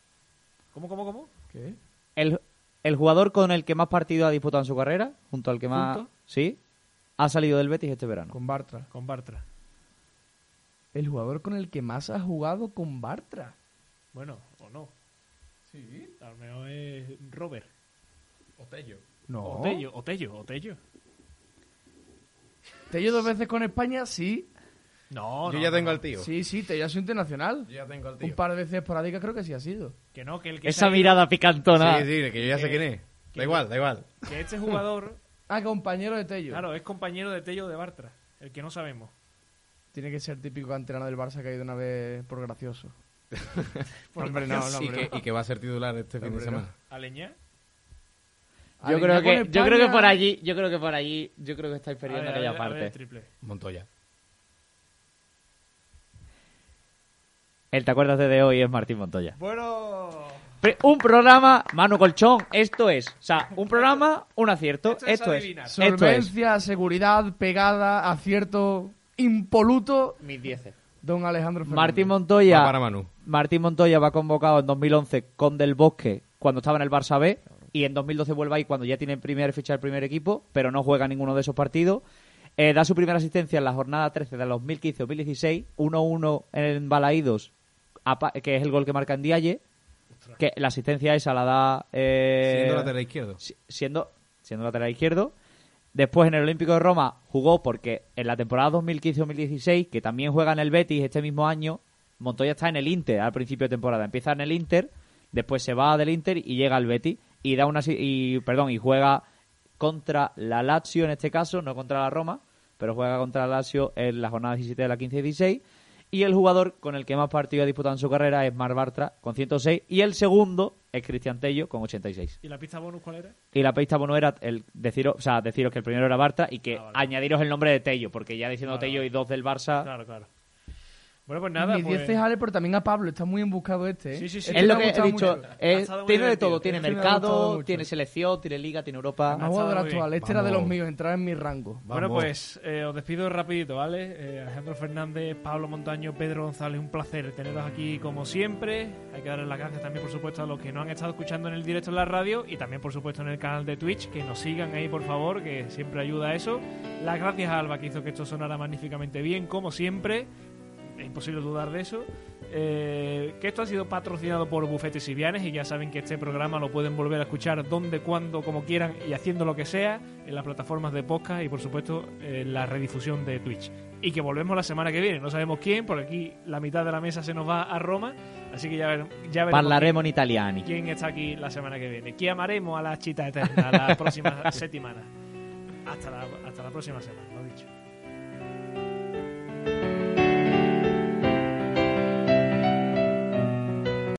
Speaker 1: ¿Cómo, cómo, cómo?
Speaker 2: ¿Qué?
Speaker 3: El, el jugador con el que más partidos ha disputado en su carrera, junto al que más...
Speaker 1: ¿Junto?
Speaker 3: Sí, ha salido del Betis este verano.
Speaker 2: Con Bartra.
Speaker 1: Con Bartra.
Speaker 2: El jugador con el que más ha jugado con Bartra.
Speaker 1: Bueno, o no. Sí. A lo mejor es Robert.
Speaker 4: Otello.
Speaker 2: No.
Speaker 1: O Tello, o Tello, o Tello.
Speaker 2: Tello dos veces con España, sí.
Speaker 1: No,
Speaker 4: Yo
Speaker 1: no,
Speaker 4: ya
Speaker 1: no,
Speaker 4: tengo
Speaker 1: no.
Speaker 4: al tío.
Speaker 2: Sí, sí, Tello ha sido internacional.
Speaker 4: Yo ya tengo al
Speaker 2: Un
Speaker 4: tío.
Speaker 2: par de veces esporádicas creo que sí ha sido.
Speaker 1: Que no, que el que se
Speaker 3: Esa
Speaker 1: ha ido-
Speaker 3: mirada picantona.
Speaker 4: Sí, sí, que yo ya sé quién es.
Speaker 1: que-
Speaker 4: Da igual, da igual.
Speaker 1: Que este jugador,
Speaker 2: Ah, compañero de Tello.
Speaker 1: claro, es compañero de Tello de Bartra. El que no sabemos.
Speaker 2: Tiene que ser típico canterano del Barça que ha ido una vez por gracioso. [laughs] hombre, no, no,
Speaker 4: y,
Speaker 2: hombre,
Speaker 4: que, y que va a ser titular este fin de semana.
Speaker 1: Aleñá.
Speaker 3: Yo creo que yo creo que por allí, yo creo que por allí, yo creo que estáis perdiendo aquella
Speaker 1: ver, a ver
Speaker 3: parte.
Speaker 1: el triple.
Speaker 4: Montoya.
Speaker 3: El te acuerdas de, de hoy es Martín Montoya.
Speaker 1: Bueno.
Speaker 3: Un programa, mano colchón, esto es. O sea, un programa, un acierto.
Speaker 1: Esto es
Speaker 3: Esto es.
Speaker 1: adivinar.
Speaker 3: Esto es.
Speaker 2: Solvencia, seguridad, pegada, acierto impoluto.
Speaker 3: Mis dieces.
Speaker 2: Don Alejandro Fernández.
Speaker 3: Martín Montoya.
Speaker 4: Va para Manu.
Speaker 3: Martín Montoya va convocado en 2011 con Del Bosque cuando estaba en el Barça B y en 2012 vuelve ahí cuando ya tiene primer ficha del primer equipo, pero no juega ninguno de esos partidos. Eh, da su primera asistencia en la jornada 13 de 2015-2016, 1-1 en Balaídos, que es el gol que marca en Dialle, que la asistencia esa la da... eh,
Speaker 4: Siendo lateral izquierdo.
Speaker 3: si- siendo, siendo lateral izquierdo. Después en el Olímpico de Roma jugó porque en la temporada 2015-2016, que también juega en el Betis este mismo año, Montoya está en el Inter al principio de temporada. Empieza en el Inter, después se va del Inter y llega al Betis y da una y perdón, y juega contra la Lazio en este caso, no contra la Roma, pero juega contra la Lazio en la jornada 17 de la 15 y 16. Y el jugador con el que más partidos ha disputado en su carrera es Mar Bartra, con 106. Y el segundo es Cristian Tello, con 86.
Speaker 1: ¿Y la pista bonus cuál era?
Speaker 3: Y la pista bueno era el deciros, o sea, deciros que el primero era Bartra y que
Speaker 1: Ah, vale.
Speaker 3: añadiros el nombre de Tello, porque ya diciendo
Speaker 1: Vale,
Speaker 3: Tello y dos del Barça.
Speaker 1: Claro, claro. Bueno, pues nada.
Speaker 2: Mi
Speaker 1: pues...
Speaker 2: 10 es Ale, pero también a Pablo. Está muy embuscado este. ¿eh?
Speaker 1: Sí, sí, sí.
Speaker 2: Este
Speaker 3: es
Speaker 2: me
Speaker 3: lo
Speaker 2: ha
Speaker 3: que he dicho. es-
Speaker 1: Ha muy
Speaker 3: tiene de todo, tiene
Speaker 2: Este me ha
Speaker 3: mercado, tiene selección, tiene liga, tiene Europa.
Speaker 1: Estado muy
Speaker 2: actual. Este era de los míos. Entrar en mi rango.
Speaker 1: Bueno, pues eh, os despido rapidito, ¿vale? Eh, Alejandro Fernández, Pablo Montaño, Pedro González, un placer teneros aquí como siempre. Hay que darles las gracias también, por supuesto, a los que no han estado escuchando en el directo en la radio y también, por supuesto, en el canal de Twitch, que nos sigan ahí, por favor, que siempre ayuda a eso. Las gracias a Alba, que hizo que esto sonara magníficamente bien, como siempre. Es imposible dudar de eso. eh, que esto ha sido patrocinado por Bufetes y Vianes y ya saben que este programa lo pueden volver a escuchar donde, cuando, como quieran y haciendo lo que sea en las plataformas de podcast y por supuesto en la redifusión de Twitch. Y que volvemos la semana que viene, no sabemos quién, por aquí la mitad de la mesa se nos va a Roma, así que ya, ya veremos
Speaker 3: in italiani.
Speaker 1: quién está aquí la semana que viene. Chiamaremo a la chita eterna la [laughs] próxima settimana. Hasta la, hasta la próxima semana, lo dicho.